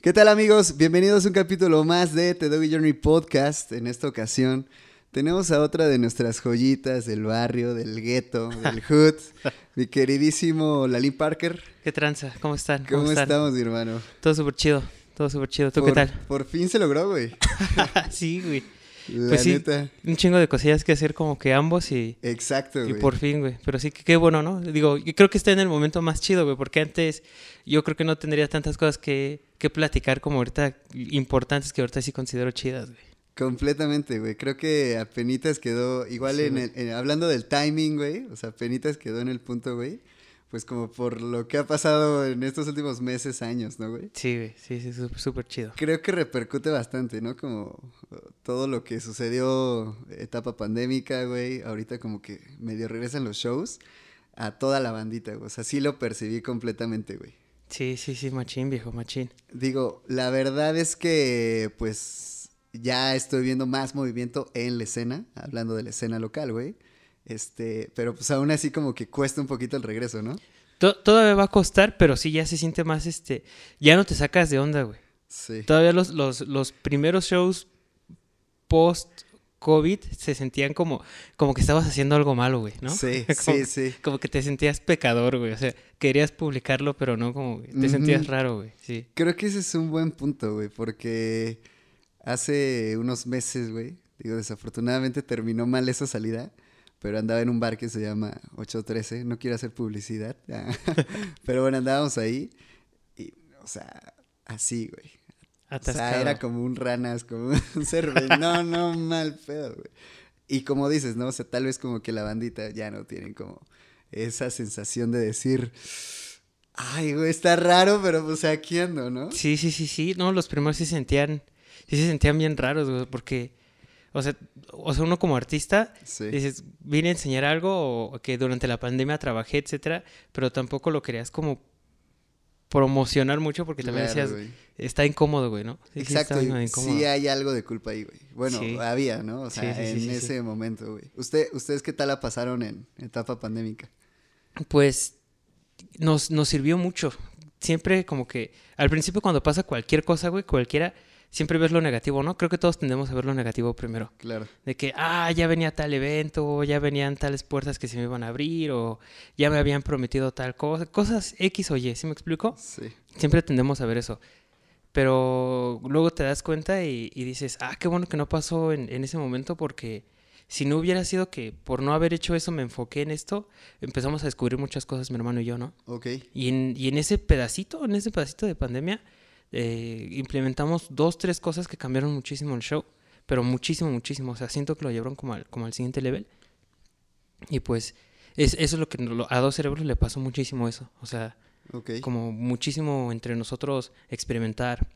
¿Qué tal amigos? Bienvenidos a un capítulo más de The Doggy Journey Podcast. En esta ocasión tenemos a otra de nuestras joyitas del barrio, del gueto, del hood, mi queridísimo Lali Parker. ¿Qué tranza? ¿Cómo están? ¿Cómo, estamos, mi hermano? Todo súper chido, todo súper chido. ¿Tú Por- qué tal? Por fin se logró, güey. sí, güey. La Pues sí, neta. un chingo de cosillas que hacer como que ambos y, Exacto, y güey. por fin, güey. Pero sí que qué bueno, ¿no? Digo, yo creo que está en el momento más chido, güey, porque antes yo creo que no tendría tantas cosas que, que platicar como ahorita importantes que ahorita sí considero chidas, güey. Completamente, güey. Creo que apenitas quedó, igual Sí, en el- en- hablando del timing, güey. O sea, apenitas quedó en el punto, güey. Pues como por lo que ha pasado en estos últimos meses, años, ¿no, güey? Sí, güey, sí, sí, súper, súper chido. Creo que repercute bastante, ¿no? Como uh, todo lo que sucedió etapa pandémica, güey. Ahorita como que medio regresan los shows a toda la bandita, güey. O sea, sí lo percibí completamente, güey. Sí, sí, sí, machín, viejo, machín. Digo, la verdad es que, pues, ya estoy viendo más movimiento en la escena, hablando de la escena local, güey. Este, pero pues aún así como que cuesta un poquito el regreso, ¿no? To- Todavía va a costar, pero sí ya se siente más, este, ya no te sacas de onda, güey. Sí. Todavía los, los, los primeros shows post-COVID se sentían como, como que estabas haciendo algo malo, güey, ¿no? Sí, como, sí, sí. Como que te sentías pecador, güey. O sea, querías publicarlo, pero no como... que Te sentías raro, güey. Sí. Creo que ese es un buen punto, güey, porque hace unos meses, güey, digo, desafortunadamente terminó mal esa salida, pero andaba en un bar que se llama 813, no quiero hacer publicidad, pero bueno, andábamos ahí y, o sea, así, güey. O sea, era como un ranas, como un cerve. No, no, mal pedo, güey. Y como dices, ¿no? O sea, tal vez como que la bandita ya no tienen como esa sensación de decir, ay, güey, está raro, pero pues aquí ando, ¿no? Sí, sí, sí, sí. No, los primeros sí se sentían... Sí se sentían bien raros, güey, porque... O sea, o sea, uno como artista Sí. dices, vine a enseñar algo o que durante la pandemia trabajé, etcétera, pero tampoco lo querías como promocionar mucho porque también Claro, decías, está incómodo, güey, ¿no? Sí, Exacto, sí hay algo de culpa ahí, güey. Bueno, Sí. había, ¿no? O sea, en ese momento, güey. ¿Usted, ¿Ustedes qué tal la pasaron en etapa pandémica? Pues nos, nos sirvió mucho. Siempre como que al principio cuando pasa cualquier cosa, güey, cualquiera, siempre ves lo negativo, ¿no? Creo que todos tendemos a ver lo negativo primero. Claro. De que, ah, ya venía tal evento, ya venían tales puertas que se me iban a abrir, o ya me habían prometido tal cosa. Cosas X o Y, ¿sí me explico? Sí. Siempre tendemos a ver eso. Pero luego te das cuenta y, y dices, ah, qué bueno que no pasó en, en ese momento porque si no hubiera sido que por no haber hecho eso me enfoqué en esto, empezamos a descubrir muchas cosas mi hermano y yo, ¿no? Ok. Y en, y en ese pedacito, en ese pedacito de pandemia, eh, implementamos dos, tres cosas que cambiaron muchísimo el show, pero muchísimo, muchísimo. O sea, siento que lo llevaron como al, como al siguiente level. Y pues es, eso es lo que a dos cerebros le pasó muchísimo eso. O sea, como muchísimo entre nosotros experimentar,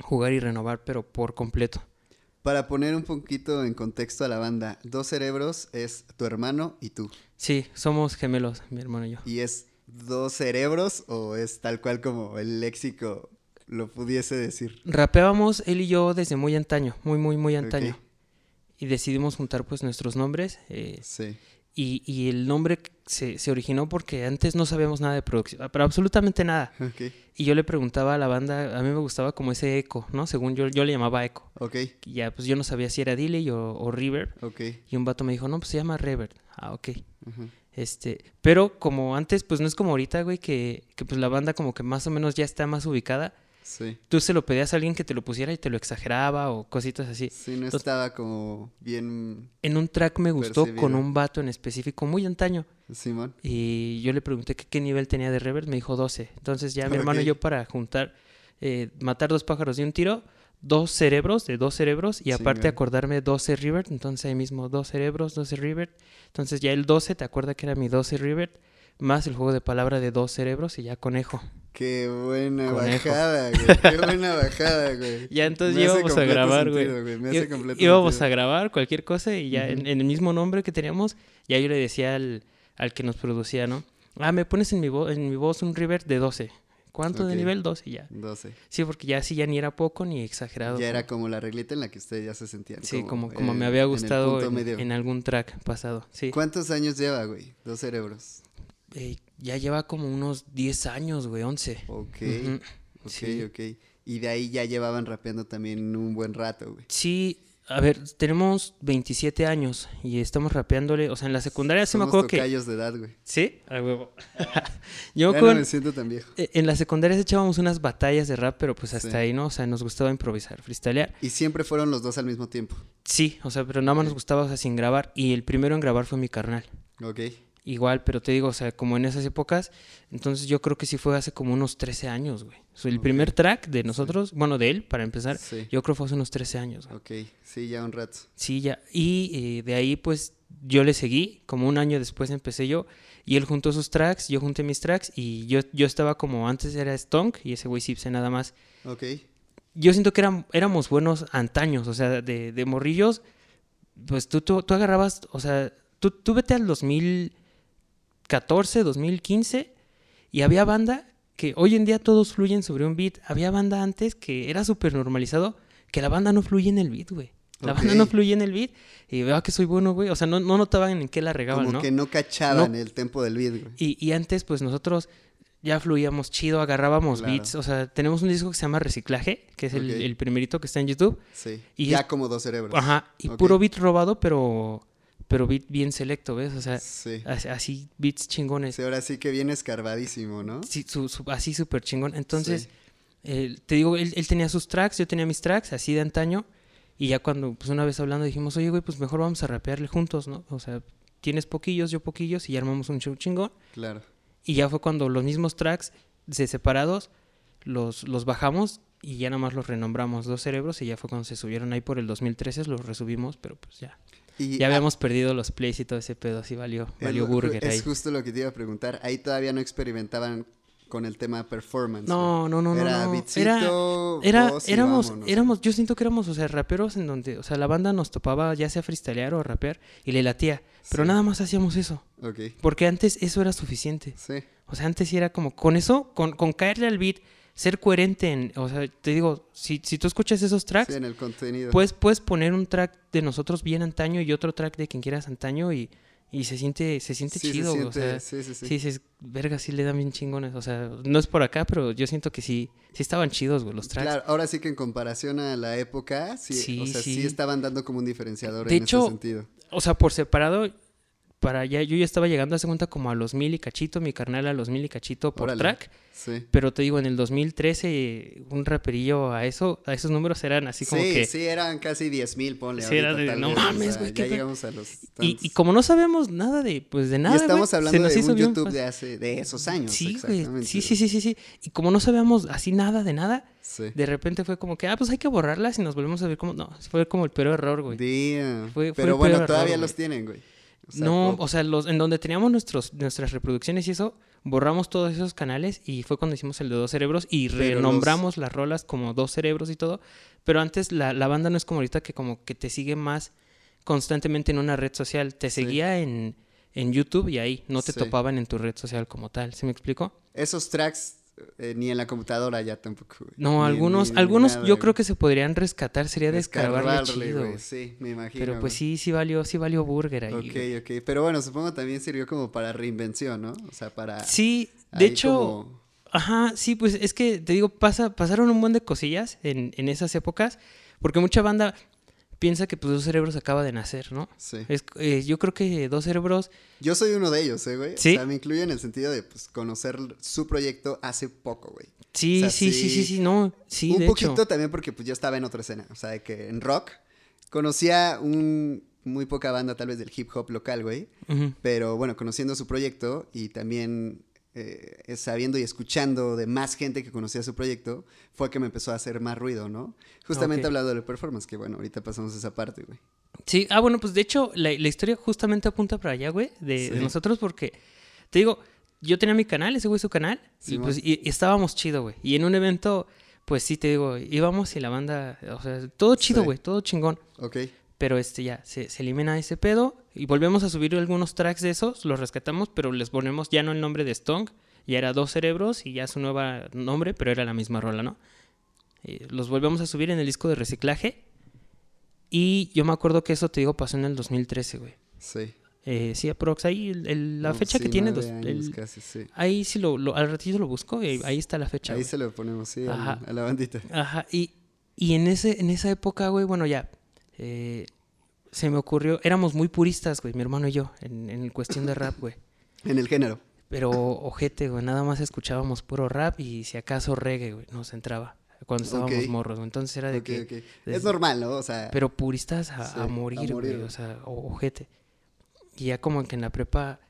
jugar y renovar, pero por completo. Para poner un poquito en contexto a la banda, Dos Cerebros es tu hermano y tú. Sí, somos gemelos, mi hermano y yo. ¿Y es dos cerebros o es tal cual como el léxico lo pudiese decir? Rapeábamos él y yo desde muy antaño, muy, muy, muy antaño. Y decidimos juntar pues nuestros nombres. eh, Sí. y, y el nombre se, se originó porque antes no sabíamos nada de producción, pero absolutamente nada. Ok. Y yo le preguntaba a la banda, a mí me gustaba como ese eco, ¿no? Según yo, yo le llamaba eco. Ok. Y ya, pues yo no sabía si era delay o, o reverb. Ok. Y un vato me dijo, no, pues se llama reverb. Ah, ok. Este, pero como antes, pues no es como ahorita, güey, que, que pues la banda como que más o menos ya está más ubicada. Sí. Tú se lo pedías a alguien que te lo pusiera y te lo exageraba o cositas así. Sí, no Entonces- estaba como bien En un track me gustó con un vato en específico muy antaño. Simón. Y yo le pregunté que qué nivel tenía de reverb, me dijo 12. Entonces ya mi hermano y yo para juntar, eh, matar dos pájaros de un tiro, dos cerebros, de dos cerebros, y aparte acordarme 12 reverb, entonces ahí mismo dos cerebros, 12 reverb. Entonces ya el 12, te acuerdas que era mi 12 reverb, más el juego de palabra de dos cerebros y ya conejo. Qué buena Conejo. bajada, güey. Qué buena bajada, güey. Ya entonces Me íbamos a grabar, güey. Me hace completo Íbamos sentido. a grabar cualquier cosa y ya en, el mismo nombre que teníamos, ya yo le decía al, al que nos producía, ¿no? Ah, me pones en mi, en mi voz un reverb de 12. ¿Cuánto de nivel? 12 ya. 12. Sí, porque ya sí ya ni era poco ni exagerado. Ya era como- la reglita en la que ustedes ya se sentían. Sí, como, como eh, me había gustado en, en algún track pasado. Sí. ¿Cuántos años lleva, güey? Dos cerebros. Eh, ya lleva como unos 10 años, güey, 11. Ok. Ujú. Ok, Sí. ok. Y de ahí ya llevaban rapeando también un buen rato, güey. Sí, a ver, tenemos 27 años y estamos rapeándole. O sea, en la secundaria sí me Somos acuerdo que. de edad, güey. ¿Sí? A huevo. Yo me Ya acuerdo. no me siento tan viejo. eh, En la secundaria sí echábamos unas batallas de rap, pero pues hasta Sí. ahí, ¿no? O sea, nos gustaba improvisar, freestylear. Y siempre fueron los dos al mismo tiempo. Sí, o sea, pero nada más nos gustaba, o sea, sin grabar. Y el primero en grabar fue mi carnal. Ok. Igual, pero te digo, o sea, como en esas épocas, entonces yo creo que sí fue hace como unos 13 años, güey. O sea, el primer track de nosotros, bueno, de él, para empezar, Sí. yo creo que fue hace unos 13 años, güey. Ok. Sí, ya un rato. Sí, ya. Y eh, de ahí, pues, yo le seguí, como un año después empecé yo, y él juntó sus tracks, yo junté mis tracks, y yo, yo estaba como, antes era Stonk, y ese güey Sipse nada más. Ok. Yo siento que eran, éramos buenos antaños, o sea, de, de morrillos, pues tú, tú, tú agarrabas, o sea, tú, tú vete al 2014, 2015, y había banda que hoy en día todos fluyen sobre un beat. Había banda antes que era súper normalizado que la banda no fluye en el beat, güey. La banda no fluye en el beat y veo que soy bueno, güey. O sea, no, no notaban en qué la regaban, Como ¿no? que no cachaban No. el tempo del beat, güey. Y, y antes, pues nosotros ya fluíamos chido, agarrábamos Claro. beats. O sea, tenemos un disco que se llama Reciclaje, que es el, primerito que está en YouTube. Sí. Y ya es- como dos cerebros. Ajá, y puro beat robado, pero, pero beat bien selecto, ¿ves? O sea, Sí. as- así beats chingones. Sí, ahora sí que viene escarbadísimo, ¿no? Sí, su- su- así súper chingón. Entonces, Sí. eh, te digo, él, él tenía sus tracks, yo tenía mis tracks, así de antaño. Y ya cuando, pues una vez hablando, dijimos, oye, güey, pues mejor vamos a rapearle juntos, ¿no? O sea, tienes poquillos, yo poquillos, y ya armamos un show chingón. Claro. Y ya fue cuando los mismos tracks de separados los, los bajamos y ya nada más los renombramos dos cerebros y ya fue cuando se subieron ahí por el 2013, los resubimos, pero pues ya. Y Ya ah, habíamos perdido los plays y todo ese pedo, así valió, es valió lo- burger Es ahí. justo lo que te iba a preguntar. Ahí todavía no experimentaban con el tema performance. No, no, no, no. Era no. beatcito, Era, voz éramos, vámonos. éramos, yo siento que éramos, o sea, raperos en donde, o sea, la banda nos topaba ya sea freestylear o rapear y le latía, pero Sí. nada más hacíamos eso, Ok. porque antes eso era suficiente. Sí. O sea, antes sí era como, con eso, con, con caerle al beat, ser coherente en, o sea, te digo, si, si tú escuchas esos tracks, Sí, en el contenido. puedes, puedes poner un track de nosotros bien antaño y otro track de quien quieras antaño y, y se siente, se siente Sí, se chido, o sea, sí, sí, sí. sí, dices, verga, sí le dan bien chingones, o sea, no es por acá, pero yo siento que sí, sí estaban chidos, güey, los tracks. Claro, ahora sí que en comparación a la época, sí, Sí, o sea, sí. sí. estaban dando como un diferenciador De en hecho, ese sentido. O sea, por separado, para allá, yo ya estaba llegando a cuenta como a los mil y cachito, mi carnal a los mil y cachito por Órale. track. Sí. Pero te digo, en el 2013, un raperillo a eso, a esos números eran así como sí, que. sí, eran casi 10 mil, ponle. Sí, era de, no vez, mames, güey, Ya llegamos a los. Y, como no sabemos nada de, pues de nada. Y estamos hablando de un YouTube de hace, de esos años. Sí, güey. Sí, sí, sí, sí, sí. Y como no sabíamos así nada de nada, Sí. de repente fue como que, ah, pues hay que borrarlas y nos volvemos a ver como. No, fue como el peor error, güey. Fue- fue Pero el bueno, peor todavía error, los tienen, güey. O sea, no, o sea, los, en donde teníamos nuestros, nuestras reproducciones y eso, borramos todos esos canales y fue cuando hicimos el de dos cerebros y Pero renombramos las rolas como dos cerebros y todo. Pero antes la, la banda no es como ahorita que como que te sigue más constantemente en una red social. Te Sí. seguía en, en YouTube y ahí no te Sí. topaban en tu red social como tal. ¿Sí me explico? Esos tracks eh, ni en la computadora ya tampoco. güey. No, Ni- algunos, ni- ni algunos nada, yo güey. creo que se podrían rescatar. Sería Descargarle, chido. güey. Sí, me imagino. Pero pues sí, sí valió, sí valió burger ahí. Ok, ok. Pero bueno, supongo también sirvió como para reinvención, ¿no? O sea, para. Sí, de hecho... como- Ajá, sí, pues es que te digo, pasa, pasaron un buen de cosillas en, en esas épocas, porque mucha banda piensa que pues Dos Cerebros acaba de nacer, ¿no? Sí. Es, eh, yo creo que Dos Cerebros, Yo soy uno de ellos, ¿eh, güey? ¿Sí? O sea, me incluye en el sentido de pues, conocer su proyecto hace poco, güey. sí, O sea, sí, sí, sí, sí, sí, no, sí, un de poquito hecho. también porque pues yo estaba en otra escena, o sea, de que en rock conocía un muy poca banda tal vez del hip hop local, güey, pero bueno, conociendo su proyecto y también eh, sabiendo y escuchando de más gente que conocía su proyecto, fue que me empezó a hacer más ruido, ¿no? Justamente hablando de la performance, que bueno, ahorita pasamos a esa parte, güey. Sí, ah, bueno, pues de hecho la, la historia justamente apunta para allá, güey, de, nosotros, porque te digo, yo tenía mi canal, ese güey su canal, y pues y- y estábamos chido, güey. Y en un evento, pues sí te digo, íbamos y la banda, o sea, todo chido, Sí. güey, todo chingón. Ok, Pero este ya, se, se elimina ese pedo y volvemos a subir algunos tracks de esos, los rescatamos, pero les ponemos ya no el nombre de Stonk, ya era Dos Cerebros y ya su nuevo nombre, pero era la misma rola, ¿no? Eh, los volvemos a subir en el disco de reciclaje y yo me acuerdo que eso, te digo, pasó en el 2013, güey. sí. Eh, sí, aprox. Ahí el- el- la No, fecha que tiene... dos- el- casi, sí. ahí sí lo, lo- al ratito lo busco y ahí está la fecha. Ahí güey. se lo ponemos, sí, Ajá. a la bandita. Ajá, y, y en, ese, en esa época, güey, bueno, ya, eh, se me ocurrió, éramos muy puristas, güey, mi hermano y yo, en, en cuestión de rap, güey. En el género. Pero, ojete, güey, nada más escuchábamos puro rap y si acaso reggae, güey, nos entraba cuando estábamos morros, güey. Entonces era de Ok, que... ok. Es normal, ¿no? O sea, Pero puristas a, Sí, a a morir, morir, güey, o sea, ojete. Y ya como que en la prepa,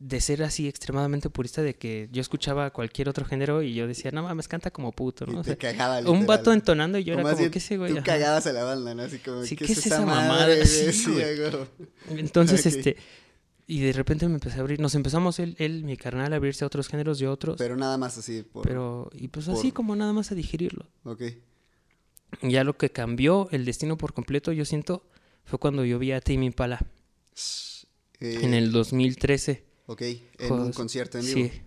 de ser así extremadamente purista, de que yo escuchaba cualquier otro género y yo decía, no mames, canta como puto, y ¿no? Te cagaba un vato entonando y yo era como, ¿qué sé, güey? Tú cagabas a la banda, ¿no? Así como, Sí, ¿qué, ¿qué es es esa mamada? Sí. Entonces, este, y de repente me empecé a abrir, nos empezamos él, él, mi carnal, a abrirse a otros géneros y otros, pero, Pero nada más así, por... y pues así como nada más a digerirlo. Ok. Ya lo que cambió el destino por completo, yo siento, fue cuando yo vi a Tame Impala Eh, en el 2013. Ok, en un concierto en vivo. Sí.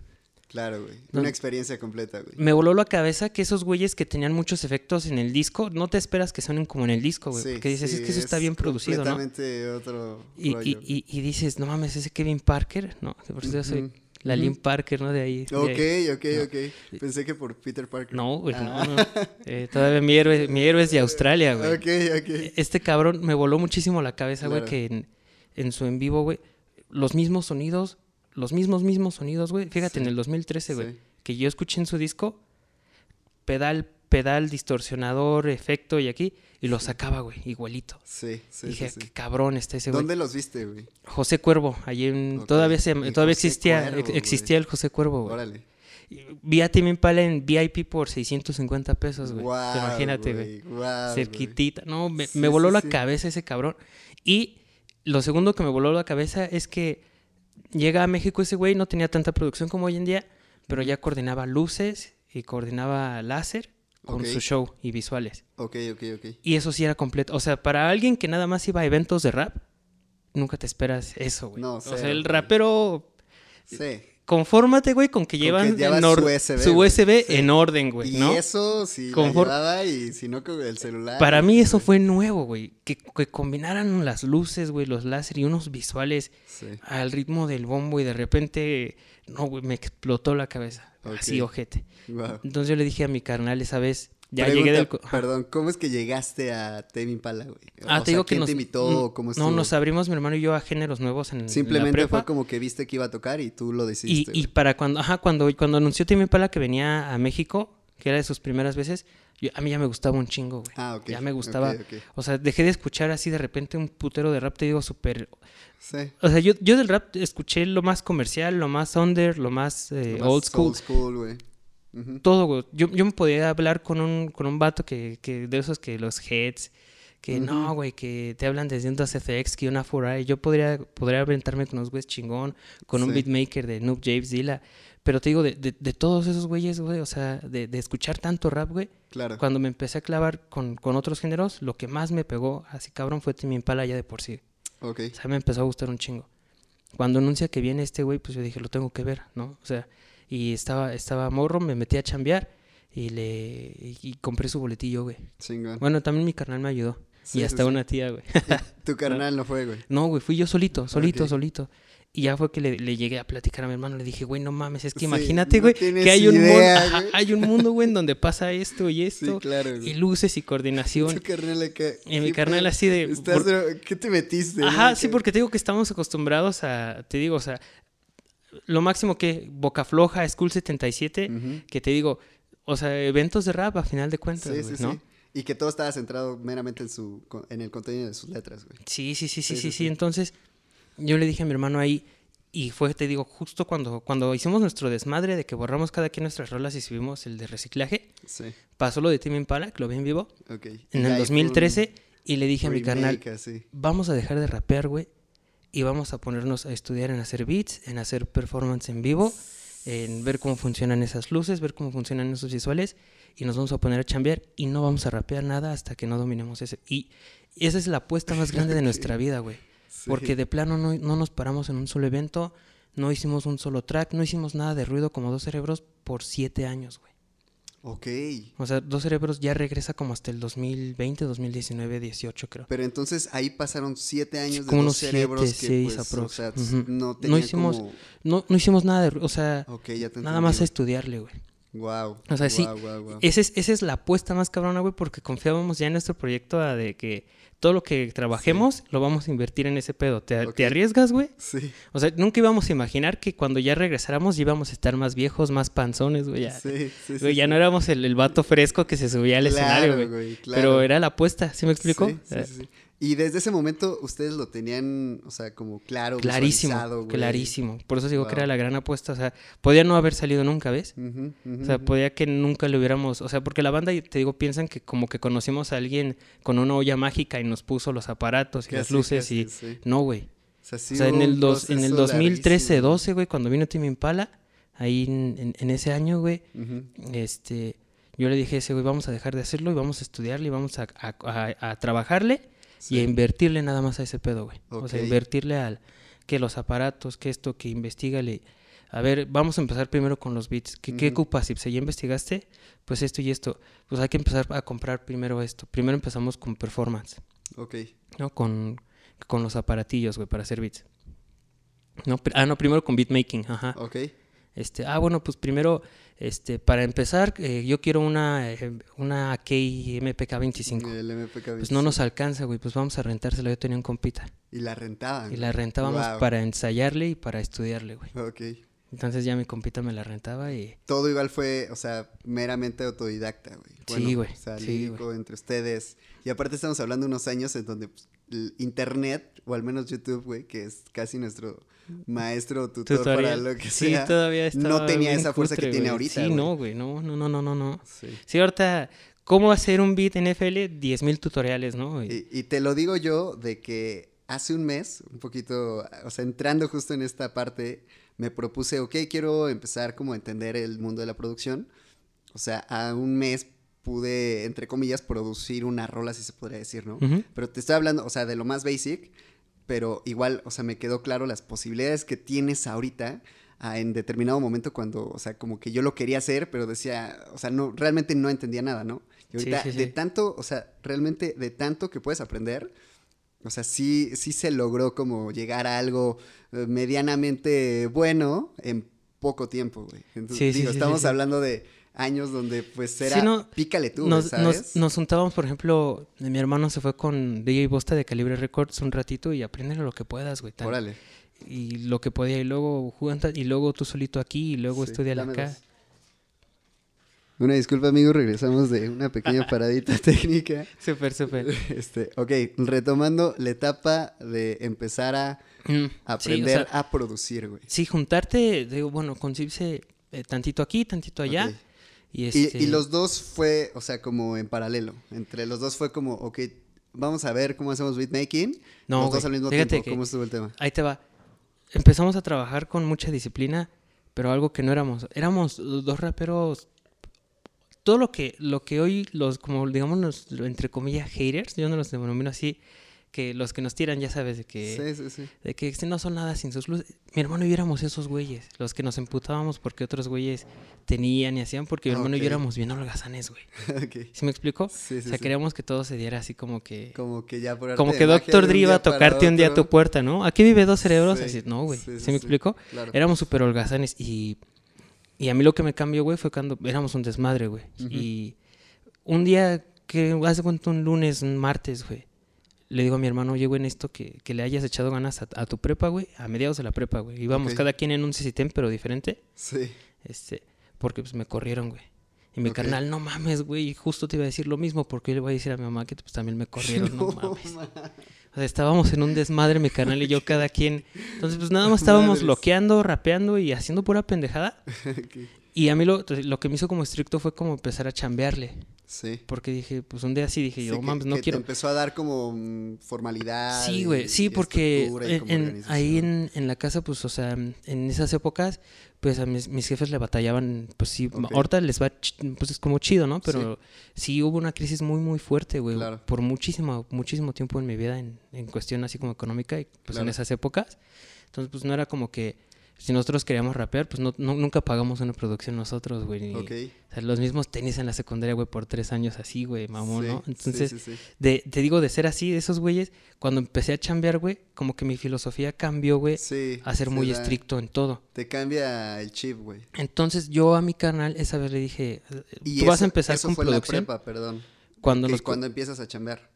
Claro, güey. No. Una experiencia completa, güey. Me voló la cabeza que esos güeyes que tenían muchos efectos en el disco, no te esperas que suenen como en el disco, güey. Sí, porque dices, sí, es que eso está bien producido, ¿no? Completamente otro Y, y, rollo. y, y dices, no mames, ese Kevin Parker, ¿no? Por eso yo soy Ujú, la. Lynn Parker, ¿no? De ahí. de Ok, ahí. ok, No. ok. Pensé que por Peter Parker. No, güey, Ah. no, no. Eh, todavía mi héroe, mi héroe es de Australia, güey. Ok, ok. Este cabrón me voló muchísimo la cabeza, güey, que en, en su en vivo, güey, los mismos sonidos, los mismos, mismos sonidos, güey. Fíjate, Sí. en el 2013, güey, Sí. que yo escuché en su disco, pedal, pedal, distorsionador, efecto y aquí, y lo sacaba, güey, igualito. Sí, sí, Dije, sí, qué cabrón está ese güey. ¿Dónde los viste, güey? José Cuervo, allí en, todavía se, todavía José existía, Cuervo, ex- güey. existía el José Cuervo, güey. Órale. Vi a Timmy Impala en VIP por 650 pesos, güey. Guau, Imagínate, güey. güey. cerquitita. No, me, voló la cabeza ese cabrón. Y lo segundo que me voló la cabeza es que llega a México ese güey, no tenía tanta producción como hoy en día, pero ya coordinaba luces y coordinaba láser con su show y visuales. Ok, ok, ok. Y eso sí era completo. O sea, para alguien que nada más iba a eventos de rap, nunca te esperas eso, güey. No, o cero, sea, el rapero... Sí. Confórmate, güey, con que que llevan lleva en su USB, su güey. USB Sí. en orden, güey, y ¿no? eso sí Confor- la y si no con el celular. Para mí eso fue nuevo, güey. Que, que combinaran las luces, güey, los láser y unos visuales Sí. al ritmo del bombo y de repente, no, güey, me explotó la cabeza. Así, Ok. ojete. Entonces yo le dije a mi carnal esa vez, ya Pregunta, llegué del... Perdón, ¿cómo es que llegaste a Tame Impala, güey? Ah, O te sea, digo que ¿quién nos... te invitó? ¿Cómo No, nos abrimos mi hermano y yo a géneros nuevos en, en la Simplemente prepa. fue como que viste que iba a tocar y tú lo decidiste. y para cuando, ajá, cuando, cuando anunció Timmy Pala que venía a México, que era de sus primeras veces, yo- a mí ya me gustaba un chingo, güey. Ah, ok. Ya me gustaba. O sea, dejé de escuchar así de repente un putero de rap, te digo, súper... Sí. O sea, yo, yo del rap escuché lo más comercial, lo más under, lo más, eh, Más old school. Old school, güey. Todo, güey. Yo, yo me podía hablar con un, con un vato que, que de esos que los heads, que no, güey, que te hablan desde un 2FX, que una 4i. Yo podría, podría aventarme con unos güeyes chingón, con un beatmaker de Noob James Dilla. Pero te digo, de, de, de todos esos güeyes, güey, o sea, de, de escuchar tanto rap, güey, Claro. cuando me empecé a clavar con, con otros géneros, lo que más me pegó así cabrón fue Timmy Impala ya de por sí. Ok. O sea, me empezó a gustar un chingo. Cuando anuncia que viene este güey, pues yo dije, lo tengo que ver, ¿no? O sea, y estaba, estaba morro, me metí a chambear y le y, y compré su boletillo, güey. Chingón. Bueno, también mi carnal me ayudó. Sí, y sí, hasta sí. una tía, güey. Y Tu carnal no fue, güey. No, güey, fui yo solito, solito, solito. Y ya fue que le, le llegué a platicar a mi hermano. Le dije, güey, no mames, es que Sí, imagínate, no güey, que hay un, idea, mundo, hay un mundo, güey, en donde pasa esto y Sí, esto. claro, y güey. luces y coordinación. Tu carnal acá. Y mi ¿qué carnal así de... Estás por- dro- ¿Qué te metiste? Ajá, no? sí, porque te digo que estamos acostumbrados a, te digo, o sea, lo máximo que Boca Floja, School 77, Ujú. que te digo, o sea, eventos de rap a final de cuentas, Sí, sí, ¿no? sí. Y que todo estaba centrado meramente en su en el contenido de sus letras, güey. Sí, sí, sí, sí, Sí, sí. Entonces, yo le dije a mi hermano ahí, y fue, te digo, justo cuando, cuando hicimos nuestro desmadre de que borramos cada quien nuestras rolas y subimos el de reciclaje, pasó lo de Timmy Impala, que lo vi en vivo, Ok. Y en el ahí fue un 2013, y le dije a mi así. vamos a dejar de rapear, güey, y vamos a ponernos a estudiar en hacer beats, en hacer performance en vivo, en ver cómo funcionan esas luces, ver cómo funcionan esos visuales, y nos vamos a poner a chambear y no vamos a rapear nada hasta que no dominemos ese. Y esa es la apuesta más grande de nuestra vida, güey. Sí. Porque de plano no, no nos paramos en un solo evento, no hicimos un solo track, no hicimos nada de ruido como dos cerebros por siete años, güey. Ok. O sea, Dos Cerebros ya regresa como hasta el 2020, 2019, 18 creo. Pero entonces ahí pasaron siete años de Como dos unos siete, cerebros que seis pues, o sea, Ujú. no No tenían hicimos- como... No, no hicimos nada de... O sea, Ok, ya te nada más a estudiarle, güey. Wow. O sea, sí. Ese es, esa es la apuesta más cabrona, güey, porque confiábamos ya en nuestro proyecto de que todo lo que trabajemos lo vamos a invertir en ese pedo. ¿Te, arriesgas, güey? Sí, O sea, nunca íbamos a imaginar que cuando ya regresáramos ya íbamos a estar más viejos, más panzones, güey. Ya, sí, sí. güey, sí, ya no éramos el, el vato fresco que se subía al escenario, güey. güey, claro. Pero era la apuesta, ¿sí me explico? Sí, sí, Eh, sí, sí. Y desde ese momento ustedes lo tenían, o sea, como claro, Clarísimo, clarísimo. Por eso digo que era la gran apuesta. O sea, podía no haber salido nunca, ¿ves? O sea, podía que nunca lo hubiéramos, o sea, porque la banda, te digo, piensan que como que conocimos a alguien con una olla mágica y nos puso los aparatos y las luces casi, y sí. no, güey. O sea, sí o sea, en el dos, en el proceso 2013, larguísimo. 12, güey, cuando vino Tim Impala, ahí en, en- en ese año, güey, este, yo le dije a ese güey, vamos a dejar de hacerlo y vamos a estudiarle y vamos a, a- a- a trabajarle y a invertirle nada más a ese pedo, güey. O sea, invertirle al que los aparatos, que esto, que investigale. A ver, vamos a empezar primero con los beats. ¿Qué, qué ocupas? Si ya investigaste, pues esto y esto. Pues hay que empezar a comprar primero esto. Primero empezamos con performance, Ok. ¿no? Con, con los aparatillos, güey, para hacer beats. No, ah, no, primero con beatmaking, ajá. Ok. Este, ah, bueno, pues primero, este, para empezar, eh, yo quiero una, eh, una Key MPK 25. El MPK Pues no nos alcanza, güey, pues vamos a rentársela. Yo tenía un compita. Y la rentaban. Y la rentábamos para ensayarle y para estudiarle, güey. Ok. Entonces ya mi compita me la rentaba y... Todo igual fue, o sea, meramente autodidacta, güey. Sí, güey. O sea, Sí, lírico entre ustedes. Y aparte estamos hablando de unos años en donde pues, el internet, o al menos YouTube, güey, que es casi nuestro maestro o tutor para lo que sí, sea. todavía no tenía esa fuerza que tiene ahorita, Sí, no, güey, no, no, no, no, no. Sí. Sí, ahorita, ¿cómo hacer un beat en FL? 10.000 tutoriales, ¿no? Y- te lo digo yo de que hace un mes, un poquito, o sea, entrando justo en esta parte, me propuse, ok, quiero empezar como a entender el mundo de la producción. O sea, a un mes pude, entre comillas, producir una rola, si se podría decir, ¿no? Pero te estoy hablando, o sea, de lo más basic, pero igual, o sea, me quedó claro las posibilidades que tienes ahorita ah, en determinado momento cuando, o sea, como que yo lo quería hacer, pero decía, o sea, no, realmente no entendía nada, ¿no? Y ahorita, sí, sí. de tanto, o sea, realmente de tanto que puedes aprender, o sea, sí, sí se logró como llegar a algo eh, medianamente bueno en poco tiempo, güey. Entonces, Sí, sí, digo, estamos hablando de años donde pues era Sí, no, pícale tú, nos, ¿sabes? nos, nos juntábamos, por ejemplo, mi hermano se fue con DJ Bosta de Calibre Records un ratito y aprende lo que puedas, güey. tal. Órale. Y lo que podía, y luego junta, y luego tú solito aquí, y luego Sí, estudia acá. dos. Una disculpa, amigo, regresamos de una pequeña paradita técnica. Súper, súper. Este, ok, retomando la etapa de empezar a Mm, sí, o aprender sea, a producir, güey. Sí, juntarte, digo, bueno, concibirse eh, tantito aquí, tantito allá. Ok. Y, este, y los dos fue, o sea, como en paralelo. Entre los dos fue como, ok, vamos a ver cómo hacemos beatmaking. No, los dos güey, al mismo fíjate tiempo. ¿Cómo estuvo el tema? Ahí te va. Empezamos a trabajar con mucha disciplina, pero algo que no éramos. Éramos dos raperos. Todo lo que, lo que hoy los, como digamos, los, entre comillas, haters, yo no los denomino así, que los que nos tiran, ya sabes, de que, Sí, sí, sí. de que no son nada sin sus luces. Mi hermano y yo éramos esos güeyes, los que nos emputábamos porque otros güeyes tenían y hacían, porque mi hermano y yo éramos bien holgazanes, güey. Ok. ¿Sí me explico? Sí, sí, o sea, queríamos que todo se diera así como que... Como que ya por Como que Doctor Dre iba a tocarte un día a tu puerta, ¿no? Aquí vive dos cerebros, Sí, así, no, güey. sí, ¿Sí, sí, me explico? Claro. Éramos súper holgazanes y, y a mí lo que me cambió, güey, fue cuando éramos un desmadre, güey. Y un día que, hace cuánto, un lunes, un martes, güey, le digo a mi hermano, oye, güey, en esto que, que le hayas echado ganas a, a tu prepa, güey, a mediados de la prepa, güey. Íbamos cada quien en un CCTM, pero diferente, Sí. este, porque pues me corrieron, güey. Y mi Ok. carnal, no mames, güey, y justo te iba a decir lo mismo, porque yo le voy a decir a mi mamá que pues también me corrieron, no, mames. ma- O sea, estábamos en un desmadre, mi canal y yo, cada quien. Entonces, pues nada más estábamos Madres. loqueando, rapeando y haciendo pura pendejada. Y a mí lo, lo que me hizo como estricto fue como empezar a chambearle. Sí. Porque dije, pues un día sí dije, Sí, yo, mames, no que te quiero. empezó a dar como mm, formalidad. Sí, güey, sí, y porque en- en- ahí en, en la casa, pues, o sea, en esas épocas, pues a mis, mis jefes le batallaban, pues sí, Ok. ahorita les va, pues es como chido, ¿no? Pero sí, hubo una crisis muy, muy fuerte, güey, Claro. por muchísimo, muchísimo tiempo en mi vida en, en cuestión así como económica y pues en esas épocas. Entonces, pues no era como que si nosotros queríamos rapear, pues no, no- nunca pagamos una producción nosotros, güey. ni- Ok. O sea, los mismos tenis en la secundaria, güey, por tres años así, güey, mamón, Sí, ¿no? Entonces, sí, sí. De, te digo, de ser así, de esos güeyes, cuando empecé a chambear, güey, como que mi filosofía cambió, güey, Sí, a ser se muy da- estricto en todo. Te cambia el chip, güey. Entonces yo a mi canal esa vez le dije, Y tú vas a empezar eso con fue producción. La prepa, perdón. Cuando nos... cuando empiezas a chambear.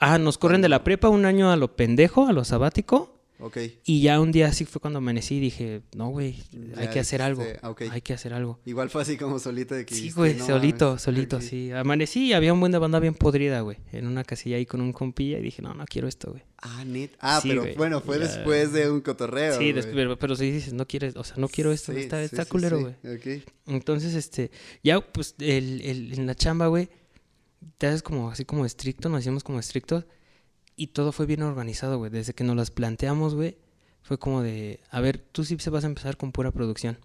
Ah, nos corren de la prepa un año a lo pendejo, a lo sabático. Ok. Y ya un día así fue cuando amanecí y dije, no, güey, hay que hacer algo. Hay que hacer algo. Igual fue así como solito de que Sí, güey, "No solito, mames". solito, sí. Amanecí y había un buen de banda bien podrida, güey. En una casilla ahí con un compilla y dije, no, no quiero esto, güey. Ah, net. Ah, Sí, pero bueno, fue ya. después de un cotorreo. Sí, después, pero, pero si dices, no quieres, o sea, no quiero esto, Sí, está, sí, está culero, güey. Entonces, este, ya pues el, el- en la chamba, güey, te haces como así como estricto, nos hicimos como estrictos y todo fue bien organizado, güey. Desde que nos las planteamos, güey, fue como de, a ver, tú sí se vas a empezar con pura producción.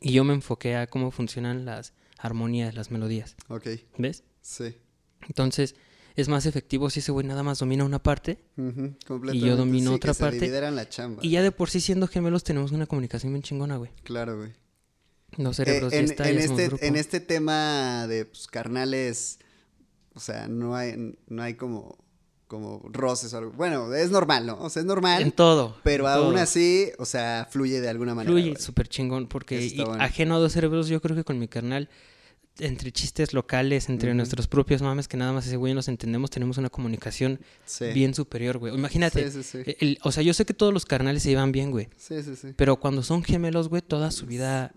Y yo me enfoqué a cómo funcionan las armonías, las melodías, Ok. ¿ves? Sí. Entonces, es más efectivo si ese güey nada más domina una parte Ujú, completamente. domino Sí, otra que se parte. la chamba. y ya de por sí siendo gemelos tenemos una comunicación bien chingona, güey. Claro, güey. Los Eh, cerebros ya en, está, en ya somos este, grupo. en este tema de pues, carnales, o sea, no hay, no hay como, como roces o algo. Bueno, es normal, ¿no? O sea, es normal. En todo. pero en aún todo. así, o sea, fluye de alguna manera. Fluye súper chingón, porque y bueno. ajeno a dos cerebros, yo creo que con mi carnal, entre chistes locales, entre nuestros propios mames, que nada más ese güey nos entendemos, tenemos una comunicación Sí. bien superior, güey. Imagínate, Sí, sí, sí. el- o sea, yo sé que todos los carnales se llevan bien, güey, Sí, sí, sí. pero cuando son gemelos, güey, toda su vida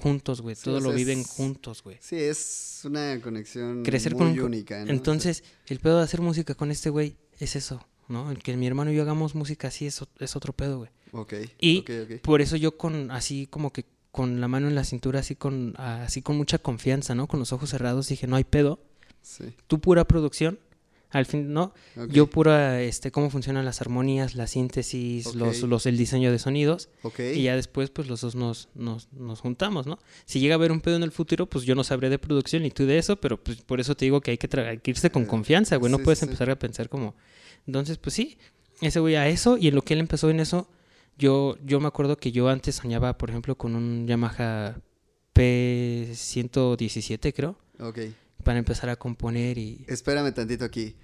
juntos, güey, todo lo viven es- juntos, güey. Sí, es una conexión Crecer muy con única, ¿no? Entonces, el pedo de hacer música con este güey es eso, ¿no? El que mi hermano y yo hagamos música así es, es otro pedo, güey. Ok. y-. Por eso yo con así como que con la mano en la cintura, así con así con mucha confianza, ¿no? Con los ojos cerrados dije, no hay pedo. Sí. Tú pura producción, al fin, ¿no? Yo pura, este, cómo funcionan las armonías, la síntesis, los, los, el diseño de sonidos. ok. Y ya después, pues los dos nos, nos, nos juntamos, ¿no? Si llega a haber un pedo en el futuro, pues yo no sabré de producción ni tú de eso, pero pues por eso te digo que hay que, hay que irse con Eh, confianza, güey. No sí, puedes sí. empezar a pensar como. Entonces, pues sí, ese güey a eso, y en lo que él empezó en eso, yo, yo me acuerdo que yo antes soñaba, por ejemplo, con un Yamaha P117, creo, Ok. para empezar a componer y. Espérame tantito aquí.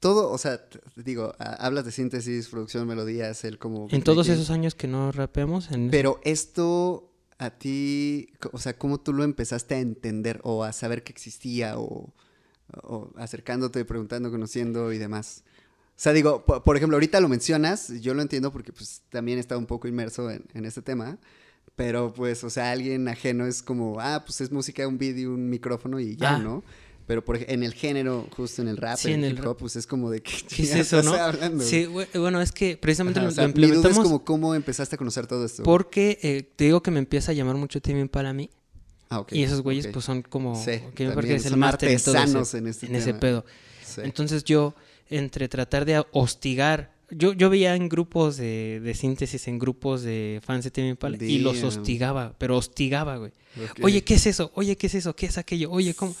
Todo, o sea, digo, hablas de síntesis, producción, melodías, el como... En todos esos años que no rapeamos, en Pero esto a ti, o sea, ¿cómo tú lo empezaste a entender o a saber que existía o, o acercándote, preguntando, conociendo y demás? O sea, digo, po- por, ejemplo, ahorita lo mencionas, yo lo entiendo porque pues también está un poco inmerso en, en este tema, pero pues, o sea, alguien ajeno es como, ah, pues es música, un vídeo, un micrófono y ya, Ah. ¿no? Pero por, en el género, justo en el rap, Sí, en el hip hop, pues es como de que ¿Qué es eso, no? hablando? Sí, bueno, es que precisamente Ajá, lo, o sea, lo mi duda es implementamos como cómo empezaste a conocer todo esto. porque eh, te digo que me empieza a llamar mucho Timmy para mí. Ah, ok, y esos güeyes, ok. pues son como. Sí, que me parece el máster en todo ese, en este en ese pedo. Sí. Entonces yo, entre tratar de hostigar. Yo, yo veía en grupos de, de síntesis, en grupos de fans de Timmy Impala, y los hostigaba, pero hostigaba, güey. Oye, ¿qué es eso? Oye, ¿qué es eso? ¿Qué es aquello? Oye, ¿cómo?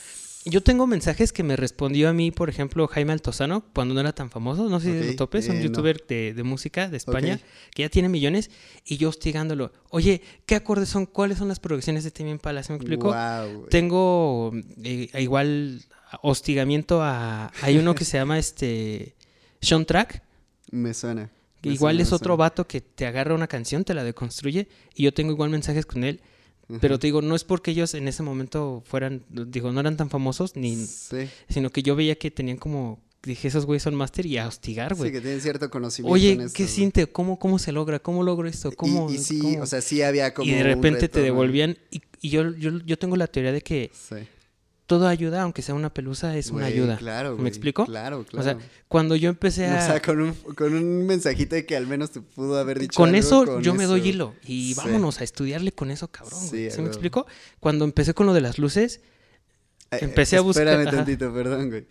Yo tengo mensajes que me respondió a mí, por ejemplo, Jaime Altozano, cuando no era tan famoso. No sé si Ok, lo topes, un eh, no. youtuber de, de música de España, que ya tiene millones, y yo hostigándolo. Oye, ¿qué acordes son? ¿Cuáles son las producciones de Timmy Impala? ¿Se me güey. Tengo eh, igual hostigamiento a... Hay uno que se llama este... Sean Track, Me suena. me igual suena, es otro suena. vato que te agarra una canción, te la deconstruye, y yo tengo igual mensajes con él. Pero te digo, no es porque ellos en ese momento fueran, digo, no eran tan famosos, ni, Sí. sino que yo veía que tenían como, dije, esos güeyes son máster y a hostigar, Sí, güey. que tienen cierto conocimiento. Oye, en esto, ¿qué siente? ¿Cómo, ¿Cómo se logra? ¿Cómo logro esto? ¿Cómo, y, y sí, cómo? o sea, sí había como. y de repente reto, te ¿no? devolvían. Y, y yo, yo, yo tengo la teoría de que Sí. Todo ayuda, aunque sea una pelusa, es una ayuda. Claro, ¿Me güey, explico? Claro, O claro. sea, Cuando yo empecé a... O sea, con un, con un mensajito de que al menos te pudo haber dicho. con algo, eso con yo me doy hilo y Sí. vámonos a estudiarle con eso, cabrón. Sí, güey. ¿Sí me explico? Cuando empecé con lo de las luces, Eh, Empecé a buscar- Espérame ajá. tantito, perdón, güey.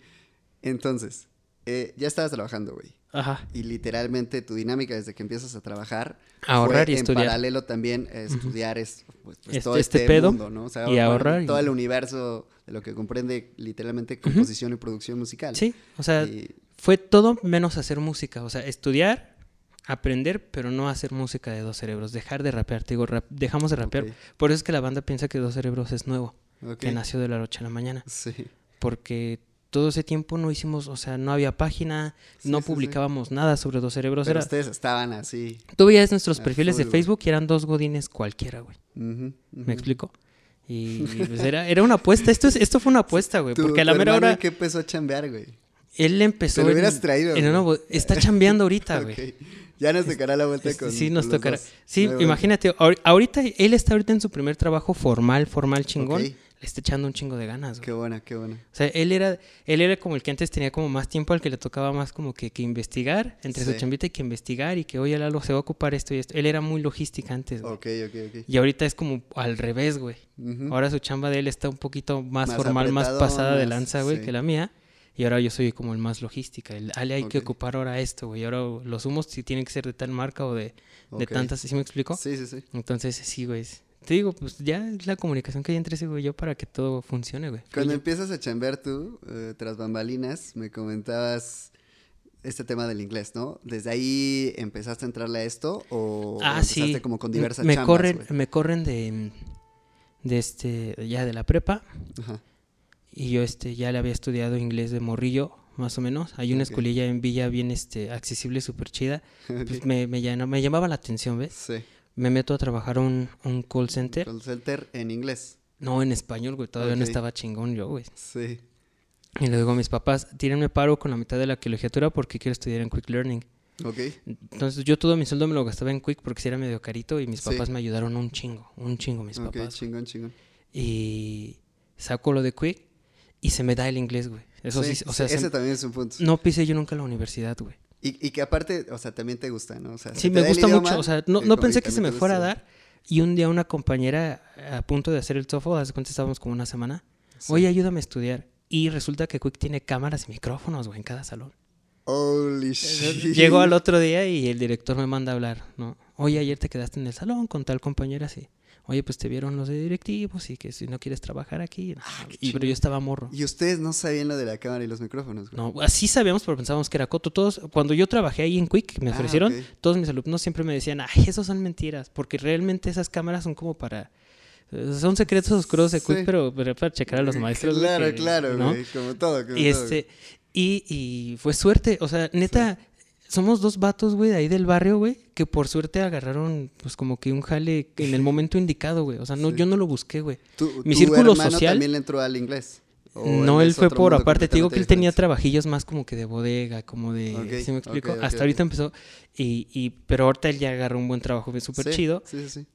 Entonces, eh, ya estabas trabajando, güey. Ajá, Y literalmente tu dinámica desde que empiezas a trabajar. ahorrar fue y en estudiar. paralelo también eh, estudiar es, pues, pues, Este- todo este este, pedo mundo, ¿no? O sea, y ahorrar y- todo el universo de lo que comprende literalmente composición y producción musical. Sí, o sea, Y- fue todo menos hacer música. O sea, estudiar, aprender, pero no hacer música de dos cerebros, dejar de rapear, te digo, rap- dejamos de rapear. Por eso es que la banda piensa que dos cerebros es nuevo, que nació de la noche a la mañana, Sí. porque todo ese tiempo no hicimos, o sea, no había página, Sí, no sí, sí. publicábamos nada sobre dos cerebros. Pero Era, ustedes estaban así. tú veías nuestros perfiles de full. Facebook y eran dos godines cualquiera, güey. ¿Me explico? Y pues era, era una apuesta. Esto, es, esto fue una apuesta, güey. Porque a la mera hora ¿en qué empezó a chambear, güey? él empezó. Te lo en- hubieras traído, en una está chambeando ahorita, güey. Ya nos tocará la vuelta Este, con sí, nos tocará. dos. Sí, imagínate, ahor- ahorita él está ahorita en su primer trabajo formal, formal chingón. Ok. Está echando un chingo de ganas, güey. Qué buena, qué buena. O sea, él era, él era como el que antes tenía como más tiempo al que le tocaba más como que, que investigar, entre Sí. su chambita y que investigar y que, oye, Lalo, se va a ocupar esto y esto. Él era muy logística antes, güey. Ok, ok, ok. Y ahorita es como al revés, güey. Ahora su chamba de él está un poquito más, Más formal, más pasada de lanza, güey, sí. que la mía. Y ahora yo soy como el más logística. El, Ale, hay que ocupar ahora esto, güey. Ahora los humos si tienen que ser de tal marca o de, de tantas, ¿sí me explico? Sí, sí, sí. Entonces, sí, güey. Te digo, pues ya es la comunicación que hay entre ese güey y yo para que todo funcione, güey. Cuando empiezas a chambear tú, eh, tras bambalinas, me comentabas este tema del inglés, ¿no? ¿Desde ahí empezaste a entrrle a esto o Ah, empezaste sí. como con diversas me chambas, corren, me corren de, de este, ya de la prepa. Ajá. Y yo este ya le había estudiado inglés de morrillo, más o menos. Hay una Ok. escuelilla en Villa bien este accesible, súper chida. Pues me, me, llenó- me llamaba la atención, ¿ves? Sí. Me meto a trabajar a un, un call center. Call center en inglés. No, en español, güey. Todavía no Ok. estaba chingón yo, güey. Sí. Y le digo a mis papás, tírenme paro con la mitad de la colegiatura porque quiero estudiar en Quick Learning. Ok. Entonces yo todo mi sueldo me lo gastaba en Quick porque si era medio carito y mis Sí. papás me ayudaron un chingo, un chingo mis Ok, papás. chingón, chingón. Y saco lo de Quick y se me da el inglés, güey. Eso sí, o sea, se- ese también es un punto. no pisé yo nunca la universidad, güey. Y, y que aparte, o sea, también te gusta, ¿no? O sea, Sí, me gusta idioma, mucho. O sea, no, eh, no pensé que se me fuera a dar. Y un día una compañera a punto de hacer el TOEFL, hace cuenta estábamos como una semana. Sí. Oye, ayúdame a estudiar. Y resulta que Quick tiene cámaras y micrófonos, güey, en cada salón. Holy shit. Llego al otro día y el director me manda a hablar, ¿no? Oye, ayer te quedaste en el salón con tal compañera, sí. Oye, pues te vieron los de directivos y que si no quieres trabajar aquí. Ah, y, pero yo estaba morro. Y ustedes no sabían lo de la cámara y los micrófonos, güey. No, así sabíamos, pero pensábamos que era coto. Todos, cuando yo trabajé ahí en Quick, me Ah, ofrecieron, todos mis alumnos siempre me decían, ay, esos son mentiras, porque realmente esas cámaras son como para... eh, Son secretos oscuros de Quick, Sí. pero, pero para checar a los maestros. güey, Claro, que- claro, ¿no? güey. Como todo, como Y, todo. este, y, y fue suerte, o sea, neta, somos dos vatos, güey, de ahí del barrio, güey, que por suerte agarraron, pues como que un jale en el momento indicado, güey. O sea, no, Sí. yo no lo busqué, güey. ¿Tu, mi tu círculo hermano social- también le entró al inglés? ¿O No, él fue por aparte, te digo que él tenía trabajillos más como que de bodega, como de, Ok, ¿sí me explico? Hasta ahorita empezó, y, y, pero ahorita él ya agarró un buen trabajo, súper Sí, chido. Sí, sí, sí.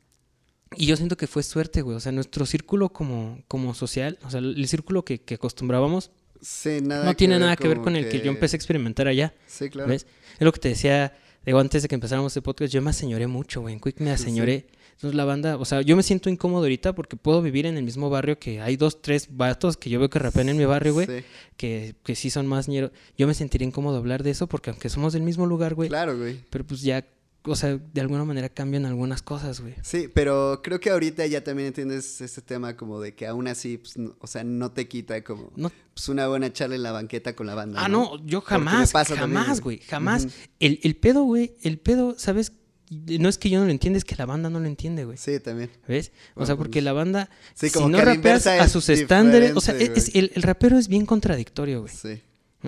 Y yo siento que fue suerte, güey. O sea, nuestro círculo como, como social, o sea, el círculo que, que acostumbrábamos, Sí, nada no tiene ver nada que ver con el que yo empecé a experimentar allá. Sí, claro. ¿Ves? Es lo que te decía, digo, antes de que empezáramos este podcast, yo me aseñoré mucho, güey. En Quick me sí. aseñoré. Entonces la banda, o sea, yo me siento incómodo ahorita porque puedo vivir en el mismo barrio que hay dos, tres vatos que yo veo que rapean en mi barrio, güey, Sí, que, que sí son más ñeros. Yo me sentiría incómodo hablar de eso porque aunque somos del mismo lugar, güey, claro, güey. pero pues ya, o sea, de alguna manera cambian algunas cosas, güey. Sí, pero creo que ahorita ya también entiendes este tema como de que aún así, pues, no- o sea, no te quita como No, pues, una buena charla en la banqueta con la banda. ah, no, yo jamás, pasa jamás, güey. güey, jamás. El, el pedo, güey, el pedo, ¿sabes? No es que yo no lo entienda, es que la banda no lo entiende, güey. Sí, también. ¿Ves? O sea, porque la banda, Sí, si como no a la rapeas a sus estándares, o sea, es- el, el rapero es bien contradictorio, güey. Sí.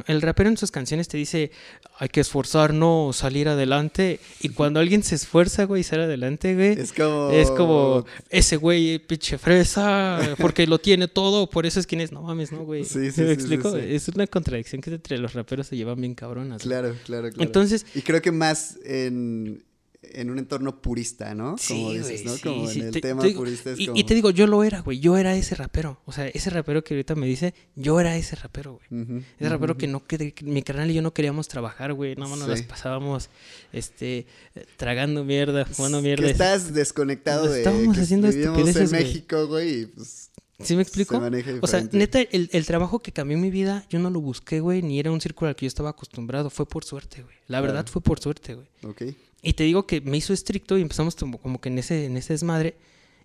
El rapero en sus canciones te dice, hay que esforzarnos, salir adelante. Y cuando alguien se esfuerza, güey, y sale adelante, güey, Es como... es como, ese güey, pinche fresa, porque lo tiene todo, por eso es quien es. No mames, ¿no, güey? Sí, sí, ¿Me sí, explico? sí, sí. Es una contradicción que entre los raperos se llevan bien cabronas. güey. Claro, claro, claro. Entonces, Y creo que más en, en un entorno purista, ¿no? Sí, como dices, ¿no? sí, como sí, en el te- tema te digo, purista es y, como... y te digo, yo lo era, güey. Yo era ese rapero. O sea, ese rapero que ahorita me dice, yo era ese rapero, güey. Ese rapero que no que, que mi carnal y yo no queríamos trabajar, güey. Nada más nos las pasábamos este tragando mierda, jugando mierda. Que estás desconectado de Estábamos que haciendo estupideces, en. México, güey, y pues ¿Sí me explico? se O sea, neta, el, el trabajo que cambió mi vida, yo no lo busqué, güey, ni era un círculo al que yo estaba acostumbrado. Fue por suerte, güey. La verdad Claro. fue por suerte, güey. Ok. Y te digo que me hizo estricto y empezamos como, que en ese, en ese desmadre.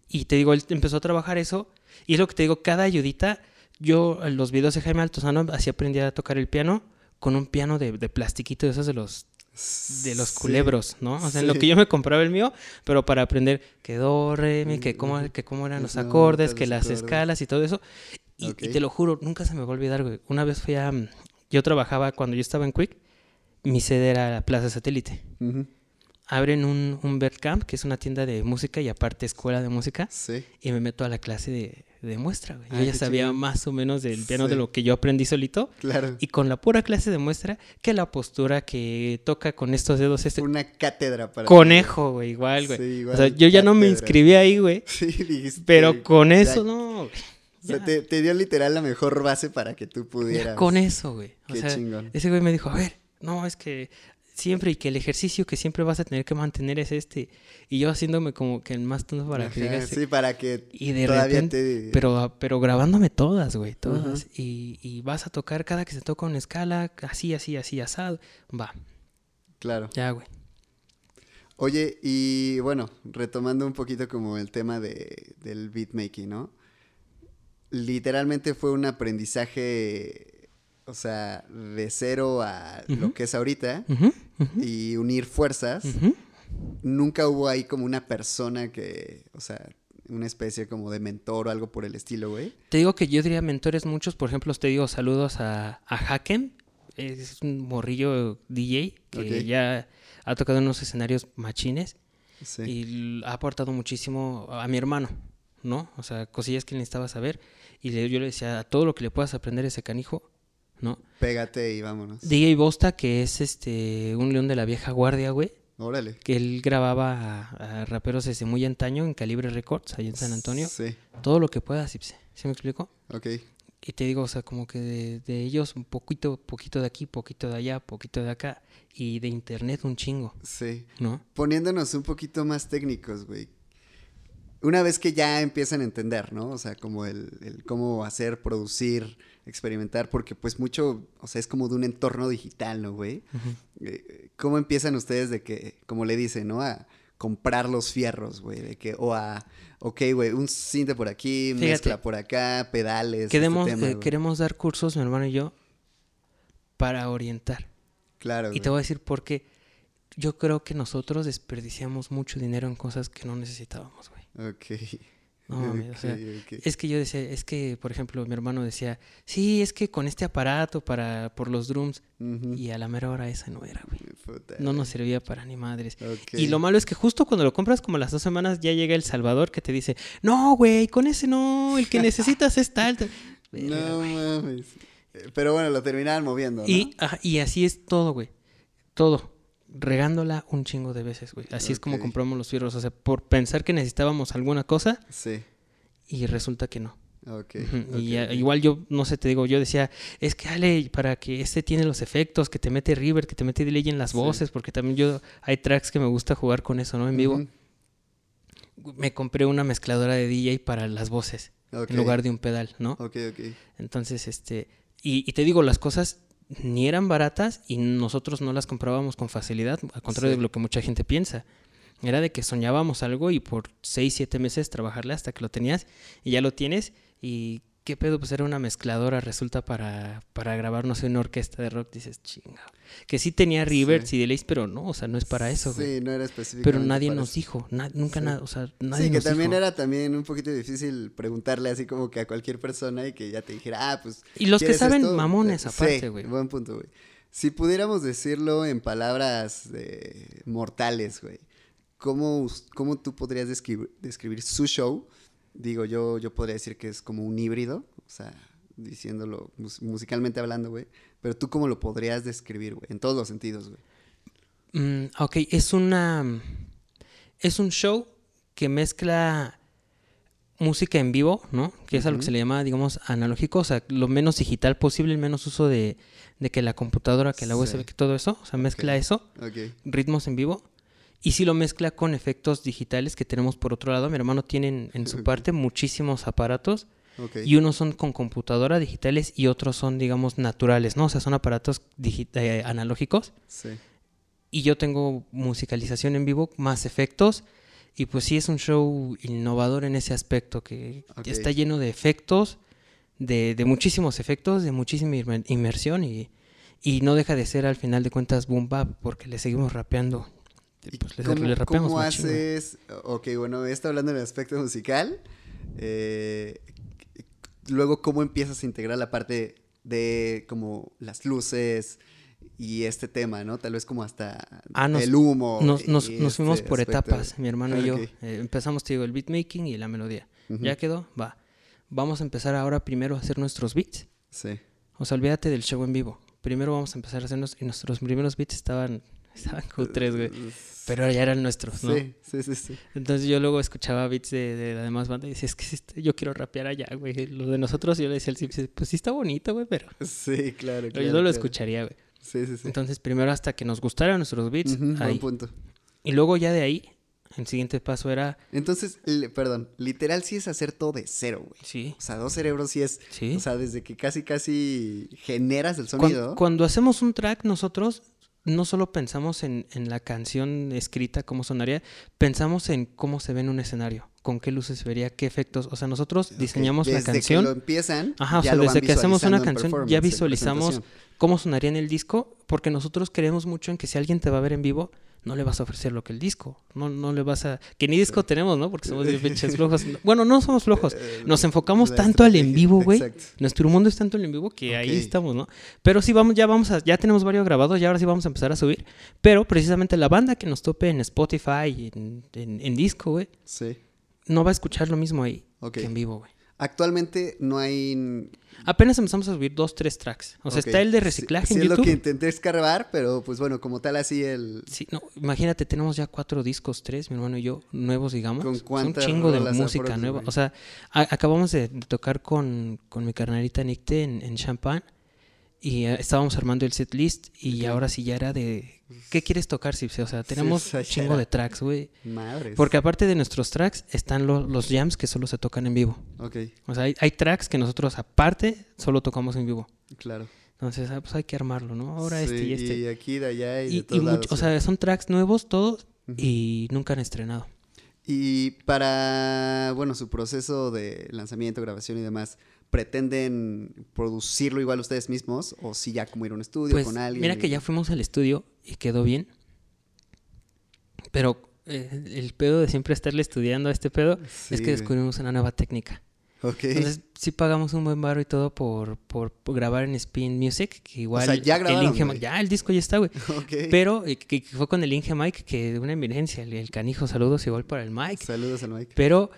Y te digo, él empezó a trabajar eso. Y es lo que te digo, cada ayudita, yo en los videos de Jaime Altozano así aprendí a tocar el piano con un piano de, de plastiquito de esos de los de los Sí, culebros, ¿no? O sea, en lo sí. que yo me compraba el mío, pero para aprender que do, re, mi, que cómo, que cómo eran los acordes, que las acordes. escalas y todo eso. Y, y Ok. te lo juro, nunca se me va a olvidar, güey. Una vez fui a... Yo trabajaba cuando yo estaba en Quick, mi sede era la Plaza Satélite. Ujú, Abren un, un Camp, que es una tienda de música y aparte escuela de música, Sí. y me meto a la clase de, de muestra, güey. Yo Ay, ya sabía más o menos del piano de lo que yo aprendí solito. Claro. Y con la pura clase de muestra, que la postura que toca con estos dedos, este Una cátedra para. conejo, güey, igual, güey. Sí, igual, o sea, yo ya no me inscribí ahí, güey. Sí, dijiste. Pero con ya- eso, no, güey. O sea, te, te dio literal la mejor base para que tú Ya pudieras. con eso, güey. O Qué sea, chingón. ese güey me dijo, a ver, no, es que siempre y que el ejercicio que siempre vas a tener que mantener es este. Y yo haciéndome como que el más tonto para que digas. Sí, para que Y de todavía repente, te. pero, pero grabándome todas, güey, todas. Y, y vas a tocar cada que se toca una escala, así, así, así, asado. Va, Claro. ya, güey. Oye, y bueno, retomando un poquito como el tema de, del beatmaking, ¿no? Literalmente fue un aprendizaje, o sea, de cero a lo que es ahorita y unir fuerzas. Nunca hubo ahí como una persona que, o sea, una especie como de mentor o algo por el estilo, güey. Te digo que yo diría mentores muchos, por ejemplo, te digo saludos a, a Haken, es un morrillo DJ que ya ha tocado en unos escenarios machines Sí. y ha aportado muchísimo a mi hermano, ¿no? O sea, cosillas que él necesitaba saber y yo le decía, todo lo que le puedas aprender a ese canijo, ¿no? Pégate y vámonos. DJ Bosta, que es este un león de la vieja guardia, güey, Órale. que él grababa a, a raperos desde muy antaño en Calibre Records, allá en San Antonio. Sí. Todo lo que puedas, ¿sí, ¿sí me explico? Ok. Y te digo, o sea, como que de, de ellos un poquito, poquito de aquí, poquito de allá, poquito de acá. Y de internet un chingo, Sí. ¿no? Poniéndonos un poquito más técnicos, güey. Una vez que ya empiezan a entender, ¿no? O sea, como el, el cómo hacer, producir, experimentar, porque pues mucho, o sea, es como de un entorno digital, ¿no, güey? Eh, ¿Cómo empiezan ustedes de que, como le dicen, ¿no? A comprar los fierros, güey, de que, o a, ok, güey, un cinte por aquí, Fíjate. mezcla por acá, pedales. Queremos, este tema, eh, queremos dar cursos, mi hermano y yo, para orientar. Claro, Y te voy a decir por qué. Yo creo que nosotros desperdiciamos mucho dinero en cosas que no necesitábamos, güey. Ok. No, o sea. Es que yo decía, es que, por ejemplo, mi hermano decía, sí, es que con este aparato para, por los drums, y a la mera hora esa no era, güey. No nos servía para ni madres. Y lo malo es que justo cuando lo compras como las dos semanas ya llega el Salvador que te dice, no, güey, con ese no, el que necesitas es tal. tal". Verga, No mames. Pero bueno, lo terminaban moviendo, ¿no? y así es todo, güey. Todo. Regándola un chingo de veces, güey. Así es como compramos los fierros. O sea, por pensar que necesitábamos alguna cosa Sí. y resulta que no. Ok. Ujú, y igual yo, no sé, te digo, yo decía, es que Ale, para que este tiene los efectos, que te mete River, que te mete delay en las Sí. voces, porque también yo, hay tracks que me gusta jugar con eso, ¿no? En vivo. Me compré una mezcladora de DJ para las voces, Ok. en lugar de un pedal, ¿no? Ok, ok. Entonces, este, y, y te digo, las cosas ni eran baratas y nosotros no las comprábamos con facilidad, al contrario Sí. de lo que mucha gente piensa. Era de que soñábamos algo y por 6, 7 meses trabajarle hasta que lo tenías y ya lo tienes y qué pedo, pues era una mezcladora, resulta para, para grabar, no sé, una orquesta de rock, dices, chinga. Que sí tenía reverbs Sí. y delays, pero no, o sea, no es para eso, güey. Sí, no era específico. Pero nadie nos dijo, na- nunca Sí. nada, o sea, nadie Sí, que nos también dijo. era también un poquito difícil preguntarle así como que a cualquier persona y que ya te dijera, ah, pues. Y los que ¿quieres saben, esto? mamones, Sí, aparte, güey. Buen punto, güey. Si pudiéramos decirlo en palabras mortales, güey, ¿cómo, cómo tú podrías describir, describir su show? Digo, yo, yo podría decir que es como un híbrido, o sea, diciéndolo mus- musicalmente hablando, güey. Pero tú, ¿cómo lo podrías describir, güey? En todos los sentidos, güey. Mm, ok, es una. Es un show que mezcla música en vivo, ¿no? Que es a lo que Ujú. se le llama, digamos, analógico, o sea, lo menos digital posible, el menos uso de, de que la computadora, que la Sí. USB, que todo eso, o sea, mezcla eso, ritmos en vivo, y sí lo mezcla con efectos digitales que tenemos por otro lado. Mi hermano tiene en, en su parte muchísimos aparatos, y unos son con computadora digitales y otros son, digamos, naturales, ¿no? O sea, son aparatos eh, analógicos Sí. y yo tengo musicalización en vivo, más efectos. Y pues sí es un show innovador en ese aspecto, que está lleno de efectos, de, de muchísimos efectos, de muchísima inmer- inmersión y, Y no deja de ser al final de cuentas boom bap porque le seguimos rapeando. ¿Y Pues ¿Cómo, le cómo haces? Ok, bueno, está hablando del aspecto musical. eh, luego, ¿cómo empiezas a integrar la parte de como las luces y este tema, ¿no? Tal vez como hasta Ah, nos- el humo. Nos, nos- fuimos este por aspecto. etapas, mi hermano y yo. Ok. Eh, empezamos, te digo, el beatmaking y la melodía. Ya quedó, va. Vamos a empezar ahora primero a hacer nuestros beats. Sí. O sea, olvídate del show en vivo. Primero vamos a empezar a hacernos. Y nuestros primeros beats estaban. Estaban cutres, güey. Pero ya eran nuestros, ¿no? Sí, sí, sí, sí. Entonces yo luego escuchaba beats de, de la demás banda y decía, es que yo quiero rapear allá, güey. Lo de nosotros, yo le decía al Zip, pues sí está bonito, güey, pero Sí, claro, yo claro. no lo escucharía, güey. Sí, sí, sí. Entonces primero hasta que nos gustaran nuestros beats, Ujú, buen ahí. punto. Y luego ya de ahí, el siguiente paso era, Entonces, le- perdón, literal sí es hacer todo de cero, güey. sí, O sea, dos cerebros sí es, sí. o sea, desde que casi, casi generas el sonido. Cuando, hacemos un track, nosotros no solo pensamos en, en la canción escrita, cómo sonaría, pensamos en cómo se ve en un escenario, con qué luces se vería, qué efectos. O sea, nosotros diseñamos la desde canción. que lo empiezan, Ajá, o sea, desde que hacemos una canción, ya visualizamos cómo sonaría en el disco, porque nosotros creemos mucho en que si alguien te va a ver en vivo, no le vas a ofrecer lo que el disco. No, no le vas a. Que ni disco tenemos, ¿no? Porque somos pinches flojos. Bueno, no somos flojos. Eh, Nos enfocamos tanto al en vivo, güey. exacto. Nuestro mundo es tanto el en vivo que ahí estamos, ¿no? Pero sí vamos, ya vamos a, ya tenemos varios grabados y ahora sí vamos a empezar a subir. Pero precisamente la banda que nos tope en Spotify y en, en- en disco, güey, Sí, no va a escuchar lo mismo ahí que en vivo, güey. Actualmente no hay... Apenas empezamos a subir dos, tres tracks. O sea, está el de reciclaje sí, en es YouTube. lo que intenté escarbar, pero pues bueno, como tal así el... Sí, no, imagínate, tenemos ya cuatro discos, tres, mi hermano y yo, nuevos, digamos. ¿Con Es un cuántas chingo de música nueva. O sea, acabamos de, de tocar con, con mi carnalita Nicte en, en Champagne y eh, estábamos armando el set list y ahora sí ya era de... ¿Qué quieres tocar, Sipse? O sea, tenemos ya chingo de tracks, güey. Madres. Porque aparte de nuestros tracks están lo- los jams que solo se tocan en vivo. Ok, O sea, hay, hay tracks que nosotros aparte solo tocamos en vivo. claro. Entonces, ah, pues hay que armarlo, ¿no? Ahora este Sí, y este. Y aquí, de allá y, Y, de y todos mucho- lados, o sí. sea, son tracks nuevos todos y nunca han estrenado. Y para, bueno, su proceso de lanzamiento, grabación y demás, ¿pretenden producirlo igual ustedes mismos? ¿O si ya como ir a un estudio Pues con alguien? mira que ya fuimos al estudio y quedó bien. Pero eh, el pedo de siempre estarle estudiando a este pedo es Sí, que güey. descubrimos una nueva técnica. Entonces sí pagamos un buen baro y todo por, por, por grabar en Spin Music, que igual sea, ya el grabaron, Inge- güey. ya el disco ya está, güey. ok. Pero que, que fue con el Inge Mike, que una eminencia, el, el canijo, saludos igual para el Mike. Saludos al Mike. Pero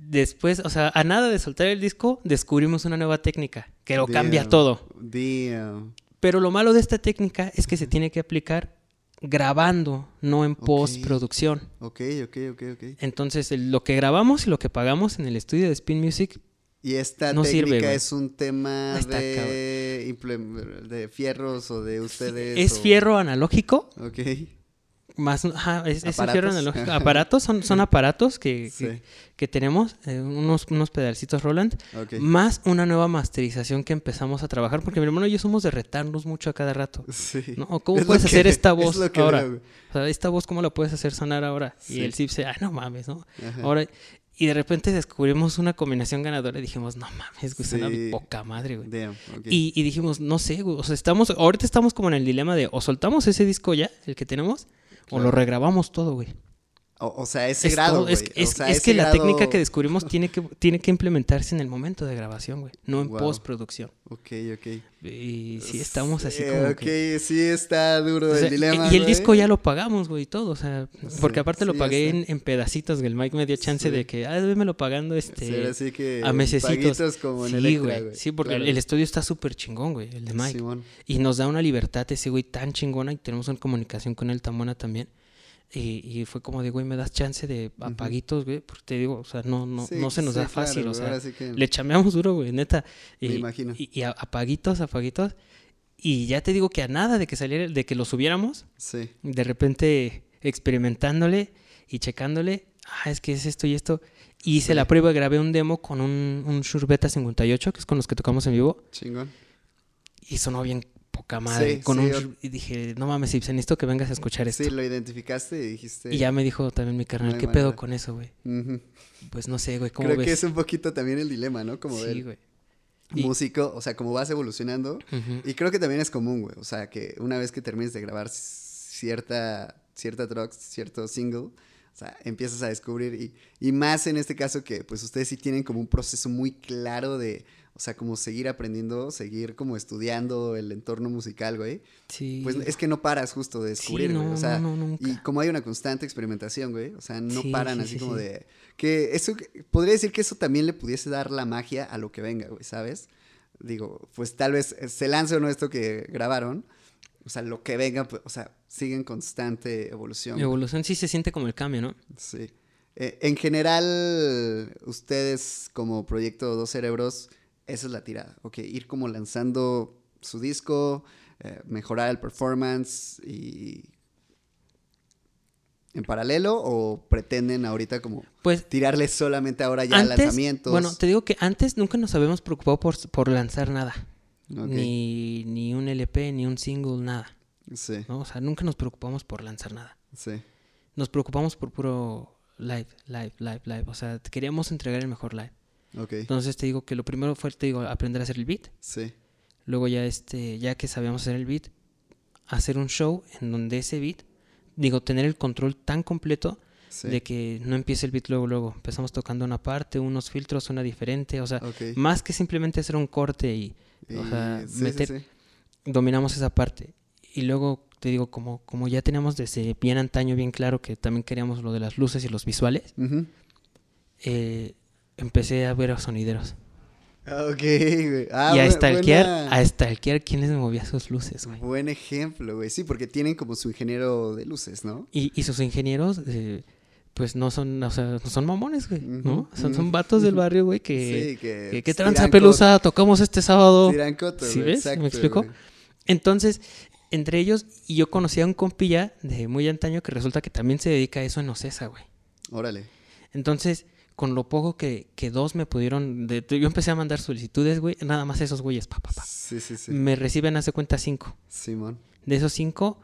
después, o sea, a nada de soltar el disco, descubrimos una nueva técnica que lo cambia todo. Damn. Pero lo malo de esta técnica es que se tiene que aplicar grabando, no en postproducción. Ok, ok, ok, ok. Entonces, lo que grabamos y lo que pagamos en el estudio de Spin Music, Y esta No técnica sirve, es un tema está de, fierros o de ustedes. es o- fierro analógico, Ok. Más, ajá, es, es ¿Aparatos? analógico. Aparatos, son, son aparatos que, Sí. que, que tenemos, eh, unos, unos pedalcitos Roland, Ok. más una nueva masterización que empezamos a trabajar, porque mi hermano y yo somos de retarnos mucho a cada rato. Sí. ¿no? ¿Cómo Es puedes hacer que- esta es voz ahora? O sea, esta voz, ¿cómo la puedes hacer sonar ahora? Sí. Y el Zip se, ah, no mames, ¿no? Ajá. Ahora, y de repente descubrimos una combinación ganadora y dijimos, no mames, güey, suena Sí. poca madre, güey. Damn. Y, y dijimos, no sé, güey, o sea, estamos, ahorita estamos como en el dilema de o soltamos ese disco ya, el que tenemos, o lo regrabamos todo, güey. O, o sea, ese Es, grado, todo- es, es- O sea, es ese que la técnica que descubrimos tiene que, tiene que implementarse en el momento de grabación, güey, no en Wow. postproducción. Ok, ok. Y sí, estamos así Eh, como ok, que... sí está duro O sea, el dilema. y el güey. disco ya lo pagamos, güey, todo, o sea, porque Sí, aparte lo pagué en, pedacitos, güey, el Mike me dio chance Sí. de que, ah, lo pagando, este... Que a mesecitos. como en güey. Sí, porque Claro. el, el estudio está súper chingón, güey, el de Mike. Simón. Y nos da una libertad ese güey tan chingona y tenemos una comunicación con él tan buena también. Y, y fue como de, güey, me das chance de apaguitos, güey, porque te digo, o sea, no, no, Sí, no se nos sí, da fácil, claro, o sea, ahora sí que- le chameamos duro, güey, neta. Y, Me imagino. Y, apaguitos, apaguitos. Y ya te digo que a nada de que saliera, de que lo subiéramos, Sí. de repente experimentándole y checándole, ah, es que es esto y esto. Y hice la prueba, grabé un demo con un, un Shure Beta 58, que es con los que tocamos en vivo, Chingón. y sonó bien poca madre. Sí, con sí, un, y dije, no mames, Ibsen, necesito que vengas a escuchar esto. Sí, lo identificaste y dijiste. Y ya me dijo también mi carnal, ¿qué pedo con eso, güey? Pues no sé, güey, ¿cómo Creo ves? que es un poquito también el dilema, ¿no? Como sí, güey. Y- músico, o sea, como vas evolucionando. Y creo que también es común, güey. O sea, que una vez que termines de grabar cierta, cierta track, cierto single, o sea, empiezas a descubrir. Y, y más en este caso que, pues, ustedes sí tienen como un proceso muy claro de, o sea, como seguir aprendiendo, seguir como estudiando el entorno musical, güey. Sí. Pues es que no paras justo de Sí, descubrir, güey. no, O sea, no, no, nunca. y como hay una constante experimentación, güey. O sea, no Sí, paran sí, así sí, como de. Que eso. Podría decir que eso también le pudiese dar la magia a lo que venga, güey, ¿sabes? Digo, pues tal vez eh, se lance o no esto que grabaron. O sea, lo que venga, pues, o sea, sigue en constante evolución. güey. Evolución sí se siente como el cambio, ¿no? Sí. Eh, en general, ustedes como proyecto Dos Cerebros, esa es la tirada, ¿ok? Ir como lanzando su disco, eh, mejorar el performance y... ¿En paralelo o pretenden ahorita como Pues tirarle solamente ahora ya antes, lanzamientos? bueno, te digo que antes nunca nos habíamos preocupado por, por lanzar nada. Ni, ni un LP, ni un single, nada. Sí, ¿no? O sea, nunca nos preocupamos por lanzar nada. sí, Nos preocupamos por puro live, live, live, live. O sea, queríamos entregar el mejor live. Ok, Entonces te digo que lo primero fue, te digo, aprender a hacer el beat. sí, Luego ya este, ya que sabíamos hacer el beat, hacer un show en donde ese beat, digo, tener el control tan completo sí. de que no empiece el beat luego, luego. Empezamos tocando una parte, unos filtros, una diferente. O sea, Ok. más que simplemente hacer un corte y, o sea, Y- sí, meter, sí. dominamos esa parte. Y luego, te digo, como, como ya teníamos desde bien antaño bien claro que también queríamos lo de las luces y los visuales, Ujú. eh, empecé a ver a sonideros. Ah, Ok, güey. Ah, y a stalkear, buena- a stalkear quiénes movían sus luces, güey. Buen ejemplo, güey. Sí, porque tienen como su ingeniero de luces, ¿no? Y, y sus ingenieros, eh, pues no son, o sea, no son mamones, güey, ¿no? Son, son vatos del barrio, güey, que... sí, que. que, ¿Qué tranza pelusa? Tocamos este sábado. coto, Tiran coto, ¿Sí ves? ¿Me explico? güey. Entonces, entre ellos, y yo conocí a un compilla de muy antaño que resulta que también se dedica a eso en Ocesa, güey. Órale. Entonces, con lo poco que, que dos me pudieron... de- yo empecé a mandar solicitudes, güey, nada más esos güeyes, pa, pa, pa. Sí, sí, sí. Me reciben, hace cuenta, cinco. Simón. De esos cinco,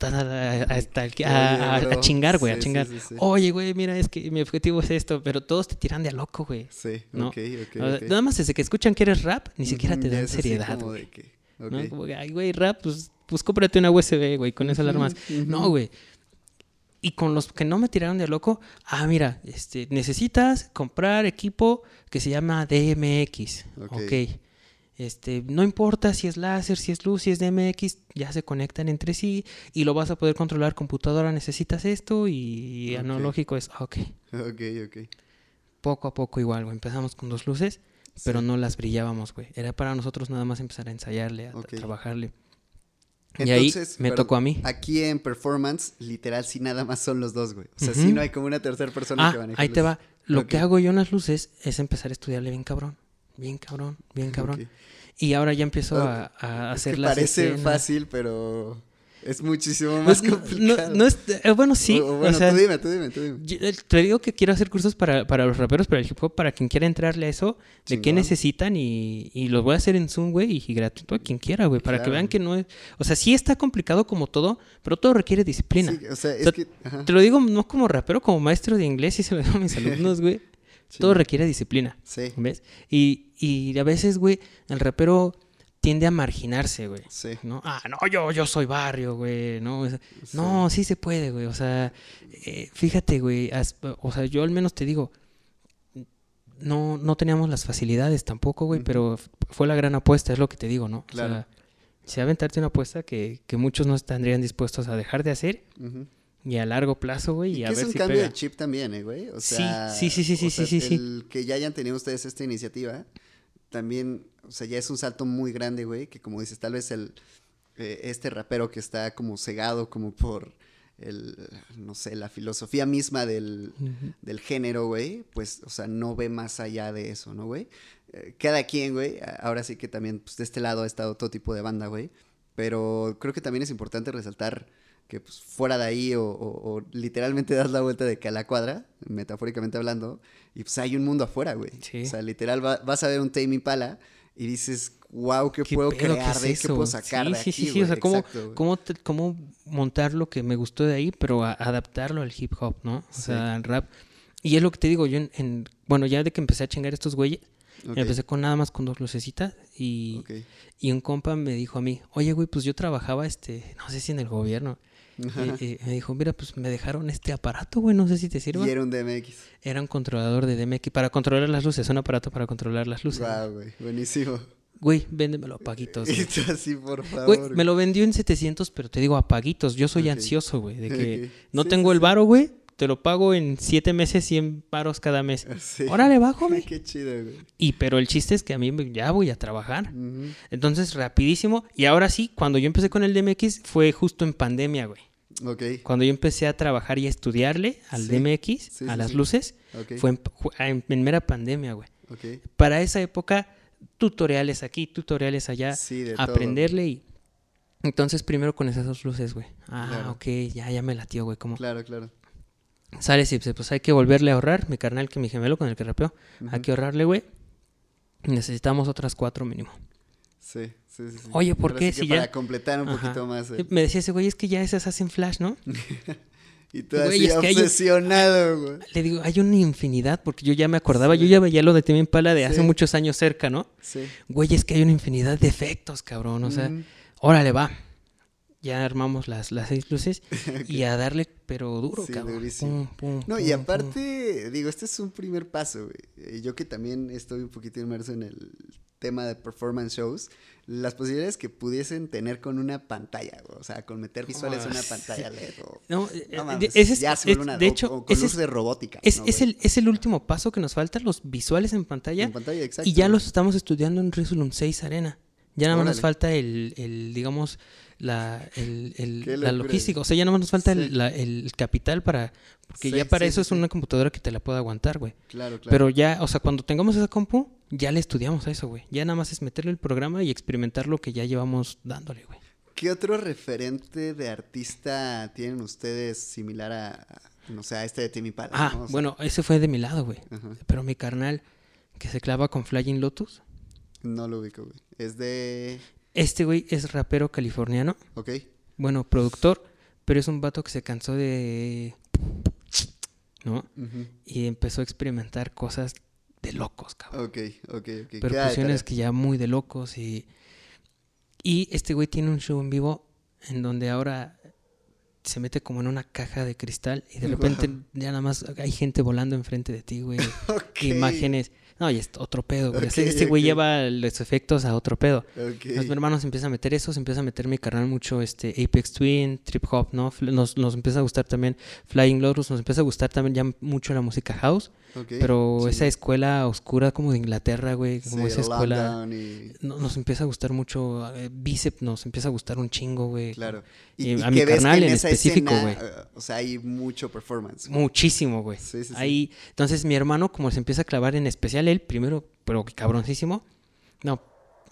a, chingar, güey, a chingar. Oye, güey, mira, es que mi objetivo es esto, pero todos te tiran de a loco, güey. Sí, ¿no? ok, ok. O sea, ok. Nada más desde que escuchan que eres rap, ni siquiera te ya dan seriedad, como güey. de que, ¿no? Como ay, güey, rap, pues, pues cómprate una USB, güey, con eso alarmas. No, güey. Y con los que no me tiraron de loco, ah, mira, este, necesitas comprar equipo que se llama DMX. Ok. Este, no importa si es láser, si es luz, si es DMX, ya se conectan entre sí y lo vas a poder controlar computadora, necesitas esto y analógico es, ok. Ok, ok. Poco a poco igual, güey. Empezamos con dos luces, pero no las brillábamos, güey. Era para nosotros nada más empezar a ensayarle, a, a Ok. Trabajarle. y ahí Entonces, me tocó a mí. Aquí en performance, literal, sí nada más son los dos, güey. O sea, Ujú. sí no hay como una tercera persona Ah, que maneje ahí te va. Lo que hago yo en las luces es empezar a estudiarle bien cabrón. Bien cabrón, bien cabrón. Y ahora ya empiezo a, a Es hacer que las parece escenas. fácil, pero es muchísimo más no- complicado. No, no es, eh, bueno, sí. O- o o bueno, sea, tú dime, tú dime, tú dime. yo, eh, te digo que quiero hacer cursos para, para los raperos, para el hip hop, para quien quiera entrarle a eso, de qué necesitan y, y los voy a hacer en Zoom, güey, y gratuito a quien quiera, güey, para que vean que no es... O sea, sí está complicado como todo, pero todo requiere disciplina. Sí, o sea, es sea, que... Te lo digo no como rapero, como maestro de inglés y se lo digo a mis alumnos, güey. Todo requiere disciplina. Sí, ¿Ves? Y, y a veces, güey, el rapero tiende a marginarse, güey. sí. ¿No? Ah, no, yo, yo soy barrio, güey. No, sea, no, sí se puede, güey. O sea, eh, fíjate, güey. as- O sea, yo al menos te digo, no, no teníamos las facilidades tampoco, güey, pero fue la gran apuesta, es lo que te digo, ¿no? Claro. O sea, si aventarte una apuesta que, que muchos no estarían dispuestos a dejar de hacer y a largo plazo, güey, y, Y a es un si cambio pega. de chip también, ¿eh, güey? O Sí, sea, sí, sí, sí, sí, o sea, sí, sí, sí. El que ya hayan tenido ustedes esta iniciativa, también, o sea, ya es un salto muy grande, güey, que como dices, tal vez el, eh, este rapero que está como cegado como por el, no sé, la filosofía misma del, del género, güey, pues, o sea, no ve más allá de eso, ¿no, güey? Eh, cada quien, güey, ahora sí que también, pues, de este lado ha estado todo tipo de banda, güey, pero creo que también es importante resaltar que, pues, fuera de ahí o, o- o literalmente das la vuelta de que a la cuadra, metafóricamente hablando, y pues hay un mundo afuera, güey. Sí. O sea, literal, va- vas a ver un Tame Impala y dices, wow, ¿qué, ¿Qué puedo pedo? ¿Qué crear es de, qué puedo sacar sí, de sí, aquí, sí, sí, o sea, cómo, Exacto, cómo, te- cómo montar lo que me gustó de ahí, pero a- adaptarlo al hip hop, ¿no? O Sí. sea, al rap. Y es lo que te digo, yo en, en- bueno, ya de que empecé a chingar estos güeyes, Empecé con nada más con dos lucecitas y, y un compa me dijo a mí, oye, güey, pues yo trabajaba, este, no sé si en el gobierno. Y, y me dijo, mira, pues me dejaron este aparato, güey, no sé si te sirva. Y era un DMX. Era un controlador de DMX para controlar las luces, un aparato para controlar las luces. Guau, güey. Buenísimo. Güey, véndemelo a paguitos. Güey. así, por favor. Güey, me lo vendió en 700, pero te digo a paguitos. Yo soy ansioso, güey, de que no Sí, tengo sí, el varo, güey. Te lo pago en 7 meses, 100 varos cada mes. Sí. Órale, bájame. Qué chido, güey. Y pero el chiste es que a mí ya voy a trabajar. Entonces, rapidísimo. Y ahora sí, cuando yo empecé con el DMX fue justo en pandemia, güey. Cuando yo empecé a trabajar y a estudiarle al Sí. DMX, Sí, a sí, las luces, fue en, en- en mera pandemia, güey. Para esa época, tutoriales aquí, tutoriales allá, todo. aprenderle y... Entonces, primero con esas dos luces, güey. Ah, Claro. ok, ya, ya me latió, güey. Como Claro, claro. sales y pues hay que volverle a ahorrar. Mi carnal, que mi gemelo con el que rapeó, hay que ahorrarle, güey. Necesitamos otras cuatro mínimo. Sí, sí, sí. sí. Oye, ¿por Ahora qué si ya- Para completar un Ajá. poquito más. eh. Me decía ese güey, es que ya esas hacen flash, ¿no? Y tú Güey, así es que hay un- obsesionado, güey. Le digo, hay una infinidad, porque yo ya me acordaba, yo ya veía lo de Temi Impala de hace muchos años cerca, ¿no? Sí. Güey, es que hay una infinidad de efectos, cabrón. O sea, órale, va. Ya armamos las, las seis luces y a darle, pero duro, Sí, cabrón. durísimo. Pum, pum, No, y aparte, digo, este es un primer paso, güey. Eh, Yo que también estoy un poquito inmerso en el tema de performance shows, las posibilidades que pudiesen tener con una pantalla, güey. O sea, con meter visuales en una Ah, pantalla LED. O. No, eh, no eh, mames, ese es- ya se es- una de hecho, o con ese es, de robótica. es, ¿no, es güey? el, es el último paso que nos falta, los visuales en pantalla. En pantalla, exacto. Y ya los estamos estudiando en Resolum 6 Arena. Ya nada más nos falta el, el, digamos, la, el, el- la logística. O sea, ya nada más nos falta Sí. el, la- el capital para... Porque Sí, ya para sí, eso es una computadora que te la pueda aguantar, güey. Claro, claro. Pero ya, o sea, cuando tengamos esa compu, ya le estudiamos a eso, güey. Ya nada más es meterle el programa y experimentar lo que ya llevamos dándole, güey. ¿Qué otro referente de artista tienen ustedes similar a, no sé, a este de Timmy Pala? Ah, ¿no? O sea, bueno, ese fue de mi lado, güey. Pero mi carnal, que se clava con Flying Lotus, No lo ubico, güey. Es de... este güey es rapero californiano. Ok. Bueno, productor, pero es un vato que se cansó de... ¿No? Y empezó a experimentar cosas de locos, cabrón. Ok, ok, ok. Percusiones que ya muy de locos y... Y este güey tiene un show en vivo en donde ahora se mete como en una caja de cristal y de repente ya nada más hay gente volando enfrente de ti, güey. Imágenes. No, y es otro pedo, güey. Este- güey lleva los efectos a otro pedo. ok. Entonces mi hermano se empieza a meter eso, se empieza a meter mi carnal mucho este Apex Twin, Trip Hop, ¿no? Nos, nos empieza a gustar también Flying Lotus, nos empieza a gustar también ya mucho la música house, pero sí. esa escuela oscura como de Inglaterra, güey, como Sí, esa escuela... Y... nos empieza a gustar mucho, eh, Bicep nos empieza a gustar un chingo, güey. Claro. Y a mi carnal en específico, güey. O sea, hay mucho performance. güey. Muchísimo, güey. Sí, sí, sí. Ahí, entonces mi hermano, como se empieza a clavar en especial él, primero, pero cabroncísimo. No,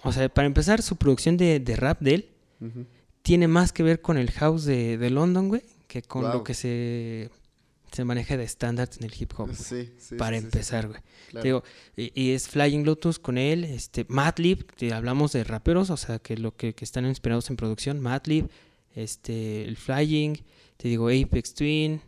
o sea, para empezar, su producción de, de rap de él tiene más que ver con el house de, de London, güey, que con lo que se, se maneja de estándares en el hip hop. Sí, sí. para sí, empezar, güey. claro. Te digo, y, y es Flying Lotus con él, este, Madlib, que hablamos de raperos, o sea, que lo que, que están inspirados en producción, Madlib, este, el Flying, te digo, Apex Twin,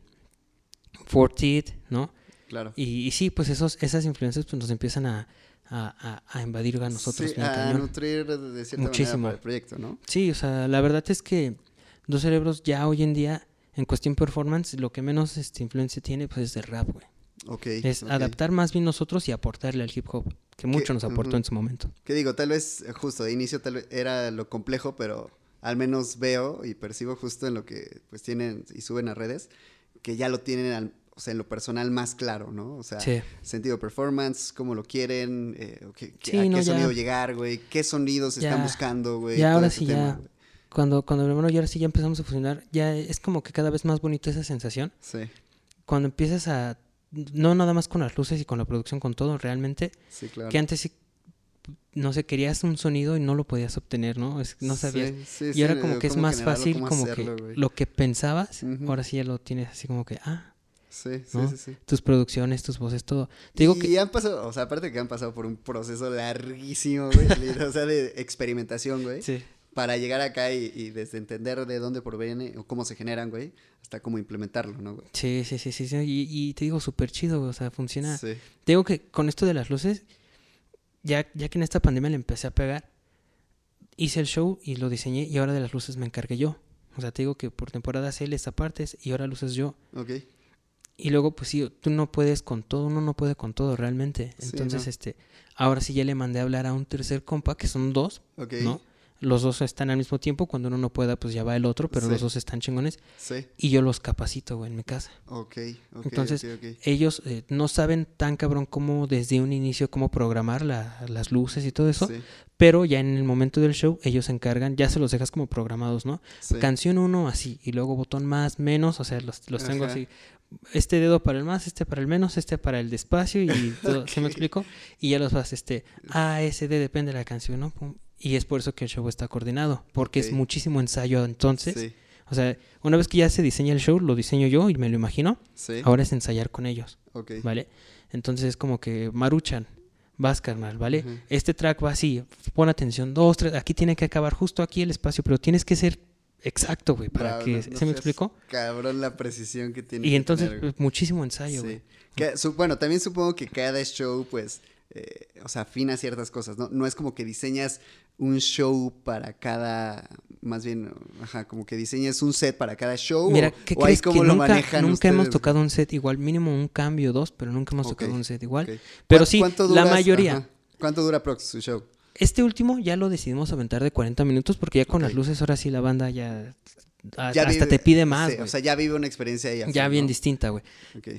Fortit, ¿no? Claro. Y, y sí, pues esos, esas influencias pues nos empiezan a, a, a- a invadir a nosotros Sí, a cañón. nutrir de cierta Muchísimo. manera el proyecto, ¿no? Sí, o sea, la verdad es que Dos Cerebros ya hoy en día, en cuestión performance, lo que menos este, influencia tiene pues es el rap, güey. Ok. Es ok. adaptar más bien nosotros y aportarle al hip hop, que mucho nos aportó Ujú. en su momento. Que digo, tal vez eh, justo de inicio tal vez era lo complejo, pero al menos veo y percibo justo en lo que pues tienen y suben a redes, que ya lo tienen, al- o sea, en lo personal más claro, ¿no? O sea, Sí. sentido performance, cómo lo quieren, eh, qué- Sí, a no, qué ya. sonido llegar, güey, qué sonidos Ya. están buscando, güey. Ya ahora sí, tema, ya. güey. Cuando, cuando mi hermano y ahora sí ya empezamos a fusionar, ya es como que cada vez más bonito esa sensación. Sí, Cuando empiezas a, no nada más con las luces y con la producción, con todo, realmente, sí, claro. que antes sí, no sé, querías un sonido y no lo podías obtener, ¿no? Es- no sabías. Sí, sí, y ahora como eh, que es más fácil, como hacerlo, que lo que pensabas, ahora sí ya lo tienes así como que, ah, Sí, sí, ¿no? sí, sí. tus producciones, tus voces, todo. Te digo y que han pasado, o sea, aparte que han pasado por un proceso larguísimo, güey, o sea, de experimentación, güey, sí, para llegar acá y, y desde entender de dónde proviene o cómo se generan, güey, hasta cómo implementarlo, ¿no, güey? sí, sí, sí, sí, sí, Y, y te digo súper chido, güey, o sea, funciona. Sí, Te digo que con esto de las luces, ya, ya que en esta pandemia le empecé a pegar, hice el show y lo diseñé y ahora de las luces me encargué yo. O sea, te digo que por temporada él esta parte y ahora luces yo. Ok. Y luego, pues sí, tú no puedes con todo, uno no puede con todo realmente. Sí, Entonces, no. este, ahora sí ya le mandé a hablar a un tercer compa, que son dos, Ok. ¿no? Los dos están al mismo tiempo, cuando uno no pueda, pues ya va el otro, pero Sí. los dos están chingones. Sí. Y yo los capacito, güey, en mi casa. Ok. ok, Entonces. Ellos eh, no saben tan cabrón como desde un inicio cómo programar la- las luces y todo eso, Sí, pero ya en el momento del show ellos se encargan, ya se los dejas como programados, ¿no? sí. Canción 1 así, y luego botón más, menos, o sea, los, los tengo Ajá. así. Este dedo para el más, este para el menos, este para el despacio y todo, ¿se me explico? Y ya los vas, este, A, S, D, depende de la canción, ¿no? Pum. Y es por eso que el show está coordinado, porque es muchísimo ensayo entonces. Sí, O sea, una vez que ya se diseña el show, lo diseño yo y me lo imagino, sí. ahora es ensayar con ellos. Ok. ¿vale? Entonces es como que Maruchan, vas carnal, ¿vale? Este track va así, pon atención, dos, tres, aquí tiene que acabar justo aquí el espacio, pero tienes que ser exacto, güey, para Bravo, que, no- ¿se no me seas explico? Cabrón la precisión que tiene. Y que entonces, tener, muchísimo ensayo, güey. Bueno, también supongo que cada show, pues, eh, o sea, afina ciertas cosas, ¿no? No es como que diseñas un show para cada, más bien, ajá, como que diseñas un set para cada show. Mira, o, ¿qué o crees que lo nunca, manejan nunca hemos tocado un set igual, mínimo un cambio, dos, pero nunca hemos tocado un set igual. Pero ¿Cuán- sí, la mayoría. Ajá. ¿Cuánto dura Prox su show? Este último ya lo decidimos aventar de 40 minutos porque ya con las luces ahora sí la banda ya, a- Ya hasta vive- te pide más, sí, o sea, ya vive una experiencia ahí. ya bien ¿no? distinta, güey.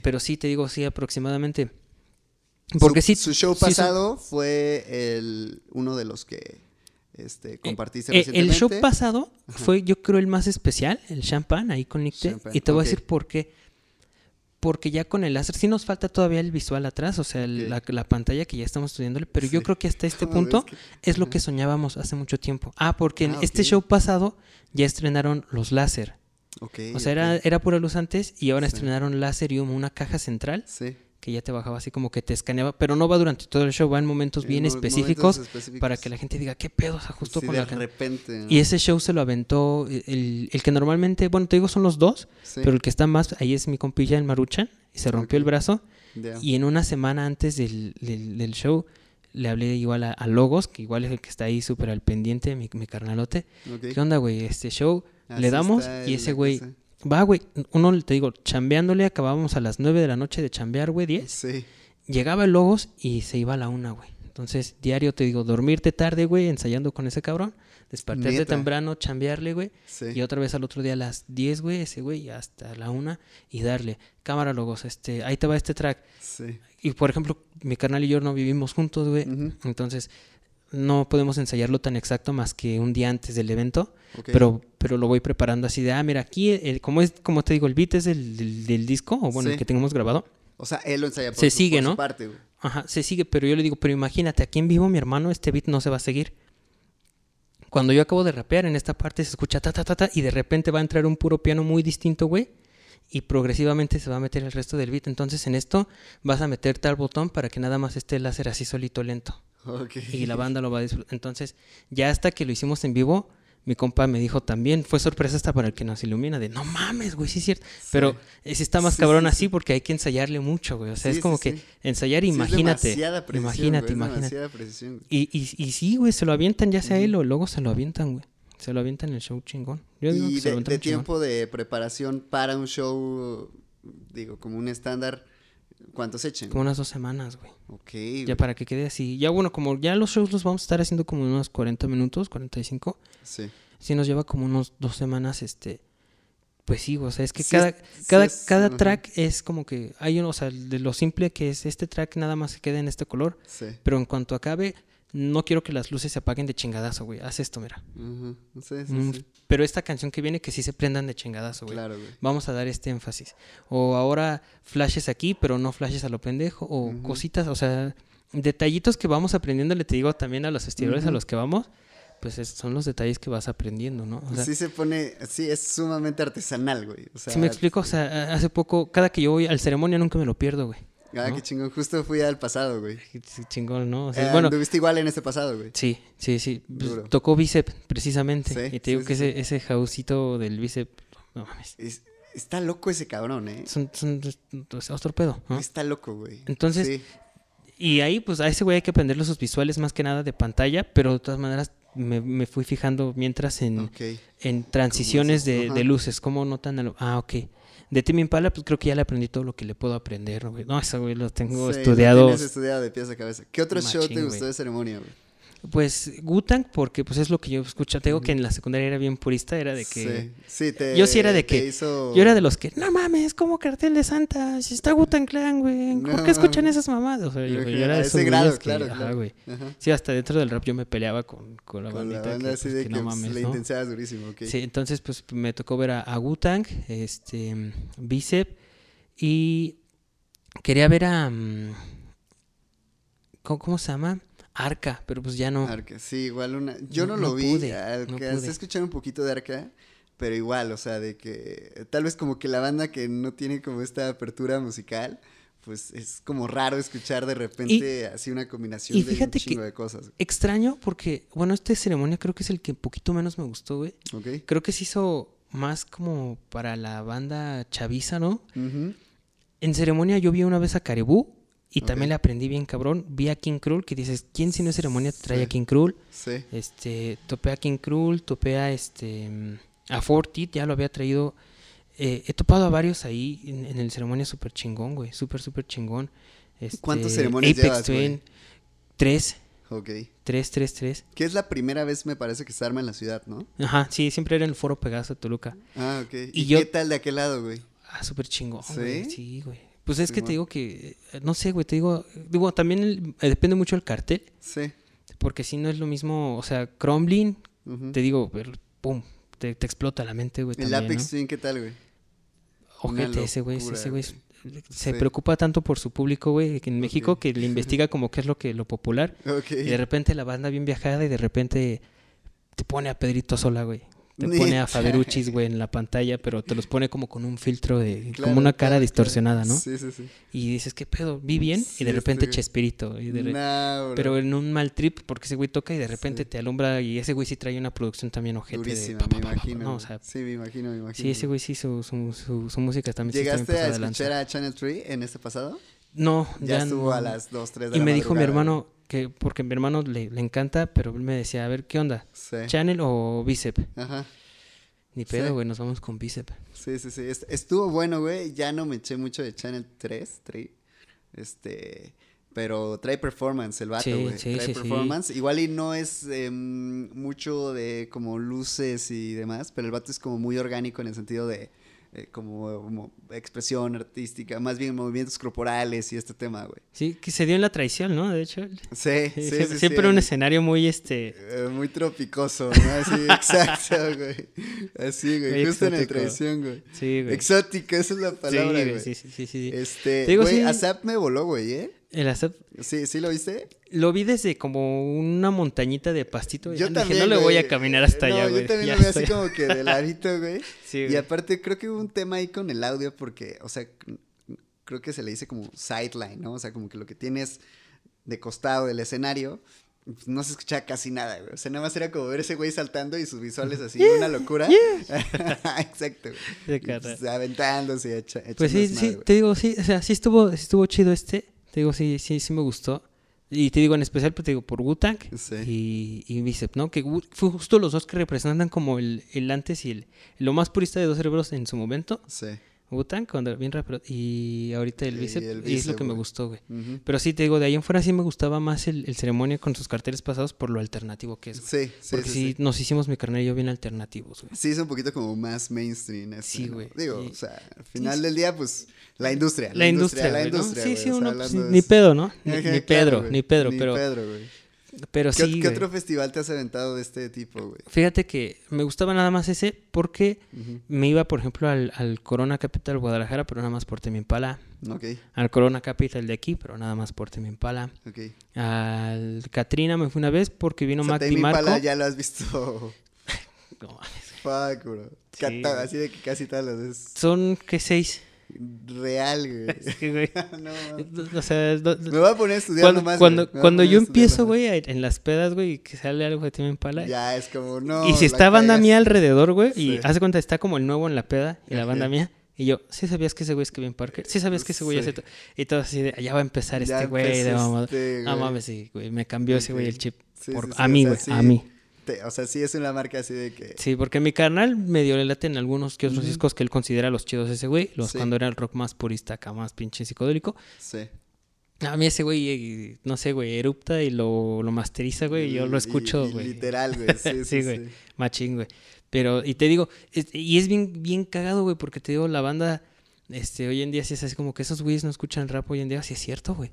Pero sí, te digo, sí, aproximadamente. Porque su, sí. Su show sí pasado fue el uno de los que este, compartiste Eh, el show recientemente. pasado fue, yo creo, el más especial, el champán, ahí con. Champagne, Y te voy a decir por qué. Porque ya con el láser, sí nos falta todavía el visual atrás, o sea, el- la, la pantalla que ya estamos estudiándole, pero yo creo que hasta este punto es que- es lo que soñábamos hace mucho tiempo. Ah, porque en Ah, este show pasado ya estrenaron los láser. O sea, era, era pura luz antes y ahora Sí. estrenaron láser y humo, una caja central Sí. Que ya te bajaba así como que te escaneaba, pero no va durante todo el show, va en momentos bien En específicos momentos específicos. para que la gente diga, ¿qué pedo? Se ajustó Sí, con de la can-?" repente. ¿no? Y ese show se lo aventó el, el que normalmente, bueno, te digo son los dos, Sí, pero el que está más, ahí es mi compilla, el Maruchan, y se rompió el brazo. Y en una semana antes del, del- del show, le hablé igual a, a Logos, que igual es el que está ahí súper al pendiente, mi, mi carnalote. ¿Qué onda, güey? Este show, Así le damos y ese güey, cosa. Va, güey. Uno, te digo, chambeándole, acabábamos a las 9 de la noche de chambear, güey, 10. Sí. Llegaba el Logos y se iba a la una, güey. Entonces, diario te digo, dormirte tarde, güey, ensayando con ese cabrón. Despertarte Neta. temprano, chambearle, güey. Sí. Y otra vez al otro día a las 10, güey, ese güey, hasta la una y darle. Cámara, Logos, este, ahí te va este track. Sí. Y por ejemplo, mi carnal y yo no vivimos juntos, güey. Entonces, no podemos ensayarlo tan exacto más que un día antes del evento. Pero, pero lo voy preparando así de, ah, mira, aquí, el, como es, como te digo, el beat es del, del, del disco, o bueno, Sí. el que tengamos grabado. O sea, él lo ensaya por Se su, sigue, por su ¿no? parte, güey. Ajá, se sigue, pero yo le digo, pero imagínate, aquí en vivo, mi hermano, este beat no se va a seguir. Cuando yo acabo de rapear, en esta parte se escucha ta, ta, ta, ta, y de repente va a entrar un puro piano muy distinto, güey, y progresivamente se va a meter el resto del beat. Entonces, en esto vas a meter tal botón para que nada más esté el láser así solito, lento. Y la banda lo va a disfrutar. Entonces, ya hasta que lo hicimos en vivo, mi compa me dijo también, fue sorpresa hasta para el que nos ilumina, de no mames, güey, sí es cierto. Pero ese está más Sí, cabrón sí, así sí. porque hay que ensayarle mucho, güey. O sea, Sí, es como sí, que sí. ensayar, Sí, es imagínate. demasiada precisión, imagínate, güey, es imagínate. demasiada precisión, güey. Y, y, y sí, güey, se lo avientan, ya sea él o luego se lo avientan, güey. Se lo avientan en el show chingón. Yo digo Y que se lo de, chingón. tiempo de preparación para un show, digo, como un estándar, ¿cuántos echen? Como unas dos semanas, güey. Ok. Ya güey. para que quede así. Ya bueno, como ya los shows los vamos a estar haciendo como unos 40 minutos, 45. Sí. Sí nos lleva como unos dos semanas, este... Pues sí, o sea, es que Sí cada, sí cada, es- cada track es como que hay uno, o sea, de lo simple que es este track nada más se queda en este color, Sí. pero en cuanto acabe, no quiero que las luces se apaguen de chingadazo, güey. Haz esto, mira. Sí, sí, Mm, sí. Pero esta canción que viene que sí se prendan de chingadazo, güey. Claro, güey. Vamos a dar este énfasis. O ahora flashes aquí, pero no flashes a lo pendejo. O cositas, o sea, detallitos que vamos aprendiendo, le te digo también a los festivales a los que vamos, pues es- son los detalles que vas aprendiendo, ¿no? O sea, sí se pone, sí, es sumamente artesanal, güey. O sea, si me explico, o sea, hace poco, cada que yo voy al ceremonia nunca me lo pierdo, güey. Ah, ¿no? qué chingón. Justo fui al pasado, güey. Qué Chingón, ¿no? O sea, Eh, bueno, Anduviste igual en este pasado, güey. sí, sí, sí. Pues, Duro. Tocó bíceps, precisamente. Sí, y te digo sí, que sí, ese, ese jausito del bíceps, no mames. Es- está loco ese cabrón, ¿eh? Son, son, es otro pedo, ¿no? Está loco, güey. Entonces, Sí. Y ahí, pues a ese güey hay que aprenderle sus visuales más que nada de pantalla, pero de todas maneras me, me fui fijando mientras en, en transiciones de, de luces, cómo notan. a lo- Ah, ok. De Timmy Impala, pues creo que ya le aprendí todo lo que le puedo aprender, güey. No, eso, güey, lo tengo Sí, lo estudiado. tienes estudiado de pies a cabeza. ¿Qué otro show te gustó güey. de ceremonia, güey? Pues Gutang, porque pues es lo que yo escucho. Te digo que en la secundaria era bien purista, era de que... Sí, sí, te, Yo sí era de que- hizo- Yo era de los que, no mames, como cartel de Santa, si está Gutan Clan, güey, ¿por No qué escuchan esas mamadas? O sea, yo, era de ese esos grado, güeyes que, claro, ajá, güey. Ajá. Sí, hasta dentro del rap yo me peleaba con, con la Con la banda que, así pues, de que que no pues, mames, le ¿no? intensiabas durísimo, ok. Sí, entonces pues me tocó ver a, a este, Bicep, y quería ver a... mm, ¿Cómo, cómo se llama? Arca, pero pues ya no. Arca, sí, igual una. Yo no, No- lo no vi, pude, alcancé no a pude. escuchar un poquito de Arca, pero igual, o sea, de que tal vez como que la banda que no tiene como esta apertura musical, pues es como raro escuchar de repente así una combinación y de un fíjate que- chingo de cosas. Extraño porque, bueno, esta ceremonia creo que es el que poquito menos me gustó, güey. ¿Ok? Creo que se hizo más como para la banda chaviza, ¿no? En ceremonia yo vi una vez a Caribú y también le aprendí bien cabrón. Vi a King Krul, que dices, ¿quién si no es ceremonia te trae Sí. a King Krul? Sí. Este, topé a King Krul, topé a este a Fortit, ya lo había traído. Eh, he topado a varios ahí en, en el ceremonia súper chingón, güey. Súper, súper chingón. Este, ¿Cuántas ceremonias Apex llevas, güey? Twin. Tres. Ok. Tres, tres, tres. Que es la primera vez, me parece, que se arma en la ciudad, ¿no? Ajá, sí, siempre era en el foro Pegaso de Toluca. Ah, ok. Y ¿Y, yo- qué tal de aquel lado, güey? Ah, súper chingón, ¿Sí? güey. Sí, güey. Pues es que te digo que, eh, no sé, güey, te digo, digo, también el- eh, depende mucho del cartel, Sí. porque si no es lo mismo, o sea, Crumbling, Ujú. te digo, pum, te, te explota la mente, güey, El también, Apex ¿no? Twin, ¿qué tal, güey? Ojete ese güey, ese güey se Sí. preocupa tanto por su público, güey, que en México que le investiga como qué es lo que lo popular y de repente la banda bien viajada y de repente te pone a Pedrito Sola, güey. Te pone a. Faberuchis, güey, en la pantalla, pero te los pone como con un filtro de... Claro, como una cara claro, distorsionada. ¿no? Sí, sí, sí. Y dices, ¿qué pedo? Vi bien Sí, y de repente este- Chespirito. Y de re- Nah, bro. Pero en un mal trip, porque ese güey toca y de repente Sí. te alumbra y ese güey sí trae una producción también ojete. de Durísima, pa, me imagino. ¿no? O güey. sea, sí, me imagino, me imagino. sí, ese güey sí, su, su, su, su música también sí ¿Llegaste a pasada de lanza. escuchar a Channel 3 en este pasado? No, Ya, ya, estuvo no. a las 2, 3 de Y la me dijo mi hermano que, porque mi hermano le, le encanta, pero él me decía, a ver, ¿qué onda? Sí. ¿Channel o Bicep? Ajá. Ni pedo, Sí. güey, nos vamos con Bicep. Sí, sí, sí. Est- Estuvo bueno, güey. Ya no me eché mucho de Channel 3, 3. Este. Pero trae performance el vato, güey. sí, trae performance. Igual y no es em, mucho de como luces y demás, pero el vato es como muy orgánico en el sentido de eh, como, como expresión artística, más bien movimientos corporales y este tema, güey. Sí, que se dio en la traición, ¿no? De hecho, Sí, sí, sí. sí, siempre un escenario muy, este... eh, muy tropicoso, ¿no? Así, exacto, güey. Así, güey. Muy Justo en exótico. traición, güey. Sí, güey. Exótico, esa es la palabra, güey. sí, sí, sí, sí. Este, Te digo, güey. ASAP me voló, güey, ¿eh? El ASAP Sí, ¿sí lo viste? lo vi desde como una montañita de pastito. Yo dije, también, no le voy a caminar hasta No, allá, güey. yo también ya lo vi así como que de ladito, güey. Sí, y aparte creo que hubo un tema ahí con el audio porque, o sea, creo que se le dice como sideline, ¿no? O sea, como que lo que tienes de costado del escenario, no se escuchaba casi nada, güey. O sea, nada más era como ver ese güey saltando y sus visuales así, una locura. Exacto, güey. De Y, cara. pues, aventándose, echa, Pues sí, sí, te digo, sí, o sea, sí estuvo, sí estuvo chido este. Te digo, sí, sí, sí me gustó. Y te digo, en especial, pues te digo, por Wu-Tang Sí. y, y Bicep, ¿no? Que fue justo los dos que representan como el, el antes y el, lo más purista de dos cerebros en su momento. Sí. Wu-Tang, cuando bien rapero, y ahorita el Y Bicep, el y es lo que me gustó, güey. Pero sí, te digo, de ahí en fuera sí me gustaba más el, el ceremonia con sus carteles pasados por lo alternativo que es. güey. Sí, sí, Porque sí, sí, sí. nos hicimos mi carnal y yo bien alternativos, güey. Sí, es un poquito como más mainstream. este, Sí, ¿no? güey. Digo, Y- o sea, al final del día, pues, la industria. La industria, la güey, ¿no? industria. Sí, sí, uno, pues, ni pedo, ¿no? Ni, ni Pedro, ni Pedro, ni pero, Pedro, güey. Pero ¿Qué, sí, qué güey. otro festival te has aventado de este tipo, güey? Fíjate que me gustaba nada más ese porque me iba, por ejemplo, al, al Corona Capital Guadalajara, pero nada más por Temi Impala. Ok, Al Corona Capital de aquí, pero nada más por Temi Impala. ok. Al Katrina me fui una vez porque vino O sea, Di Marco. Ya lo has visto. No mames. Fuck, bro. Sí, Cata- güey. así de que casi todas las veces. Son, ¿qué? Seis. Real, güey. Es que, güey. no. O sea, do- Me voy a poner a estudiar cuando, nomás. cuando, güey. Yo empiezo, güey, en las pedas, güey, y que sale algo de Temi Impala. Ya es como, no. y si está banda mía alrededor, güey, y Sí. hace cuenta, está como el nuevo en la peda y la banda mía, Y yo, ¿sí sabías que ese güey es Kevin Parker? ¿Sí sabías que ese güey Sí. hace to-?" Y todo así de, ya va a empezar Ya este güey de empezó mamada". este No mames, sí, güey. Me cambió ese güey el chip. Por- a mí, güey. A mí. Te- o sea, sí es una marca así de que. Sí, porque mi carnal medio le late en algunos que otros discos que él considera los chidos ese güey. Los Sí. cuando era el rock más purista acá, más pinche psicodélico. Sí. A mí ese güey, eh, no sé, güey, erupta y lo, lo masteriza, güey. Y yo lo escucho, y güey. Literal, güey. Sí, sí, Sí, sí. güey. Machín, güey. Pero, y te digo, es- y es bien, bien cagado, güey, porque te digo, la banda, este, hoy en día sí es así como que esos güeyes no escuchan rap hoy en día, sí es cierto, güey.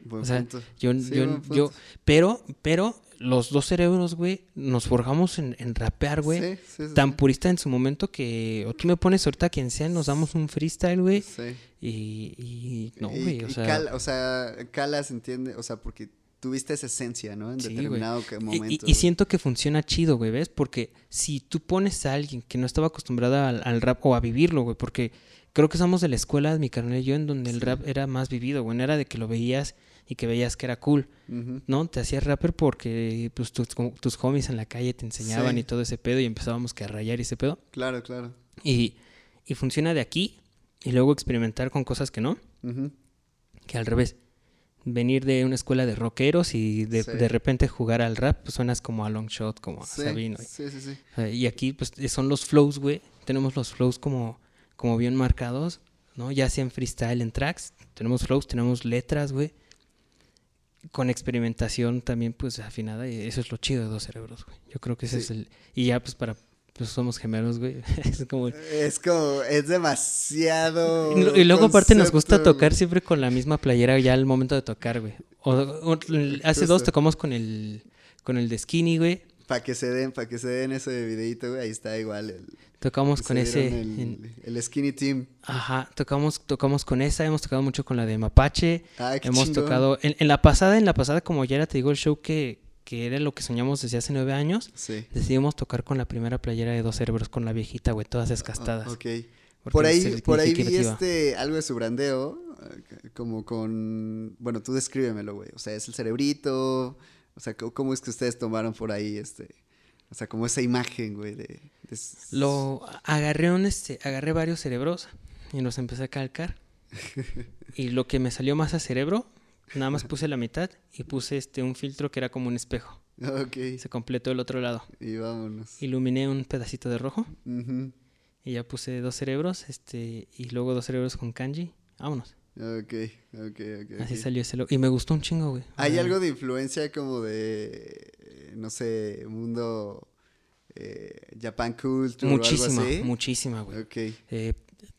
Buen O sea, punto. Yo, Sí, yo, yo, pero, pero, los dos cerebros, güey, nos forjamos en, en rapear, güey. Sí, sí, sí, Tan purista en su momento que, o tú me pones ahorita quien sea, nos damos un freestyle, güey. Sí. Y, y, no, güey, o sea. cala, o sea, calas, entiende, o sea, porque tuviste esa esencia, ¿no? En güey. determinado Y- momento. Y, siento que funciona chido, güey, ¿ves? Porque si tú pones a alguien que no estaba acostumbrada al, al rap o a vivirlo, güey, porque creo que somos de la escuela, mi carnal y yo, en donde el rap era más vivido, güey, no era de que lo veías y que veías que era cool. ¿no? Te hacías rapper porque pues, tus, tus homies en la calle te enseñaban Sí. y todo ese pedo y empezábamos que a rayar ese pedo. Claro, claro. Y, y funciona de aquí y luego experimentar con cosas que no, que al revés. Venir de una escuela de rockeros y de, Sí. de repente jugar al rap, pues suenas como a Long Shot, como a Sí, Sabino. sí, sí, sí. Y aquí, pues, eh, son los flows, güey. Tenemos los flows como, como bien marcados, ¿no? Ya sea en freestyle, en tracks. Tenemos flows, tenemos letras, güey. Con experimentación también, pues, afinada. Y eso es lo chido de Dos Cerebros, güey. Yo creo que ese Sí. es el... Y ya, pues, para... Pues somos gemelos, güey. es como... Es como, es demasiado. Y, luego aparte nos gusta tocar siempre con la misma playera ya al momento de tocar, güey. O, o- hace dos tocamos con el... Con el de Skinny, güey. Para que se den, para que se den ese videito, güey, ahí está igual. El, Tocamos con ese... El, en- el Skinny Team. Ajá, tocamos, tocamos con esa, hemos tocado mucho con la de Mapache, Ah, qué hemos chingón. tocado, en, en la pasada, en la pasada, como ya era, te digo, el show que, que era lo que soñamos desde hace nueve años, Sí. decidimos tocar con la primera playera de dos cerebros, con la viejita, güey, todas desgastadas. Ah, ok. Por ahí, por ahí vi este, algo de su brandeo, eh, como con, bueno, tú descríbemelo, güey. O sea, es el cerebrito, o sea, ¿cómo- ¿cómo es que ustedes tomaron por ahí, este, o sea, como esa imagen, güey, de... de Lo agarré un, este, agarré varios cerebros y los empecé a calcar. y lo que me salió más a cerebro, nada más puse la mitad y puse este un filtro que era como un espejo. Ok, Se completó el otro lado. y vámonos. Iluminé un pedacito de rojo. Y ya puse dos cerebros, este, y luego dos cerebros con kanji. Vámonos. Ok, ok, ok. Así ok. salió ese logo. Y me gustó un chingo, güey. ¿Hay algo de influencia como de, eh, no sé, mundo eh, Japan Culture Muchísima, o algo así? muchísima, güey. Ok, Eh,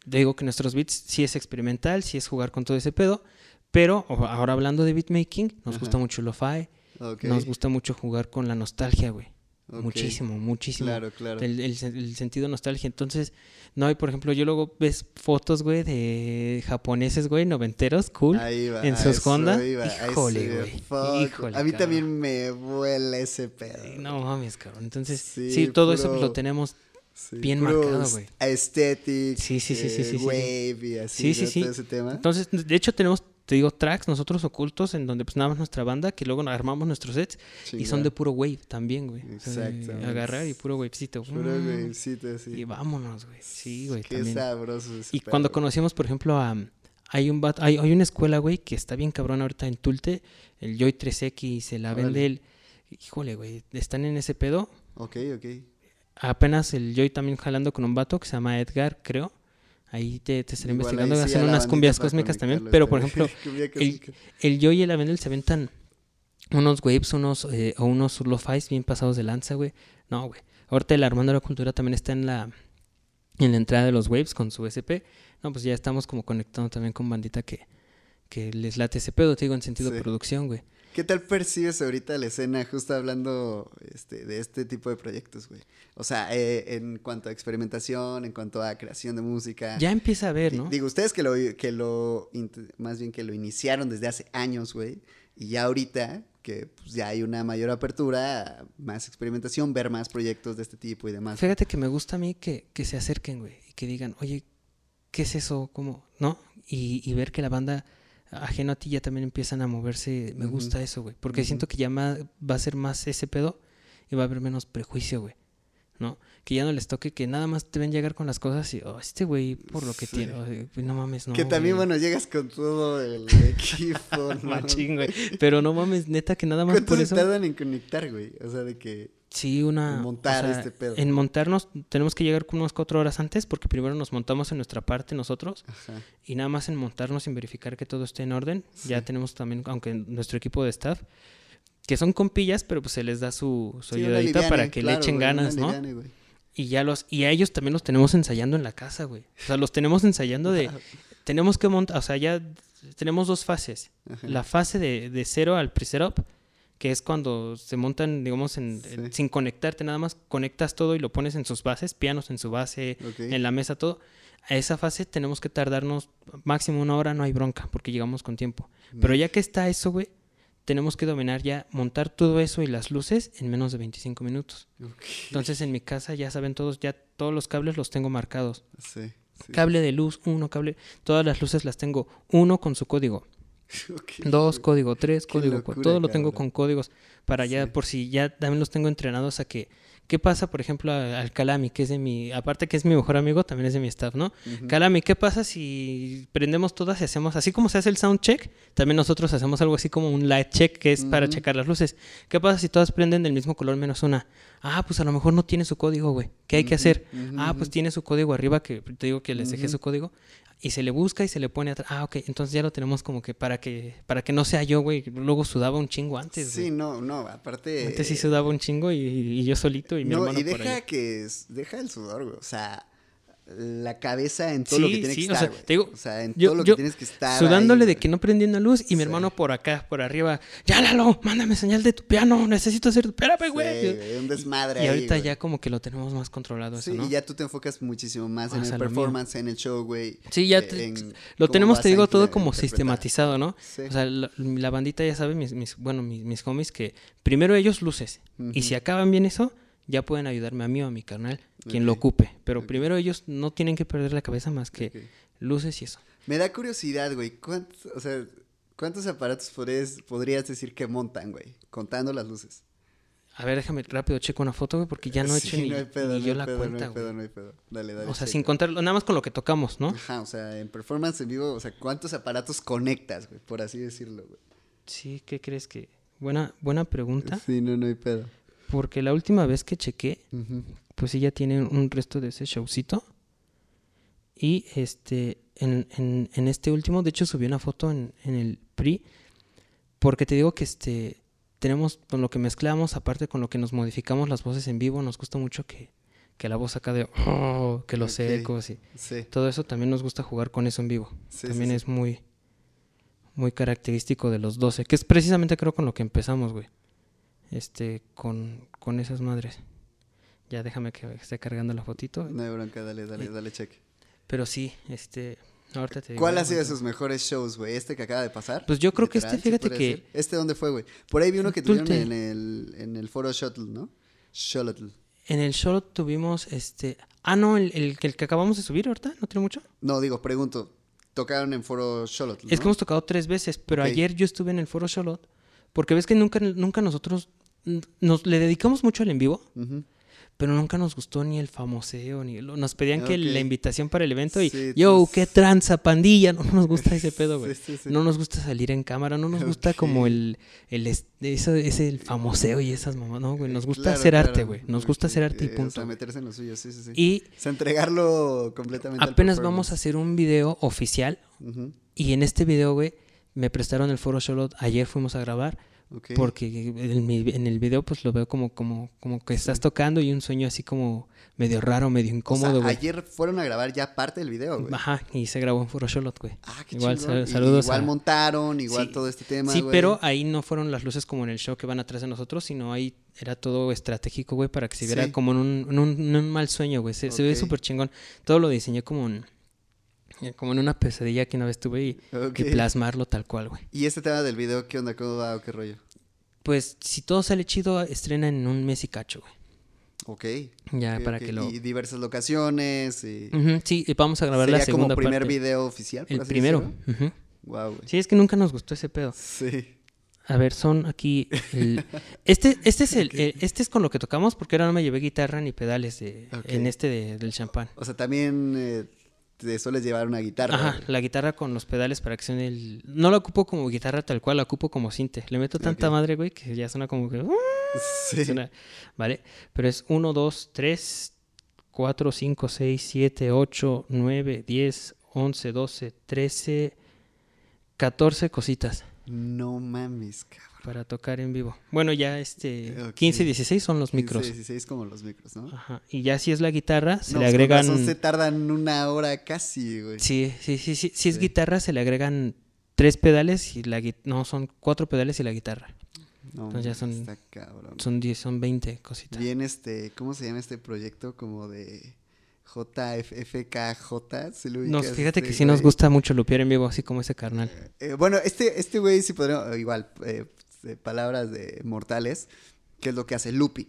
digo que nuestros beats sí es experimental, sí es jugar con todo ese pedo. Pero ahora hablando de beatmaking, nos Ajá. gusta mucho lo fi ok. Nos gusta mucho jugar con la nostalgia, güey. Muchísimo, muchísimo. Claro, claro. El, el sen- el sentido nostalgia. Entonces, no hay, por ejemplo, yo luego ves fotos, güey, de japoneses, güey, noventeros, cool. Ahí va, en sus Honda. iba, Híjole, güey. Híjole, A mí cabrón. también me vuela ese pedo. No mames, cabrón. Entonces, sí, Sí, todo eso lo tenemos. Sí, bien marcado, güey. Aesthetic, Sí, sí, sí, sí, eh, sí, sí. wave y así, Sí, sí, sí. Todo ese tema. Entonces, de hecho, tenemos, te digo, tracks nosotros ocultos en donde pues nada más nuestra banda, que luego armamos nuestros sets y son de puro wave también, güey. O sea, de Exactamente. agarrar y puro wavecito. Puro Mm, wavecito así. Y vámonos, güey. Sí, güey. Qué también. sabroso ese Y cuando conocimos, por ejemplo, a. Hay, un vato- hay, hay una escuela, güey, que está bien cabrón ahorita en Tulte, el Joy 3X, se la vende el. Híjole, güey, están en ese pedo. Ok, ok. Apenas el Joy también jalando con un vato que se llama Edgar, creo. Ahí te, te estaré investigando. sí hacen unas cumbias cósmicas también. Pero, por ejemplo, el, el Joy y el Avendel se aventan unos waves, unos, eh, o unos lo-fis bien pasados de lanza, güey. No, güey. Ahorita el Armando de la Cultura también está en la, en la entrada de los waves con su SP. No, pues ya estamos como conectando también con bandita que, que les late ese pedo, te digo, en sentido Sí. producción, güey. ¿Qué tal percibes ahorita la escena justo hablando este, de este tipo de proyectos, güey? O sea, eh, en cuanto a experimentación, en cuanto a creación de música. Ya empieza a ver, ¿no? Digo, ustedes que lo, que lo, más bien que lo iniciaron desde hace años, güey, y ya ahorita que pues, ya hay una mayor apertura, más experimentación, ver más proyectos de este tipo y demás. Fíjate que me gusta a mí que, que se acerquen, güey, y que digan, oye, ¿qué es eso? ¿Cómo? ¿No? Y, y ver que la banda ajeno a ti ya también empiezan a moverse. Me gusta eso, güey. Porque siento que ya va a ser más ese pedo y va a haber menos prejuicio, güey. ¿no? Que ya no les toque, que nada más te ven llegar con las cosas y, oh, este güey, por lo que Sí. tiene, pues, no mames, no. que también, güey. bueno, llegas con todo el equipo, ¿no? Machín, güey. Pero no mames, neta, que nada más ¿Cuánto por eso. tardan en conectar, güey? O sea, de que... Sí, una. en montar o sea, este pedo? En montarnos, tenemos que llegar unas cuatro horas antes, porque primero nos montamos en nuestra parte nosotros, Ajá. y nada más en montarnos, sin verificar que todo esté en orden. Ya tenemos también, aunque nuestro equipo de staff, que son compillas, pero pues se les da su, su Sí, ayudadita para que claro, le echen güey, ganas, ¿no? liviane. Y ya los, y a ellos también los tenemos ensayando en la casa, güey. O sea, los tenemos ensayando de, tenemos que montar, o sea, ya tenemos dos fases. Ajá. La fase de, de cero al pre-setup, que es cuando se montan, digamos, en, sin conectarte, nada más conectas todo y lo pones en sus bases, pianos en su base, en la mesa, todo. A esa fase tenemos que tardarnos máximo una hora, no hay bronca, porque llegamos con tiempo. Pero ya que está eso, güey, tenemos que dominar ya, montar todo eso y las luces en menos de 25 minutos. Entonces en mi casa ya saben todos, ya todos los cables los tengo marcados. Sí. sí. Cable de luz, uno, cable, todas las luces las tengo, uno con su código, dos, código, tres, Qué código, locura, cuatro, todo lo tengo con códigos para ya, Sí. por si ya también los tengo entrenados a que, ¿qué pasa, por ejemplo, al Calami, que es de mi, aparte que es mi mejor amigo, también es de mi staff, ¿no? Ujú. Calami, ¿qué pasa si prendemos todas y hacemos, así como se hace el sound check, también nosotros hacemos algo así como un light check, que es para checar las luces. ¿Qué pasa si todas prenden del mismo color menos una? Ah, pues a lo mejor no tiene su código, güey. ¿Qué hay que hacer? Ah, pues tiene su código arriba, que te digo que les dejé su código. Y se le busca y se le pone atrás. Ah, ok. Entonces ya lo tenemos como que para que para que no sea yo, güey. Luego sudaba un chingo antes, Sí, güey. no, no, aparte... Antes sí sudaba un chingo y, y yo solito y mi no, hermano y por deja que... Deja el sudor, güey. O sea, la cabeza en todo lo que tiene sí, que o estar, sea, güey. te digo, o sea, en yo- todo lo yo que tienes que estar Sudándole ahí, de que no prendía una luz y mi Sí. hermano por acá, por arriba. Ya, Lalo, mándame señal de tu piano. Necesito hacer... Espérame, güey. un desmadre y ahí, ahorita güey. ya como que lo tenemos más controlado Sí, y ya tú te enfocas muchísimo más en O el performance, en el show, güey. Sí, ya te- en Lo tenemos, te digo, todo como sistematizado, ¿no? Sí. O sea, la, la bandita ya sabe, mis, mis- bueno, mis, mis homies, que primero ellos luces. Y si acaban bien eso, ya pueden ayudarme a mí o a mi carnal, quien lo ocupe. Pero primero ellos no tienen que perder la cabeza más que luces y eso. Me da curiosidad, güey. ¿Cuántos, o sea, ¿cuántos aparatos podrías, podrías decir que montan, güey? Contando las luces. A ver, déjame rápido checo una foto, güey, porque ya no he Sí, hecho ni, no hay pedo, ni no yo hay la pedo, cuenta, No hay pedo, no hay pedo. Dale, dale. O sea, sin contarlo, nada más con lo que tocamos, ¿no? Ajá, o sea, en performance en vivo, o sea, ¿cuántos aparatos conectas, güey? Por así decirlo, güey. Sí, ¿qué crees que? Buena, buena pregunta. Sí, no, no hay pedo. Porque la última vez que chequé, pues sí ya tienen un resto de ese showcito. Y este, en, en, en este último, de hecho subí una foto en, en el PRI, porque te digo que este, tenemos con lo que mezclamos, aparte con lo que nos modificamos las voces en vivo, nos gusta mucho que, que la voz acá de, "Oh", que los ecos y Sí. todo eso también nos gusta jugar con eso en vivo. Sí, también sí. es muy, muy característico de los 12, que es precisamente creo con lo que empezamos, güey. Este, con, con esas madres. Ya déjame que esté cargando la fotito. No hay bronca, dale, dale, dale, check. Pero sí, este, ahorita te digo. ¿Cuál ha sido ¿no? sus mejores shows, güey? ¿Este que acaba de pasar? Pues yo creo que este, Literal, ¿se fíjate que- decir? ¿Este dónde fue, güey? Por ahí vi uno que tuvieron en el, en el foro Shuttle, ¿no? Shuttle. En el show tuvimos este. Ah, no, el, el, que- el que acabamos de subir ahorita, no tiene mucho. No, digo, pregunto. Tocaron en foro Shuttle, Es que hemos tocado tres veces, pero ayer yo estuve en el foro Charlotte. Porque ves que nunca, nunca nosotros nos le dedicamos mucho al en vivo, pero nunca nos gustó ni el famoseo, ni lo- nos pedían que la invitación para el evento y Sí, yo, qué tranza, pandilla, no nos gusta ese pedo, güey. Sí, sí, sí. No nos gusta salir en cámara, no nos gusta como el, el es- eso, ese el famoseo y esas mamás, no, güey, nos gusta Claro, hacer arte, güey, nos gusta hacer arte y O punto. sea, meterse en lo suyo, sí, sí, sí. Y O sea, entregarlo completamente al apenas vamos a hacer un video oficial y en este video, güey, me prestaron el foro Charlotte, ayer fuimos a grabar porque en, mi- en el video pues lo veo como como como que estás tocando y un sueño así como medio raro, medio O sea, incómodo, ayer fueron a grabar ya parte del video, güey. Ajá, y se grabó en Charlotte, güey. Ah, qué Igual, sal- saludos Igual a- montaron, igual Sí. todo este tema, Sí, güey. pero ahí no fueron las luces como en el show que van atrás de nosotros, sino ahí era todo estratégico, güey, para que se viera Sí. como en un, en un- en un mal sueño, güey. Se, se ve súper chingón. Todo lo diseñé como en, eh, como en una pesadilla que una vez tuve y, plasmarlo tal cual, güey. Y este tema del video, ¿qué onda? ¿Cómo va o qué rollo? Pues si todo sale chido, estrena en un mes y cacho, güey. Ok. Ya, para que lo... Y diversas locaciones y... Sí, y vamos a grabar la Sería como segunda primer parte. video oficial, por El así primero. ujú. Wow, güey. Sí, es que nunca nos gustó ese pedo. Sí. A ver, son aquí. el- este, este es el, el- este es con lo que tocamos porque ahora no me llevé guitarra ni pedales de, en este de- del champán. O sea, también eh, te sueles llevar una guitarra. Ajá, güey. la guitarra con los pedales para que suene el. No la ocupo como guitarra tal cual, la ocupo como cinte. Le meto tanta Ok. madre, güey, que ya suena como que. Sí. Suena- ¿Vale? Pero es 1, 2, 3, 4, 5, 6, 7, 8, 9, 10, 11, 12, 13, 14 cositas No mames, cabrón. Para tocar en vivo. Bueno, ya este Ok. 15 y 16 son los micros. 15, 16 como los micros, ¿no? Ajá. Y ya si es la guitarra, se No, le con agregan. razón se tardan una hora casi, güey. Sí, sí, sí, sí. Si es Sí. guitarra, se le agregan tres pedales y la No, son cuatro pedales y la guitarra. No, Entonces ya son- Está cabrón. Son 10, son 20 cositas. Bien, este, ¿cómo se llama este proyecto? Como de JFKJ. ¿sí lo Nos, fíjate este que sí nos gusta mucho lupear en vivo, así como ese carnal. Eh, bueno, este, este güey sí podría, igual, eh, de palabras de mortales, que es lo que hace looping.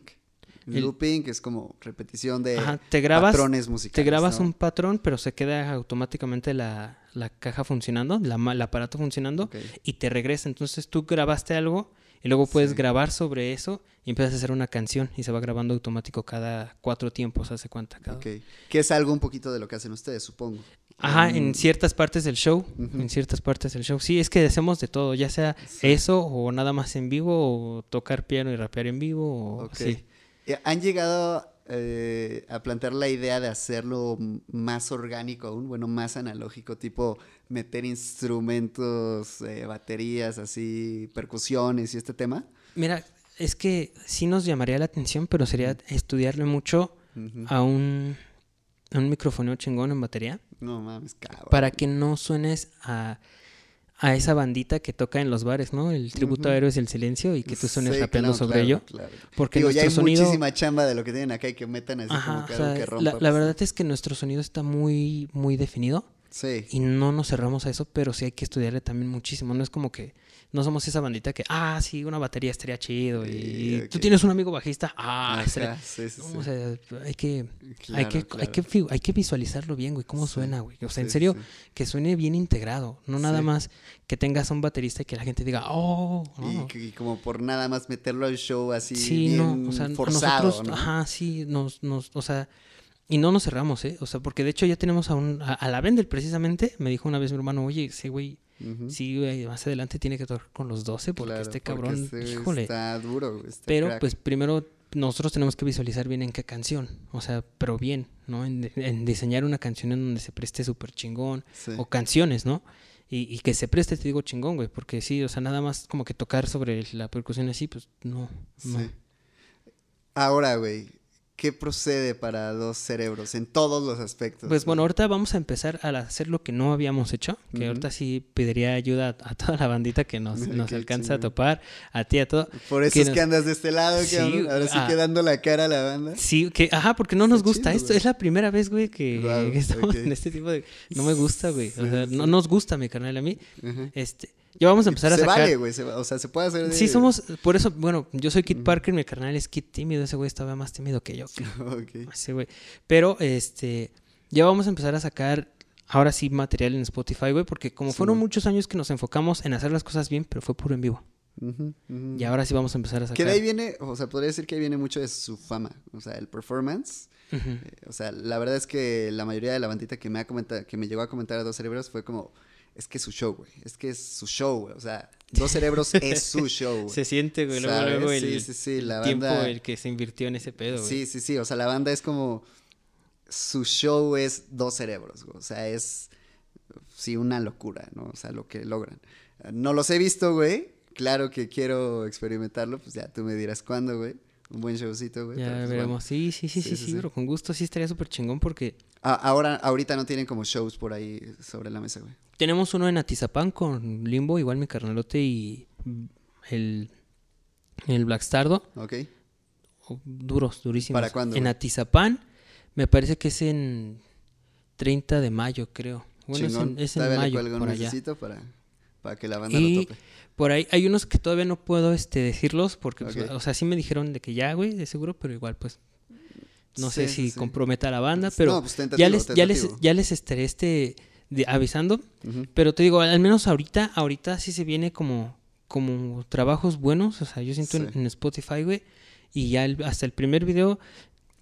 El- Looping es como repetición de Ajá, te grabas, patrones musicales. te grabas ¿no? un patrón, pero se queda automáticamente la, la caja funcionando, la el aparato funcionando, y te regresa. Entonces tú grabaste algo y luego puedes Sí. grabar sobre eso y empiezas a hacer una canción y se va grabando automático cada cuatro tiempos, hace cuenta. Cada... Ok. Que es algo un poquito de lo que hacen ustedes, supongo. Ajá, en ciertas partes del show, en ciertas partes del show. Sí, es que hacemos de todo, ya sea Sí. eso o nada más en vivo o tocar piano y rapear en vivo o Ok. sí. Eh, ¿Han llegado eh, a plantear la idea de hacerlo más orgánico aún? Bueno, más analógico, tipo meter instrumentos, eh, baterías, así, percusiones y este tema. Mira, es que sí nos llamaría la atención, pero sería estudiarle mucho a un, a un micrófono chingón en batería No mames, cabrón. para que no suenes a, a esa bandita que toca en los bares, ¿no? El tributo a Ujú. Héroes del Silencio y que tú suenes Sí, rapeando claro, sobre claro, ello. claro. Porque Digo, ya hay sonido... muchísima chamba de lo que tienen acá y que metan así Ajá, como que o algo sea, que la, rompa. la pues. verdad es que nuestro sonido está muy, muy definido Sí. y no nos cerramos a eso, pero sí hay que estudiarle también muchísimo. No es como que no somos esa bandita que, ah, sí, una batería estaría chido y tú tienes un amigo bajista, ah, estaría- sí, sí, No, o sea, hay que, hay, Claro, que, hay, que, hay que visualizarlo bien, güey, cómo suena, güey. O sea, en serio, que suene bien integrado, no nada más que tengas un baterista y que la gente diga, oh, Y, oh". que- y como por nada más meterlo al show así sí, bien no, o sea, a forzado, nosotros, ¿no? ajá, sí, nos, nos, o sea, y no nos cerramos, ¿eh? O sea, porque de hecho ya tenemos a un, a, a la Vendel precisamente, me dijo una vez mi hermano, oye, ese güey, Ujú. sí, güey, más adelante tiene que tocar con los 12 porque Claro, este cabrón, híjole. Está duro, güey, está Pero crack. pues primero nosotros tenemos que visualizar bien en qué canción, o sea, pero bien, ¿no? En, en diseñar una canción en donde se preste súper chingón, Sí. o canciones, ¿no? Y, y que se preste, te digo, chingón, güey, porque sí, o sea, nada más como que tocar sobre la percusión así, pues no, no. Sí. Ahora, güey, ¿qué procede para dos cerebros en todos los aspectos? Pues bueno, ahorita vamos a empezar a hacer lo que no habíamos hecho, que ahorita sí pediría ayuda a toda la bandita que nos, nos alcanza a topar, a ti, a todo. Por eso que es nos- que andas de este lado, Sí, cabrón. Ahora sí ah. que dando la cara a la banda. Sí, que, ajá, porque no nos gusta esto. güey. Es la primera vez, güey, que, que estamos en este tipo de. No me gusta, güey. O sea, no nos gusta, mi canal a mí. Ajá. Este, ya vamos a empezar a se sacar. vale, güey. se va- o sea, se puede hacer. de- Sí, somos. Por eso, bueno, yo soy Ujú. Parker, mi carnal es Kid tímido. Ese güey estaba más tímido que yo. ok. Ese güey. Pero, este. Ya vamos a empezar a sacar. Ahora sí, material en Spotify, güey, porque como Sí, fueron güey. muchos años que nos enfocamos en hacer las cosas bien, pero fue puro en vivo. Y ahora sí vamos a empezar a Que sacar. de ahí viene, o sea, podría decir que ahí viene mucho de su fama. O sea, el performance. Eh, O sea, la verdad es que la mayoría de la bandita que me ha comentado, que me llegó a comentar a Dos Cerebros fue como, es que es su show, güey. Es que es su show, güey. O sea, Dos Cerebros es su show, güey. Se siente, güey, luego, luego el, Sí, sí, sí, la tiempo banda- el que se invirtió en ese pedo, güey. Sí, sí, sí. O sea, la banda es como, su show es Dos Cerebros, güey. O sea, es, sí, una locura, ¿no? O sea, lo que logran. No los he visto, güey. Claro que quiero experimentarlo, pues ya tú me dirás cuándo, güey. Un buen showcito, güey. Ya pues, veremos. bueno. Sí, sí, sí, Sí, sí, sí, pero con gusto sí estaría súper chingón porque Ah, ahora, ahorita no tienen como shows por ahí sobre la mesa, güey. tenemos uno en Atizapán con Limbo, igual mi carnalote y el, el Blackstardo. ¿Ok? Oh, Duros, durísimos. ¿Para cuándo, En güey? Atizapán, me parece que es en 30 de mayo, creo. Bueno, es Chingón. en, es en Todavía le mayo, por allá. para, para que la banda Y lo tope. por ahí hay unos que todavía no puedo este, decirlos porque, pues, o sea, sí me dijeron de que ya, güey, de seguro, pero igual, pues, no sé si sí, comprometa a la banda, pero No, pues, ya les, ya les, ya les estaré este, de- avisando. Pero te digo, al menos ahorita, ahorita sí se viene como como trabajos buenos, o sea, yo siento en, Sí. en Spotify, güey, y ya el- hasta el primer video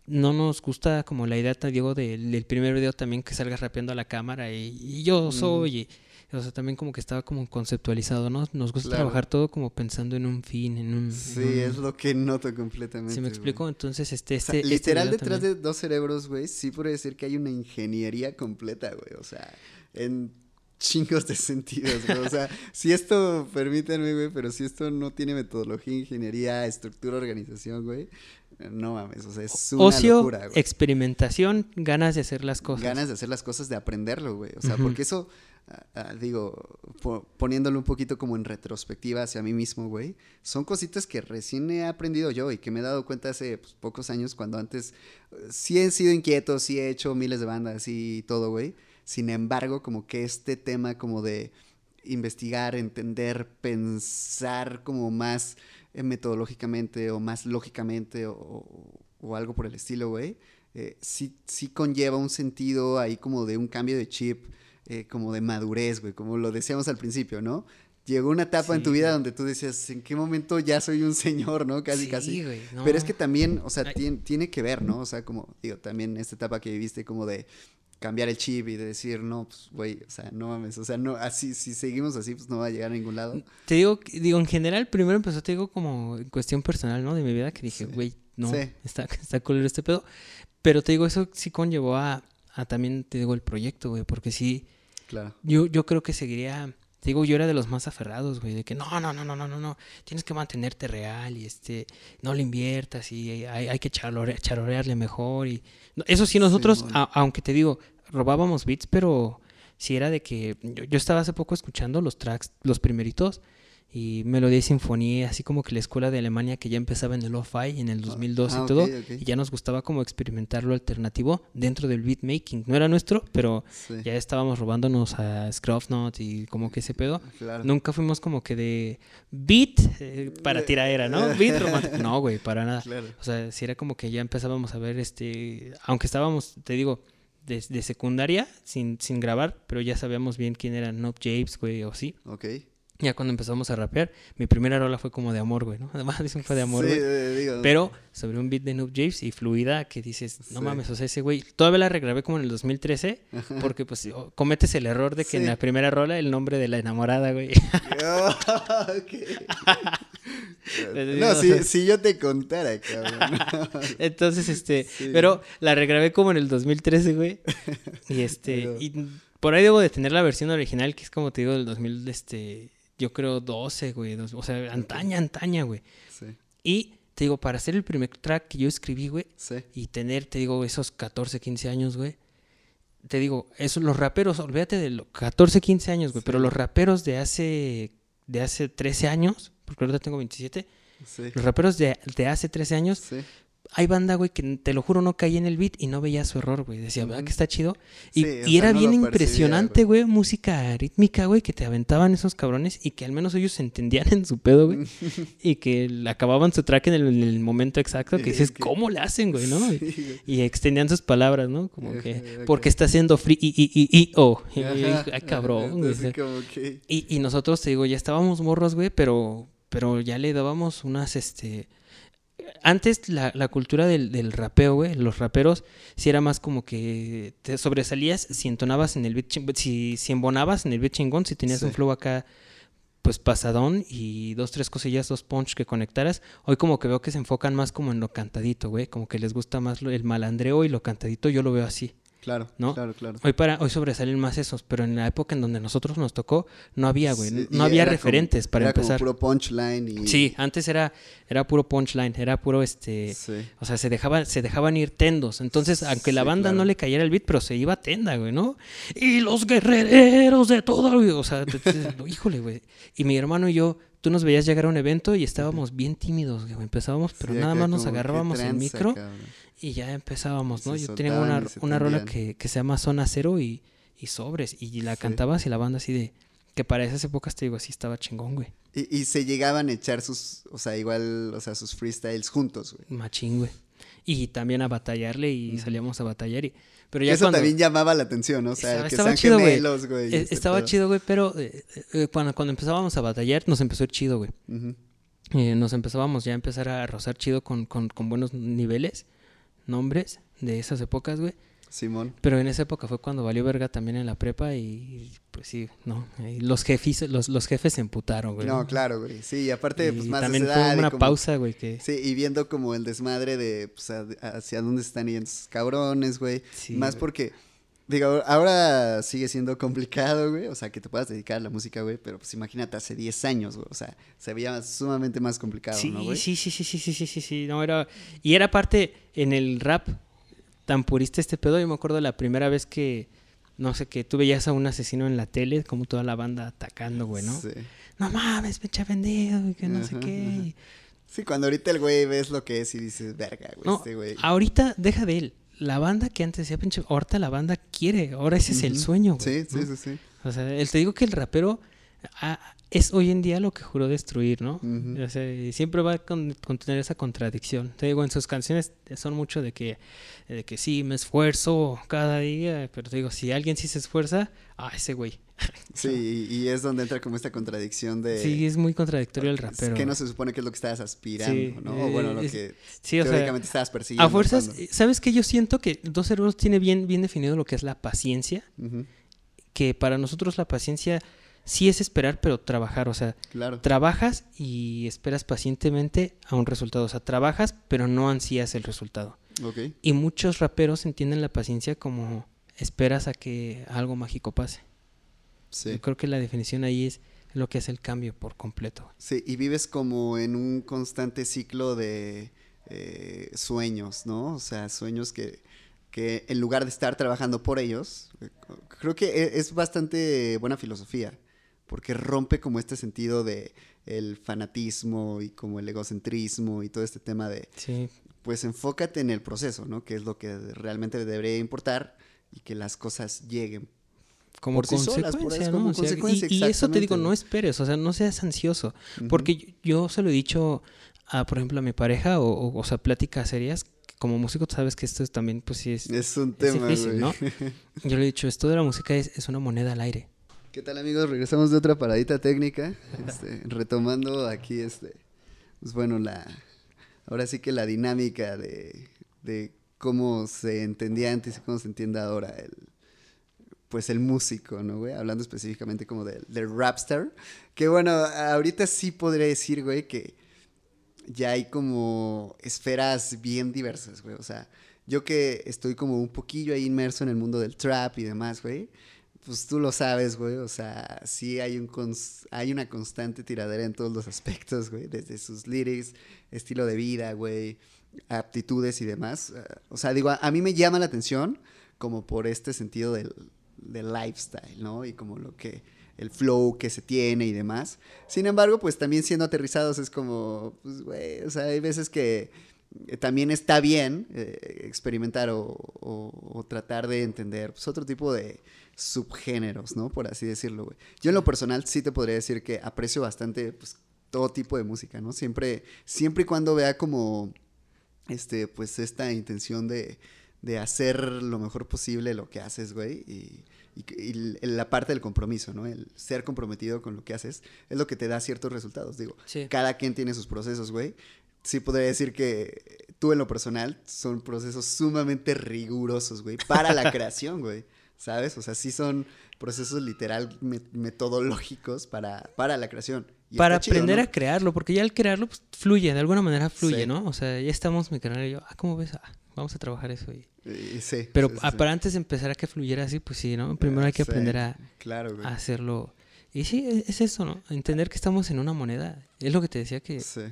no nos gusta como la idea, te digo, del, del primer video también que salgas rapeando a la cámara y, y yo soy, y- o sea, también como que estaba como conceptualizado, ¿no? Nos gusta Claro. trabajar todo como pensando en un fin, en un... Sí, en un- es lo que noto completamente. ¿Sí me güey. explico? Entonces, este, O sea, este, este literal detrás también- de dos cerebros, güey, sí puede decir que hay una ingeniería completa, güey. O sea, en chingos de sentidos, güey. O sea, si esto, permítanme, güey, pero si esto no tiene metodología, ingeniería, estructura, organización, güey, no mames, o sea, es una Ocio, locura, güey. experimentación, ganas de hacer las cosas. Ganas de hacer las cosas, de aprenderlo, güey. O sea, porque eso, ah, ah, digo, po- poniéndolo un poquito como en retrospectiva hacia mí mismo, güey, son cositas que recién he aprendido yo y que me he dado cuenta hace pues, pocos años cuando antes eh, sí he sido inquieto, sí he hecho miles de bandas y todo, güey. Sin embargo, como que este tema como de investigar, entender, pensar como más eh, metodológicamente o más lógicamente o, o- o algo por el estilo, güey, eh, sí, sí conlleva un sentido ahí como de un cambio de chip, eh, como de madurez, güey, como lo decíamos al principio, ¿no? Llegó una etapa en tu vida güey. donde tú decías, ¿en qué momento ya soy un señor, no? Casi, Sí, casi. güey, Pero es que también, o sea, Ay. tien- tiene que ver, ¿no? O sea, como, digo, también esta etapa que viviste como de cambiar el chip y de decir, no, pues, güey, o sea, no mames, o sea, no, así, si seguimos así, pues no va a llegar a ningún lado. Te digo, digo, en general, primero empezó, te digo, como en cuestión personal, ¿no? De mi vida, que dije, Sí. güey, no, Sí. está, está culero este pedo. Pero te digo, eso sí conllevó a, a también, te digo, el proyecto, güey, porque sí, Claro. yo, yo creo que seguiría, te digo, yo era de los más aferrados, güey, de que no, no, no, no, no, no, no, tienes que mantenerte real y este, no le inviertas y hay, hay que charlore- charorearle mejor y... no, Eso sí, nosotros, a- aunque te digo, robábamos beats, pero sí era de que yo, yo estaba hace poco escuchando los tracks, los primeritos, y Melodía y Sinfonía, así como que la escuela de Alemania que ya empezaba en el lo-fi en el 2002 ah, y todo, ok, ok. y ya nos gustaba como experimentar lo alternativo dentro del beatmaking. No era nuestro, pero Sí, ya estábamos robándonos a Scruffnot y como que ese pedo. claro. Nunca fuimos como que de beat eh, para tiraera, ¿no? Beat romántico. No, güey, para nada. Claro. O sea, si era como que ya empezábamos a ver este, aunque estábamos, te digo, de, de secundaria, sin, sin grabar, pero ya sabíamos bien quién era Nob Japes, güey, o sí. Ok. Ya cuando empezamos a rapear, mi primera rola fue como de amor, güey, ¿no? Además, dicen fue de amor, Sí, güey. digo, Pero sobre un beat de Noob James y fluida que dices, no Sí. mames, o sea, ese güey, todavía la regrabé como en el 2013, porque pues cometes el error de que en la primera rola el nombre de la enamorada, güey. ok. no, si, si yo te contara, cabrón. Entonces, este, pero la regrabé como en el 2013, güey. Y este, Pero- y por ahí debo de tener la versión original, que es como te digo, del 2000, este, yo creo 12, güey, dos- o sea, antaña, antaña, güey. Sí, Y te digo, para hacer el primer track que yo escribí, güey, sí. y tener, te digo, esos 14, 15 años, güey. Te digo, eso, los raperos, olvídate de los 14, 15 años, güey, Sí. pero los raperos de hace, de hace 13 años, porque ahorita tengo 27, Sí, los raperos de, de hace 13 años, sí. Hay banda, güey, que te lo juro no caía en el beat y no veía su error, güey. Decía, ¿verdad Ujú. que está chido? Y, Sí, era no bien impresionante, güey, música rítmica, güey, que te aventaban esos cabrones y que al menos ellos se entendían en su pedo, güey. y que acababan su track en el, en el momento exacto, que dices, que- ¿cómo le hacen, güey, no? Y- extendían sus palabras, ¿no? Como que, ajá. porque está haciendo free y, y, y, y, oh. Y, ay, cabrón, güey. entonces, como que- Y, y nosotros, te digo, ya estábamos morros, güey, pero, pero ya le dábamos unas, este... Antes la, la cultura del, del rapeo, güey, los raperos, sí era más como que te sobresalías si entonabas en el beat, si, si embonabas en el beat chingón, si tenías un flow acá, pues pasadón y dos, tres cosillas, dos punch que conectaras. Hoy como que veo que se enfocan más como en lo cantadito, güey, como que les gusta más lo- el malandreo y lo cantadito, yo lo veo así. Claro, ¿No? claro, claro. Hoy para hoy sobresalen más esos, pero en la época en donde nosotros nos tocó no había, güey, Sí, no había referentes como- para era empezar. Como puro punchline y. Sí, antes era era puro punchline, era puro este, Sí. o sea, se dejaban se dejaban ir tendos. Entonces, aunque la banda claro. no le cayera el beat, pero se iba a tenda, güey, ¿no? Y los guerreros de todo, güey, o sea, híjole, güey. Y mi hermano y yo Tú nos veías llegar a un evento y estábamos bien tímidos, güey. Empezábamos, pero Sí, nada más nos como, ¿qué agarrábamos el tranza, micro cabrón? y ya empezábamos, ¿no? Se Yo tenía una, una rola que, que se llama Zona Cero y, y Sobres. Y la Sí. cantabas y la banda así de... Que para esas épocas, te digo, así estaba chingón, güey. Y, y se llegaban a echar sus, o sea, igual, o sea, sus freestyles juntos, güey. Machín, güey. y también a batallarle y salíamos a batallar. Y, pero ya Eso cuando- también llamaba la atención, ¿no? O sea, Estaba- que estaba sean chido, güey. gemelos, güey. eh, este estaba chido, güey, pero eh, eh, cuando, cuando empezábamos a batallar nos empezó a ir chido, güey. Eh, nos empezábamos ya a empezar a rozar chido con, con, con buenos niveles, nombres de esas épocas, güey. Simón. Pero en esa época fue cuando valió verga también en la prepa y pues sí, no, los jefes, los, los jefes se emputaron, güey. No, claro, güey. Sí, y aparte, pues más también fue una pausa, güey. Sí, y viendo como el desmadre de, pues, a, hacia dónde están yendo esos cabrones, güey. Sí, más porque, digo, ahora sigue siendo complicado, güey, o sea, que te puedas dedicar a la música, güey, pero pues imagínate hace 10 años, güey, o sea, se veía sumamente más complicado, ¿no, güey? Sí, sí, sí, sí, sí, sí, sí, sí, no, era... Y era parte en el rap tan purista este pedo, yo me acuerdo la primera vez que, no sé, que tú veías a un asesino en la tele, como toda la banda atacando, güey, ¿no? Sí. No mames, me echa vendido, y que no sé qué. ajá. Sí, cuando ahorita el güey ves lo que es y dices, verga, güey, No, este güey. ahorita deja de él. La banda que antes decía, pinche, ahorita la banda quiere, ahora ese es el sueño, güey. Sí, sí, ¿no? sí, sí. O sea, el- te digo que el rapero ah, es hoy en día lo que juró destruir, ¿no? O sea, siempre va a con, con tener esa contradicción. Te digo, en sus canciones son mucho de que, de que sí, me esfuerzo cada día, pero te digo, si alguien sí se esfuerza, ah, ese güey. Sí, y, y es donde entra como esta contradicción de... Sí, es muy contradictorio el rapero. Que no se supone que es lo que estabas aspirando, Sí, ¿no? O bueno, lo es- que Sí, o sea, teóricamente estabas persiguiendo. a fuerzas, ¿sabes qué? Yo siento que Dos Cerebros tiene bien, bien definido lo que es la paciencia, que para nosotros la paciencia sí es esperar, pero trabajar, o sea, Claro. trabajas y esperas pacientemente a un resultado, o sea, trabajas, pero no ansías el resultado. Y muchos raperos entienden la paciencia como esperas a que algo mágico pase. Sí. Yo creo que la definición ahí es lo que es el cambio por completo. Sí, y vives como en un constante ciclo de eh, sueños, ¿no? O sea, sueños que, que en lugar de estar trabajando por ellos, eh, creo que e- es bastante buena filosofía, porque rompe como este sentido de el fanatismo y como el egocentrismo y todo este tema de, Sí, pues enfócate en el proceso, ¿no? Que es lo que realmente debería importar y que las cosas lleguen. como Por sí solas, por consecuencia, eso, ¿no? como O sea, y- consecuencia, y, eso te digo, no esperes, o sea, no seas ansioso. Porque yo, yo se lo he dicho a, por ejemplo, a mi pareja, o, o, o sea, pláticas serias. Como músico, tú sabes que esto es también, pues sí, es, Es un es tema, difícil. ¿no? Yo le he dicho, esto de la música es, es una moneda al aire. ¿Qué tal amigos? Regresamos de otra paradita técnica, este, retomando aquí, este, pues bueno, la, ahora sí que la dinámica de, de cómo se entendía antes y cómo se entiende ahora el, pues el músico, ¿no, güey? Hablando específicamente como del, del rapstar, que bueno, ahorita sí podría decir, güey, que ya hay como esferas bien diversas, güey, o sea, yo que estoy como un poquillo ahí inmerso en el mundo del trap y demás, güey, pues tú lo sabes, güey, o sea, sí hay, un hay una constante tiradera en todos los aspectos, güey, desde sus lyrics, estilo de vida, güey, aptitudes y demás. eh, O sea, digo, a, a mí me llama la atención como por este sentido del, del lifestyle, ¿no? Y como lo que, el flow que se tiene y demás. Sin embargo, pues también siendo aterrizados es como, pues, güey, o sea, hay veces que eh, también está bien eh, experimentar o, o- o tratar de entender pues, otro tipo de subgéneros, ¿no? Por así decirlo, güey. Yo en lo personal sí te podría decir que aprecio bastante pues, todo tipo de música, ¿no? Siempre, siempre y cuando vea como, este, pues esta intención de, de hacer lo mejor posible lo que haces, güey, y, y, y la parte del compromiso, ¿no? El ser comprometido con lo que haces es lo que te da ciertos resultados, digo. Sí. Cada quien tiene sus procesos, güey. Sí podría decir que tú en lo personal son procesos sumamente rigurosos, güey, para la creación, güey. ¿Sabes? O sea, sí son procesos literal me- metodológicos para, para la creación. Y Para chido, aprender ¿no? a crearlo, porque ya al crearlo, pues fluye, de alguna manera fluye, Sí. ¿no? O sea, ya estamos, mi canal y yo, ah, ¿cómo ves? Ah, vamos a trabajar eso. Y... Y sí. Pero sí, sí, sí. para antes de empezar a que fluyera así, pues sí, ¿no? Primero hay que aprender a, Claro, a hacerlo. Y sí, e- es eso, ¿no? Entender que estamos en una moneda. Es lo que te decía que Sí.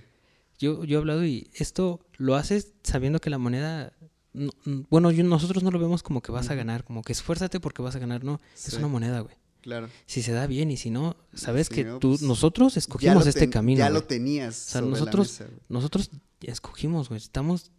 yo, yo he hablado y esto lo haces sabiendo que la moneda... no- n- bueno, yo- nosotros no lo vemos como que vas a ganar, como que esfuérzate porque vas a ganar, no. Es una moneda, güey. Claro. Si se da bien y si no, sabes que no, tú, pues, nosotros escogimos este camino. Ya güey. lo tenías. O sea, nosotros- mesa. Nosotros escogimos, güey. Estamos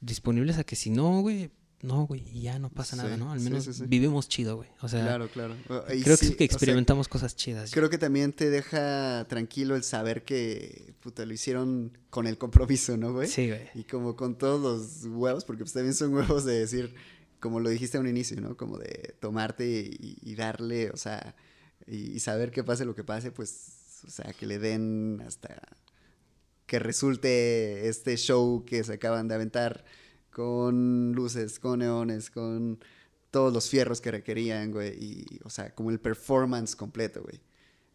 disponibles a que si no, güey, no, güey, y ya no pasa nada, ¿no? Al menos sí, sí. vivimos chido, güey. O sea, Claro, claro. Y creo que, que o sea, experimentamos cosas chidas. Creo que también te deja tranquilo el saber que puta, lo hicieron con el compromiso, ¿no, güey? Sí, güey. Y como con todos los huevos, porque pues también son huevos de decir, como lo dijiste a un inicio, ¿no? Como de tomarte y, y darle, o sea, y, y saber que pase lo que pase, pues, o sea, que le den hasta que resulte este show que se acaban de aventar con luces, con neones, con todos los fierros que requerían, güey, y, o sea, como el performance completo, güey.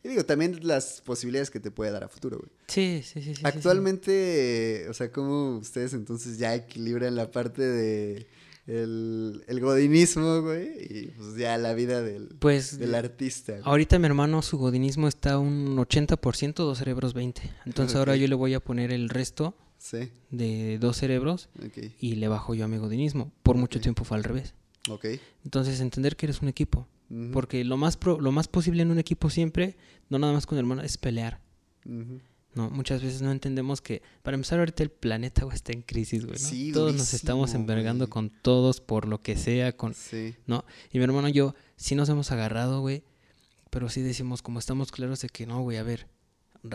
Y digo, también las posibilidades que te puede dar a futuro, güey. Sí, sí, sí. sí, sí, sí. Actualmente, o sea, ¿cómo ustedes entonces ya equilibran la parte de el, el godinismo, güey? Y pues ya la vida del, Pues del artista. güey? ahorita mi hermano, su godinismo está un 80%, dos cerebros 20. Entonces ahora yo le voy a poner el resto Sí, de dos cerebros y le bajo yo a mi godinismo. Por mucho tiempo fue al revés. Entonces entender que eres un equipo. Porque lo más, pro- lo más posible en un equipo siempre, no nada más con hermano, es pelear. No, muchas veces no entendemos que, para empezar ahorita el planeta güey, está en crisis, güey. ¿no? Sí, todos nos estamos envergando güey. con todos por lo que sea, con, Sí, ¿no? Y mi hermano y yo sí nos hemos agarrado, güey, pero sí decimos, como estamos claros de que no, güey, a ver,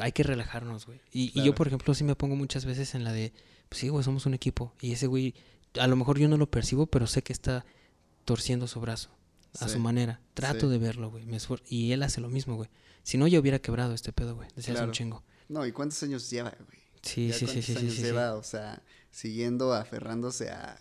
hay que relajarnos, güey. Y, y yo, por ejemplo, sí me pongo muchas veces en la de, pues sí, güey, somos un equipo. Y ese güey, a lo mejor yo no lo percibo, pero sé que está torciendo su brazo a Sí, su manera. Trato sí. de verlo, güey. me Y él hace lo mismo, güey. Si no, yo hubiera quebrado este pedo, güey. Desde hace Claro. un chingo. No, ¿y cuántos años lleva, güey? Sí, ¿Ya sí, sí, cuántos sí, sí, años sí. lleva, o sea, siguiendo, aferrándose a,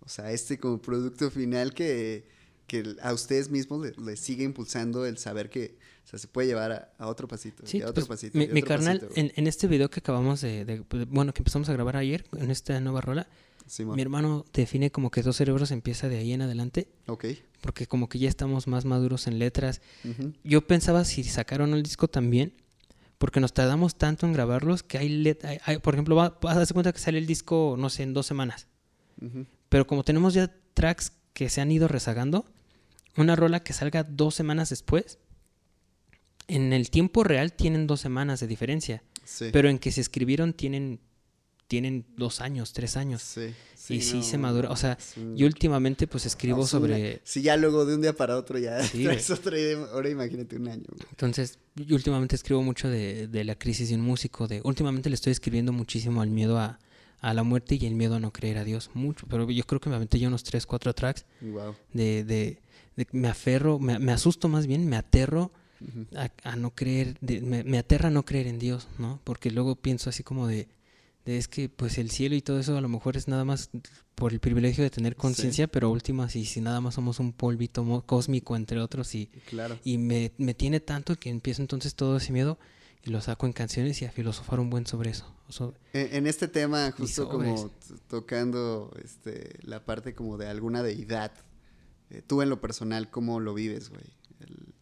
o sea, este como producto final que, que a ustedes mismos les le sigue impulsando el saber que, o sea, se puede llevar a, a otro pasito, Sí, y a otro pues, pasito, mi, y a mi otro carnal, pasito, en, en este video que acabamos de, bueno, que empezamos a grabar ayer, en esta nueva rola, Simón. mi hermano define como que dos cerebros empieza de ahí en adelante, Ok. porque como que ya estamos más maduros en letras. Yo pensaba si sacaron el disco también, porque nos tardamos tanto en grabarlos que hay, let- hay- hay- por ejemplo, va- vas a darse cuenta que sale el disco, no sé, en dos semanas. ujú. Pero como tenemos ya tracks que se han ido rezagando, una rola que salga dos semanas después, en el tiempo real tienen dos semanas de diferencia. Sí. Pero en que se escribieron tienen, tienen dos años, tres años. sí, y sí no, se madura. O sea, un- yo últimamente pues escribo no, es una- sobre... Si ya luego de un día para otro ya Sí, traes otra idea, ahora imagínate un año, güey. Entonces, yo últimamente escribo mucho de, de la crisis de un músico. De, últimamente le estoy escribiendo muchísimo al miedo a, a la muerte y el miedo a no creer a Dios. Mucho. Pero yo creo que me aventé yo unos tres, cuatro tracks Wow. de... de, de- me aferro, me, me asusto más bien, me aterro. A, a no creer, de- me, me aterra no creer en Dios, ¿no? Porque luego pienso así como de, de es que pues el cielo y todo eso a lo mejor es nada más por el privilegio de tener conciencia, pero última, si, si nada más somos un polvito cósmico entre otros y, Claro. y me, me tiene tanto que empiezo entonces todo ese miedo y lo saco en canciones y a filosofar un buen sobre eso. En, en este tema, justo como tocando este, la parte como de alguna deidad, eh, tú en lo personal, ¿cómo lo vives, güey? El,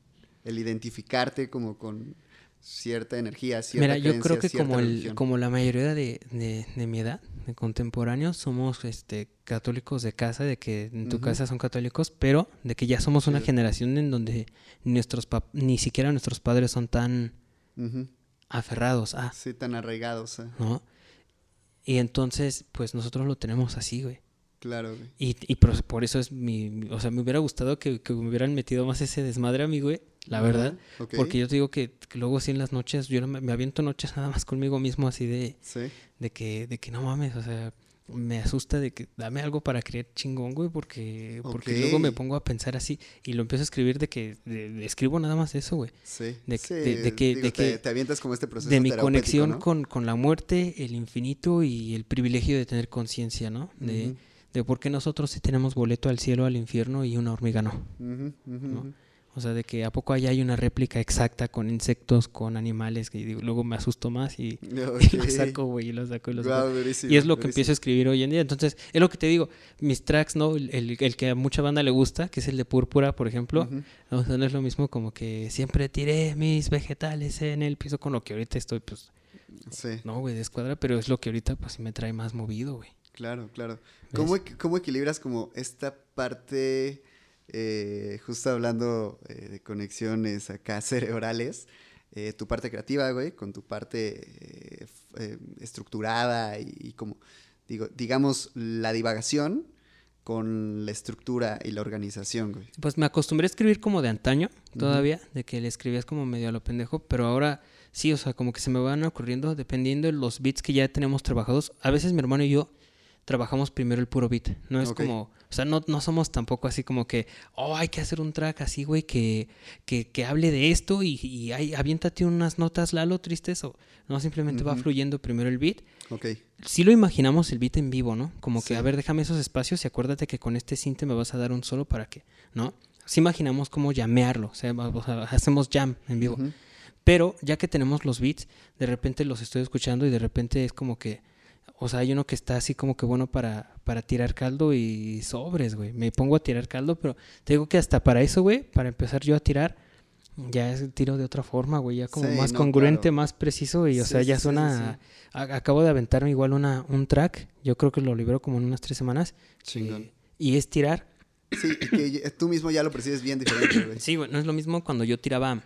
el identificarte como con cierta energía, cierta Mira, yo creo que como, el, como la mayoría de, de, de mi edad, de contemporáneos, somos este, católicos de casa, de que en tu casa son católicos, pero de que ya somos una Sí. generación en donde nuestros pap- ni siquiera nuestros padres son tan aferrados a, Sí, tan arraigados, ¿eh? ¿no? Y entonces, pues nosotros lo tenemos así, güey. Claro, güey. Y, y por, por eso es mi, mi- O sea, me hubiera gustado que, que me hubieran metido más ese desmadre a mí, güey. La verdad. Porque yo te digo que, que luego sí en las noches, yo me, me aviento noches nada más conmigo mismo así de, Sí, de que, de que no mames, o sea, me asusta de que dame algo para creer chingón, güey, porque, porque luego me pongo a pensar así y lo empiezo a escribir de que de- de- escribo nada más eso, güey. sí. De- Sí, de- que- digo, te, que- te avientas como este proceso De mi conexión ¿no? con, con la muerte, el infinito y el privilegio de tener conciencia, ¿no? De, de por qué nosotros sí tenemos boleto al cielo, al infierno y una hormiga no. ujú, ujú, ¿no? O sea, de que a poco allá hay una réplica exacta con insectos, con animales, y digo, luego me asusto más y, y lo Ok. saco, güey, y lo saco y lo saco. Guau, durísimo, Y es lo que durísimo. empiezo a escribir hoy en día. Entonces, es lo que te digo, mis tracks, ¿no? El, el- el que a mucha banda le gusta, que es el de Púrpura, por ejemplo, o sea, no es lo mismo como que siempre tiré mis vegetales en el piso con lo que ahorita estoy, pues, Sí. no, güey, de escuadra, pero es lo que ahorita, pues, sí me trae más movido, güey. Claro, claro. ¿Cómo, cómo equilibras como esta parte, eh, justo hablando eh, de conexiones acá cerebrales, eh, tu parte creativa, güey, con tu parte estructurada y, y como, digo, digamos, la divagación con la estructura y la organización, güey? Pues me acostumbré a escribir como de antaño, todavía, de que le escribías como medio a lo pendejo, pero ahora sí, o sea, como que se me van ocurriendo dependiendo de los beats que ya tenemos trabajados. A veces mi hermano y yo trabajamos primero el puro beat, no es como, o sea, no, no somos tampoco así como que, oh, hay que hacer un track así, güey, que, que, que hable de esto y, y ay, aviéntate unas notas, Lalo, tristes, o no, simplemente va fluyendo primero el beat Ok. sí lo imaginamos el beat en vivo, ¿no? Como que, Sí. a ver, déjame esos espacios y acuérdate que con este cinte me vas a dar un solo para que, ¿no? Sí imaginamos cómo llamearlo, o sea, o sea, hacemos jam en vivo. Pero ya que tenemos los beats, de repente los estoy escuchando y de repente es como que, o sea, hay uno que está así como que bueno para, para tirar caldo y sobres, güey. Me pongo a tirar caldo, pero te digo que hasta para eso, güey, para empezar yo a tirar, ya es tiro de otra forma, güey, ya como Sí, más no, congruente, claro. más preciso y, o Sí, sea, ya sí, suena... a- Acabo de aventarme igual una, un track, yo creo que lo libero como en unas tres semanas. Chingón. eh, y es tirar. Sí, y que tú mismo ya lo percibes bien diferente, güey. Sí, güey, no es lo mismo cuando yo tiraba,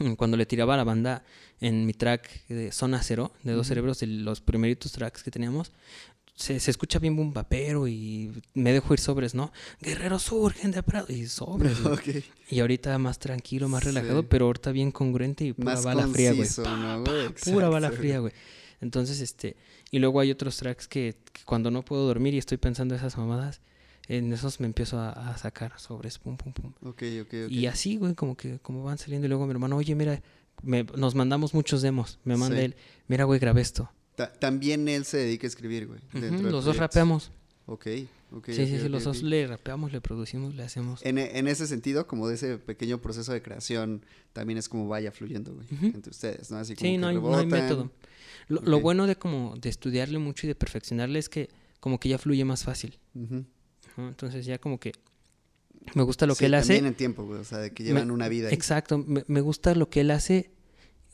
cuando le tiraba a la banda en mi track de Zona Cero, de Dos. Cerebros, de los primeritos tracks que teníamos, se, se escucha bien boom bapero y me dejo ir sobres, ¿no? Guerreros surgen de Prado y sobres, güey. ok. Y ahorita más tranquilo, más Sí. relajado, pero ahorita bien congruente y pura Más bala fría, güey. Pura bala fría, güey. Entonces, este, y luego hay otros tracks que, que cuando no puedo dormir y estoy pensando esas mamadas, en esos me empiezo a, a sacar sobres, pum, pum, pum. Ok, ok, ok. Y así, güey, como que como van saliendo. Y luego mi hermano, oye, mira, me- nos mandamos muchos demos. Me manda Sí. él, mira, güey, grabé esto. Ta- también él se dedica a escribir, güey. Los dos rapeamos. Ok, ok. sí, sí, sí, los dos le rapeamos, le producimos, le hacemos. En, en ese sentido, como de ese pequeño proceso de creación, también es como vaya fluyendo, güey, entre ustedes, ¿no? Así como Sí, que no hay, no hay rebotan. método. Lo, bueno de como de estudiarle mucho y de perfeccionarle es que como que ya fluye más fácil. Ujú. ¿No? Entonces ya como que me gusta lo Sí, que él hace. También en tiempo, güey, o sea, de que llevan Me- una vida. ahí. Exacto, me, me gusta lo que él hace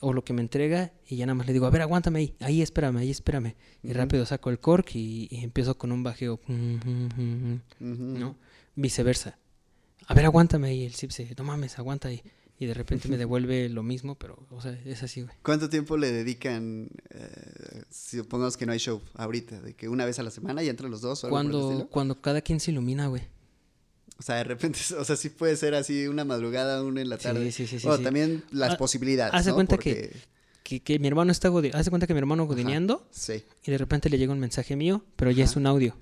o lo que me entrega y ya nada más le digo, a ver, aguántame ahí, ahí espérame, ahí espérame. Y rápido saco el cork y, y empiezo con un bajeo. ¿no? Viceversa. A ver, aguántame ahí, el zip se, no mames, aguanta ahí. Y de repente me devuelve lo mismo, pero, o sea, es así, güey. ¿Cuánto tiempo le dedican, eh, si supongamos que no hay show ahorita, de que una vez a la semana y entre los dos o algo por el Cuando, estilo? cuando cada quien se ilumina, güey. O sea, de repente, o sea, sí puede ser así una madrugada, una en la tarde. sí, sí, sí, o sí. también las Ha- posibilidades, haz de ¿no? cuenta que- Porque- Que, que mi hermano está, de cuenta que mi hermano godineando Sí. y de repente le llega un mensaje mío, pero ya es un audio.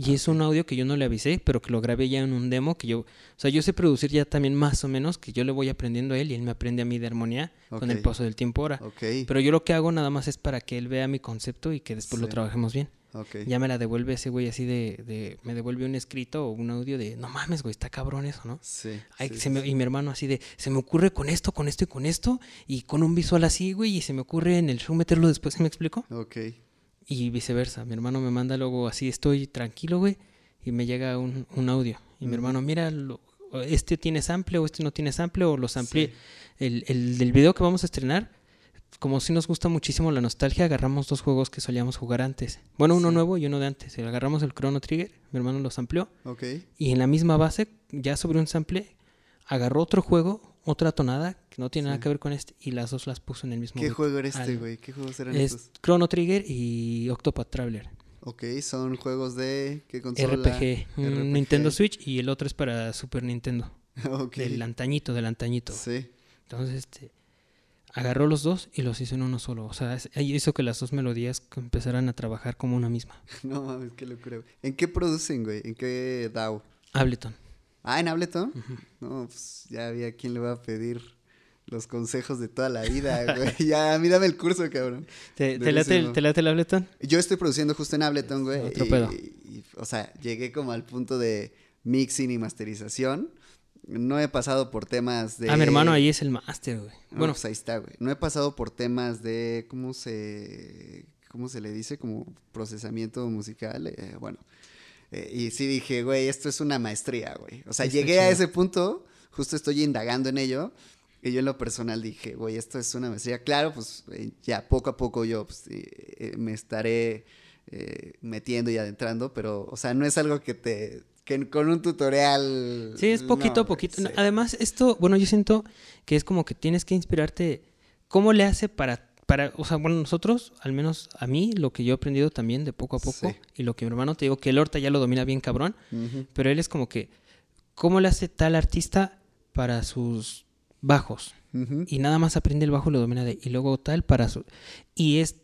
Y es un audio que yo no le avisé, pero que lo grabé ya en un demo que yo, o sea, yo sé producir ya también más o menos, que yo le voy aprendiendo a él y él me aprende a mí de armonía con el paso del tiempo ahora. Ok. Pero yo lo que hago nada más es para que él vea mi concepto y que después lo trabajemos bien. ok. Ya me la devuelve ese güey así de, de, me devuelve un escrito o un audio de, no mames, güey, está cabrón eso, ¿no? Sí. Ay, sí, se me- sí. y mi hermano así de, se me ocurre con esto, con esto y con esto, y con un visual así, güey, y se me ocurre en el show meterlo después, ¿sí me explico? Ok. Y viceversa, mi hermano me manda luego así, estoy tranquilo, güey, y me llega un, un audio. Y mi hermano, mira, lo- este tiene sample o este no tiene sample, o los. Sí. El, el del video que vamos a estrenar, como si nos gusta muchísimo la nostalgia, agarramos dos juegos que solíamos jugar antes. Bueno, uno Sí. nuevo y uno de antes. Agarramos el Chrono Trigger, mi hermano los amplió, Ok. y en la misma base, ya sobre un sample, agarró otro juego, otra tonada, que no tiene nada que ver con este, y las dos las puso en el mismo ¿Qué beat. juego era este, güey? ¿Qué juegos eran Es estos? Chrono Trigger y Octopath Traveler. Ok, son juegos de... ¿Qué consola? RPG, RPG. Nintendo Switch y el otro es para Super Nintendo. ok. Del antañito, del antañito. Sí. Entonces, este, agarró los dos y los hizo en uno solo. O sea, hizo que las dos melodías empezaran a trabajar como una misma. No mames, qué locura. ¿En qué producen, güey? ¿En qué DAO? Ableton. Ah, ¿en Ableton? No, pues ya había quien le va a pedir los consejos de toda la vida, güey. ya, a mí dame el curso, cabrón. ¿Te, te late, el-. ¿Te late el Ableton? Yo estoy produciendo justo en Ableton, güey. Otro y- pedo. y, o sea, llegué como al punto de mixing y masterización. No he pasado por temas de... Ah, mi hermano ahí es el máster, güey. No, bueno, pues ahí está, güey. No he pasado por temas de... ¿Cómo se... ¿Cómo se le dice? Como procesamiento musical. eh, bueno. Eh, y sí dije, güey, esto es una maestría, güey. O sea, Está llegué a ese punto, justo estoy indagando en ello. Y yo en lo personal dije, güey, esto es una maestría. Claro, pues eh, ya poco a poco yo pues, eh, me estaré metiendo y adentrando, pero, o sea, no es algo que te... que con un tutorial... sí, es poquito no, a poquito. sí. Además, esto, bueno, yo siento que es como que tienes que inspirarte. ¿Cómo le hace para, para, o sea, bueno, nosotros, al menos a mí, lo que yo he aprendido también de poco a poco, Sí. y lo que mi hermano te digo que el Horta ya lo domina bien cabrón, pero él es como que, ¿cómo le hace tal artista para sus bajos? Y nada más aprende el bajo y lo domina de, y luego tal para su... Y es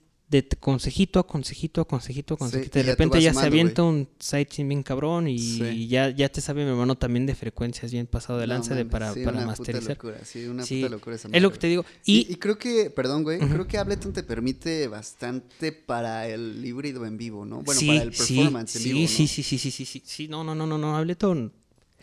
de consejito a consejito a consejito a consejito. de ya repente vas ya se avienta un sidechain bien cabrón y Sí. ya, ya te sabe mi hermano también de frecuencias bien pasado de No lanza de para, sí, para una masterizar. Puta locura, sí, una puta locura esa Es lo que te digo. Y, Y, y creo que, perdón, güey, creo que Ableton te permite bastante para el híbrido en vivo, ¿no? Bueno, para el performance en sí, vivo, ¿no? sí, sí, sí, sí, sí, sí, sí, no, no, no, no, no, Ableton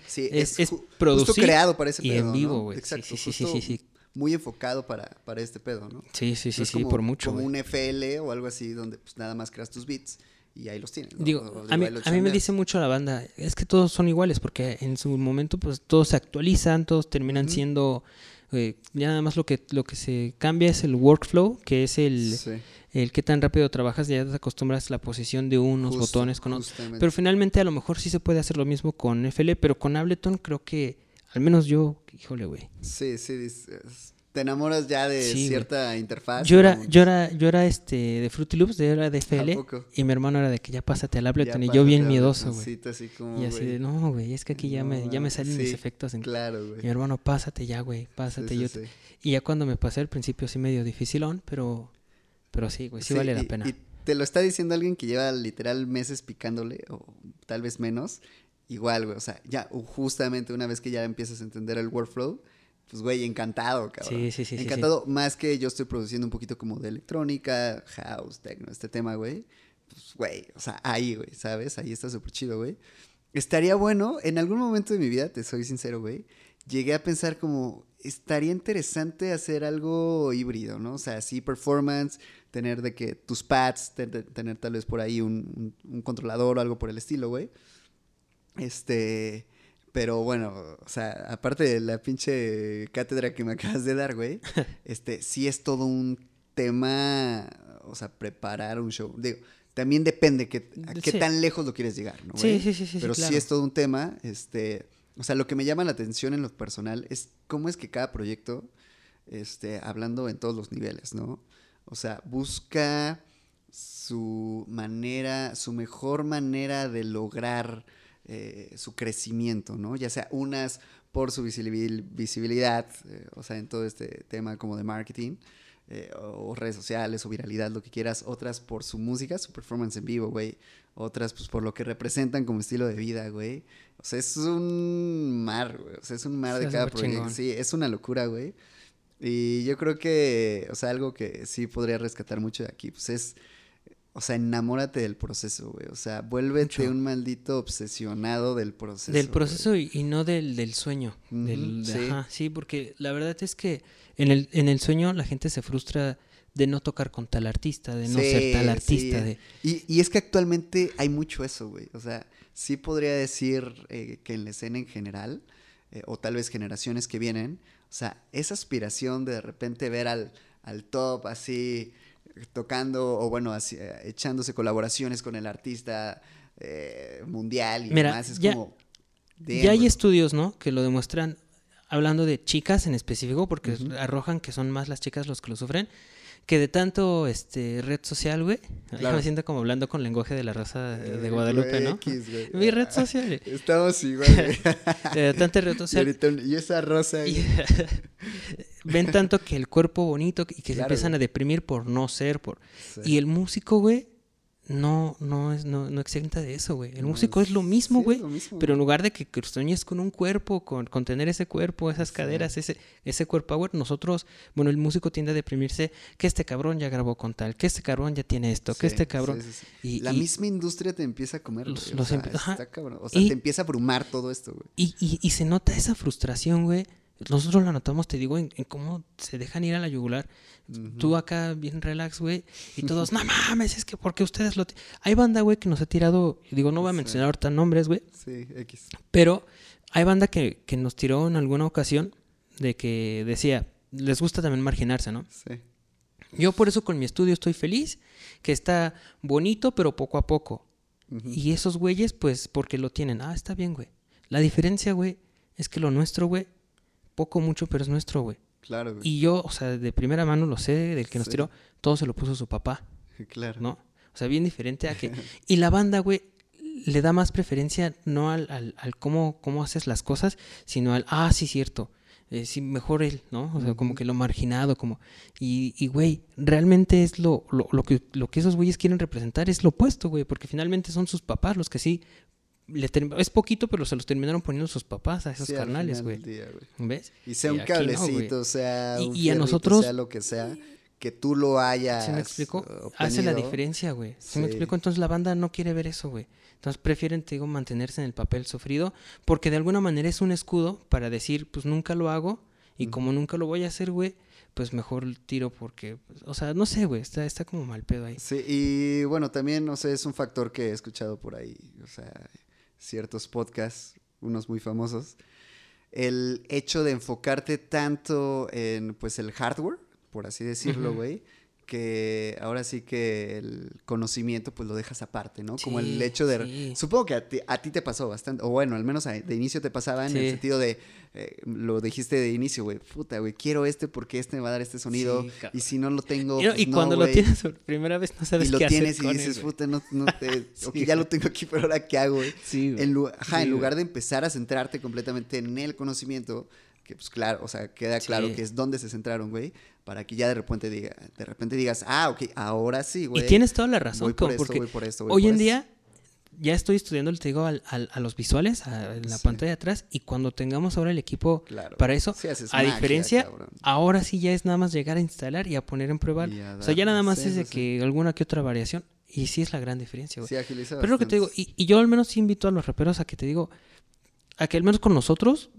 Sí, es, es justo producir creado para ese y pedo, en vivo, ¿no? güey. Sí, Exacto, sí, sí, sí, sí, sí, muy enfocado para, para este pedo, ¿no? sí, sí, No sí, sí, por mucho, Como un FL o algo así donde pues nada más creas tus beats y ahí los tienes. ¿no? Digo, O- a mí, a mí me dice mucho la banda, es que todos son iguales, porque en su momento pues todos se actualizan, todos terminan siendo, eh, ya nada más lo que, lo que se cambia es el workflow, que es el, Sí, el qué tan rápido trabajas, ya te acostumbras a la posición de unos justo, botones con otros. Pero finalmente a lo mejor sí se puede hacer lo mismo con FL, pero con Ableton creo que, al menos yo, híjole, güey. Sí, sí, dices- te enamoras ya de Sí, güey. cierta interfaz. Yo era, yo era, yo era este de Fruity Loops, yo era de ¿A FL, y mi hermano era de que ya pásate al Ableton, y yo bien miedoso, güey. Abletoncito, así como, Y así de, no, güey, es que aquí ya me, ya me salen mis sí, efectos en Claro, güey. Mi hermano, pásate ya, güey, pásate. sí, yo sí. te- Y ya cuando me pasé al principio sí medio dificilón, pero, pero sí, güey, sí, vale la pena. Y te lo está diciendo alguien que lleva literal meses picándole, o tal vez menos. Igual, güey, o sea, ya justamente una vez que ya empiezas a entender el workflow, pues, güey, encantado, cabrón. Sí, sí, sí, sí, Encantado, más que yo estoy produciendo un poquito como de electrónica, house, techno, este tema, güey. Pues, güey, o sea, ahí, güey, ¿sabes? Ahí está súper chido, güey. Estaría bueno, en algún momento de mi vida, te soy sincero, güey, llegué a pensar como, estaría interesante hacer algo híbrido, ¿no? O sea, así performance, tener de que tus pads, te- te- tener tal vez por ahí un, un- un controlador o algo por el estilo, güey. Este, pero bueno, o sea, aparte de la pinche cátedra que me acabas de dar, güey, este, sí es todo un tema, o sea, preparar un show. Digo, también depende que, a qué Sí. tan lejos lo quieres llegar, ¿no? Sí, güey? sí, sí, sí, Pero sí, sí es todo un tema, este, o sea, lo que me llama la atención en lo personal es cómo es que cada proyecto, este, hablando en todos los niveles, ¿no? O sea, busca su manera, su mejor manera de lograr eh, su crecimiento, ¿no? Ya sea unas por su visibil- visibilidad, eh, o sea, en todo este tema como de marketing, eh, o, o redes sociales, o viralidad, lo que quieras, otras por su música, su performance en vivo, güey, otras pues por lo que representan como estilo de vida, güey. O sea, es un mar, güey, o sea, es un mar de cada proyecto, chingón. sí, es una locura, güey. Y yo creo que, o sea, algo que sí podría rescatar mucho de aquí, pues es, o sea, enamórate del proceso, güey. O sea, vuélvete Mucho. un maldito obsesionado del proceso. del proceso y, y no del, del sueño. Del, sí. ajá, sí, porque la verdad es que en el, en el sueño la gente se frustra de no tocar con tal artista, de no ser tal artista. sí. De, Y, y es que actualmente hay mucho eso, güey. O sea, sí podría decir eh, que en la escena en general, eh, o tal vez generaciones que vienen, o sea, esa aspiración de de repente ver al, al top así tocando, o bueno, eh, echándose colaboraciones con el artista eh, mundial y Mira, demás, es ya- como... damn, ya hay estudios, ¿no? Que lo demuestran, hablando de chicas en específico, porque arrojan que son más las chicas los que lo sufren, que de tanto este red social, güey. Claro. me siento como hablando con lenguaje de la raza de, de Eh, Guadalupe, ¿no? X, güey. Mi red social. güey. Estamos igual, güey. De tanta red y, social. ahorita y esa rosa, Y- ven tanto que el cuerpo bonito y que se empiezan güey. a deprimir por no ser, por... Sí. Y el músico, güey, no, no es, no, no exenta de eso, güey. El No, músico es lo mismo, güey. Pero en lugar de que, que sueñes con un cuerpo, con, con tener ese cuerpo, esas Sí. caderas, ese, ese core power, nosotros, bueno, el músico tiende a deprimirse que este cabrón ya grabó con tal, que este cabrón ya tiene esto, que este cabrón. Y, La y- misma industria te empieza a comer. Los- o los sea, ajá. está cabrón. O sea, Y- te empieza a abrumar todo esto, güey. Y, y- y se nota esa frustración, güey. Nosotros la notamos, te digo, en, en cómo se dejan ir a la yugular. Tú acá bien relax, güey. Y todos, no mames, es que porque ustedes lo... ti-". Hay banda, güey, que nos ha tirado... Digo, no voy a mencionar ahorita nombres, güey. Sí, X. Pero hay banda que, que nos tiró en alguna ocasión de que decía, les gusta también marginarse, ¿no? Sí. Yo por eso con mi estudio estoy feliz, que está bonito, pero poco a poco. Y esos güeyes, pues, porque lo tienen. Ah, está bien, güey. La diferencia, güey, es que lo nuestro, güey, poco mucho, pero es nuestro, güey. Claro, güey. Y yo, o sea, de primera mano lo sé, del que nos Sí. tiró, todo se lo puso su papá, Claro. ¿no? O sea, bien diferente a que... Y la banda, güey, le da más preferencia no al, al, al cómo, cómo haces las cosas, sino al, ah, sí, cierto. eh, sí, mejor él, ¿no? O sea, como que lo marginado, como... Y, y güey, realmente es lo, lo, lo que, lo que esos güeyes quieren representar, es lo opuesto, güey, porque finalmente son sus papás los que sí... Le es poquito, pero se los terminaron poniendo sus papás a esos Sí, carnales, güey. ¿Ves? Y sea Y un aquí no, cablecito, sea Y- un y a nosotros- sea lo que sea, que tú lo hayas ¿Sí me obtenido. Hace la diferencia, güey. ¿Sí, me Sí. explico? Entonces la banda no quiere ver eso, güey. Entonces prefieren, te digo, mantenerse en el papel sufrido porque de alguna manera es un escudo para decir, pues nunca lo hago y como nunca lo voy a hacer, güey, pues mejor tiro porque, pues, o sea, no sé, güey, está, está como mal pedo ahí. Sí, y bueno, también, no sé, es un factor que he escuchado por ahí, o sea, ciertos podcasts, unos muy famosos, el hecho de enfocarte tanto en, pues, el hardware, por así decirlo, güey, que ahora sí que el conocimiento, pues, lo dejas aparte, ¿no? Como el hecho de... sí. Supongo que a ti, a ti te pasó bastante, o bueno, al menos a- de inicio te pasaba en el sentido de, eh, lo dijiste de inicio, güey, puta, güey, quiero este porque este me va a dar este sonido, y si no lo tengo... Y, pues, y no, cuando lo tienes por primera vez no sabes Y lo qué tienes hacer y con dices, él, güey. puta, no, no te. ok, ya lo tengo aquí, pero ahora qué hago, güey. Sí. En, ajá, lugar de empezar a centrarte completamente en el conocimiento, que pues claro, o sea, queda claro Sí. que es donde se centraron, güey, para que ya de repente diga, de repente digas, ah, ok, ahora sí, güey. Y tienes toda la razón, Voy por esto, porque voy por esto, voy hoy por en esto. día ya estoy estudiando, te digo, al- al- a los visuales, a, en la Sí. pantalla de atrás, y cuando tengamos ahora el equipo Claro. para eso, Sí, a magia, diferencia, cabrón. ahora sí ya es nada más llegar a instalar y a poner en prueba. O sea, ya nada más sí, es de que alguna que otra variación, y sí es la gran diferencia, güey. Sí, agiliza Pero es lo que te digo, bastante. y, y yo al menos sí invito a los raperos a que te digo, a que al menos con nosotros.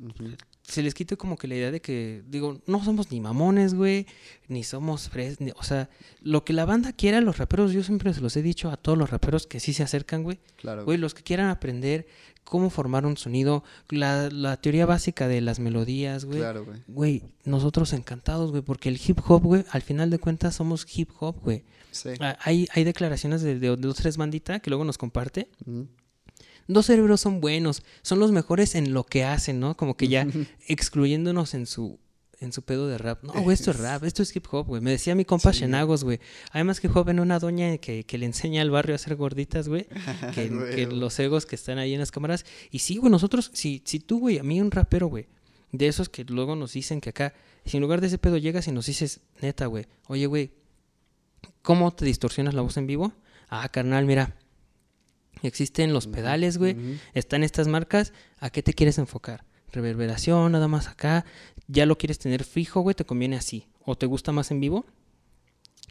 Se les quite como que la idea de que, digo, no somos ni mamones, güey, ni somos fres, ni- o sea, lo que la banda quiera, los raperos, yo siempre se los he dicho a todos los raperos que sí se acercan, güey, Claro. güey, los que quieran aprender cómo formar un sonido, la, la teoría básica de las melodías, güey, Claro, güey. güey, nosotros encantados, güey, porque el hip hop, güey, al final de cuentas somos hip hop, güey. Sí. Ah, Hay, hay declaraciones de, de, de dos, tres bandita que luego nos comparte. Dos cerebros son buenos, son los mejores en lo que hacen, ¿no? Como que ya excluyéndonos en su en su pedo de rap. No, güey, esto es rap, esto es hip hop, güey. Me decía mi compa Sí. Shenagos, güey. Además hip hop en una doña que, que le enseña al barrio a hacer gorditas, güey. Que, que los egos que están ahí en las cámaras. Y sí, güey, nosotros, si, si tú, güey, a mí un rapero, güey, de esos que luego nos dicen que acá, si en lugar de ese pedo llegas y nos dices, neta, güey, oye, güey, ¿cómo te distorsionas la voz en vivo? Ah, carnal, mira, existen los pedales, güey, están estas marcas, ¿a qué te quieres enfocar? Reverberación, nada más acá, ya lo quieres tener fijo, güey, te conviene así. ¿O te gusta más en vivo?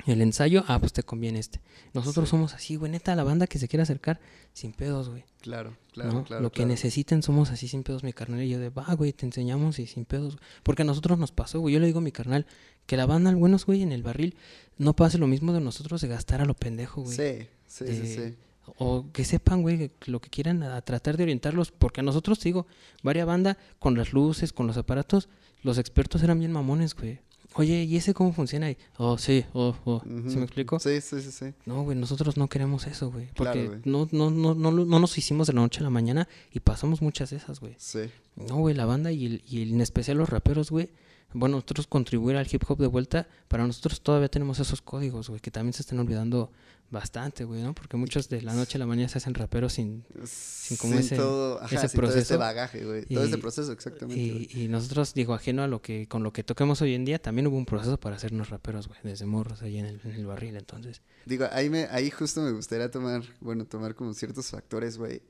El ensayo, ah, pues te conviene este. Nosotros Sí. somos así, güey, neta, la banda que se quiere acercar, sin pedos, güey. Claro, claro, ¿no? claro. Lo que necesiten somos así sin pedos, mi carnal. Y yo de, va, güey, te enseñamos y sin pedos. Porque a nosotros nos pasó, güey. Yo le digo a mi carnal que la banda, al buenos, güey, en el barril, no pase lo mismo de nosotros de gastar a lo pendejo, güey. Sí, sí, sí, sí. O que sepan, güey, lo que quieran a, tratar de orientarlos. Porque a nosotros, digo, varia banda, con las luces, con los aparatos, los expertos eran bien mamones, güey. Oye, ¿y ese cómo funciona? ahí? oh, sí, oh, oh. ¿Se Ujú. me explico? Sí, sí, sí, sí. No, güey, nosotros no queremos eso, güey. Porque Claro, no, no, no, no, no nos hicimos de la noche a la mañana y pasamos muchas de esas, güey. Sí. No, güey, la banda y, el- y el- en especial los raperos, güey. Bueno, nosotros contribuir al hip hop de vuelta, para nosotros todavía tenemos esos códigos, güey, que también se están olvidando bastante, güey, ¿no? Porque muchos de la noche a la mañana se hacen raperos sin... Sin como ese- todo, ajá, ese sin todo proceso. bagaje, güey. Todo este proceso, exactamente. y nosotros, digo, ajeno a lo que, con lo que toquemos hoy en día, también hubo un proceso para hacernos raperos, güey, desde morros ahí en el, en el barril, entonces. Digo, ahí, me, ahí justo me gustaría tomar, bueno, tomar como ciertos factores, güey.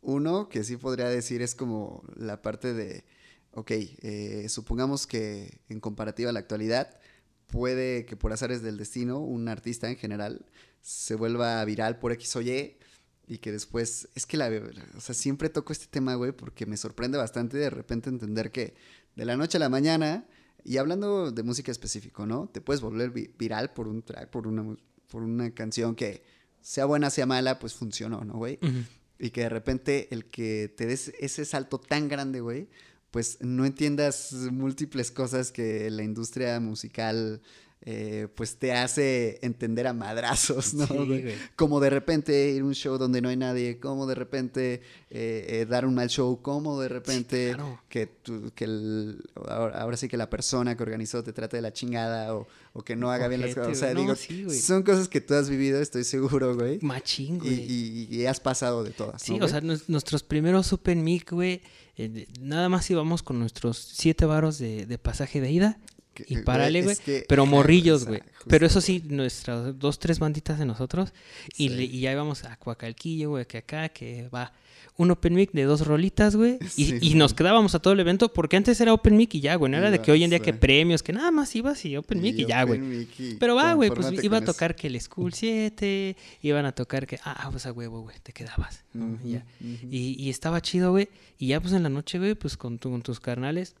Uno que sí podría decir es como la parte de, ok, eh, supongamos que en comparativa a la actualidad, puede que por azares del destino, un artista en general se vuelva viral por X o Y y que después, es que la, o sea, siempre toco este tema, güey, porque me sorprende bastante de repente entender que de la noche a la mañana, y hablando de música específico, ¿no? Te puedes volver vi- viral por un track, por una, por una canción que sea buena, sea mala, pues funcionó, ¿no, güey? Y que de repente el que te des ese salto tan grande, güey, pues no entiendas múltiples cosas que la industria musical eh, pues te hace entender a madrazos, ¿no? Sí, güey? güey. Como de repente ir a un show donde no hay nadie, como de repente eh, eh, dar un mal show, como de repente claro. que, tú- que el- ahora, ahora sí que la persona que organizó te trate de la chingada o, o que no haga bien las cosas. O sea. No, digo, sí, son cosas que tú has vivido, estoy seguro, güey. Machín, güey. y- y has pasado de todas. Sí, ¿no, o sea, nuestros primeros Open Mic, güey, eh, nada más íbamos con nuestros siete varos de, de pasaje de ida Que- y güey, párale, güey. que- Pero morrillos, güey. Pero eso sí, nuestras dos, tres banditas de nosotros. Y, Sí. le- y ya íbamos a Coacalquillo, güey, que acá, que va. Un Open Mic de dos rolitas, güey. Y, Sí, y nos quedábamos a todo el evento porque antes era Open Mic y ya, güey. No era de que hoy en día que Ibas, premios, que nada más ibas y Open Mic y, ya, güey. Pero va, güey, pues iba a eso. tocar que el School 7, iban a tocar que, ah, pues a huevo, güey, te quedabas. ya. Y, y estaba chido, güey. Y ya pues en la noche, güey, pues con, tu- con tus carnales,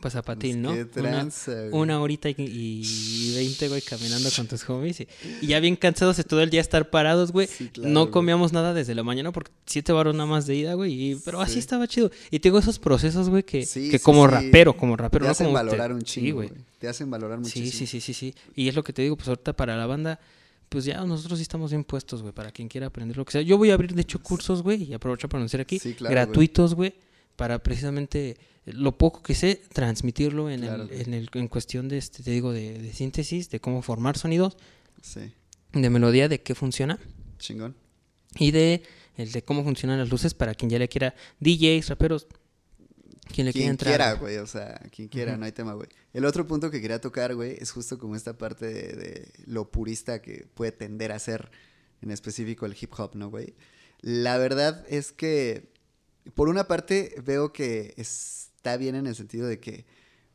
pues a patín, ¿no? Qué Una, tranza, güey. una horita y, 20, güey, caminando con tus homies. Y, y ya bien cansados de todo el día estar parados, güey. Sí, claro, no güey. comíamos nada desde la mañana porque siete varos nada más de ida, güey. y- Pero así Sí. estaba chido. Y tengo esos procesos, güey, que, Sí, que como rapero, como rapero, Te no hacen como valorar te- un chingo, güey. Te hacen valorar muchísimo. Sí, sí, sí, sí, sí. Y es lo que te digo, pues ahorita para la banda, pues ya nosotros sí estamos bien puestos, güey, para quien quiera aprender lo que sea. Yo voy a abrir, de hecho, cursos, güey, y aprovecho para anunciar aquí, Sí, claro, gratuitos, güey, para precisamente lo poco que sé, transmitirlo en, Claro, el, en, el, en cuestión de, este, te digo, de, de síntesis, de cómo formar sonidos, Sí, de melodía, de qué funciona, chingón. y de, el de cómo funcionan las luces para quien ya le quiera, DJs, raperos, quien le quiera Quien quiera, güey. güey, o sea, quien quiera, Ujú. no hay tema, güey. El otro punto que quería tocar, güey, es justo como esta parte de, de lo purista que puede tender a ser, en específico el hip hop, ¿no, güey? La verdad es que, por una parte, veo que está bien en el sentido de que,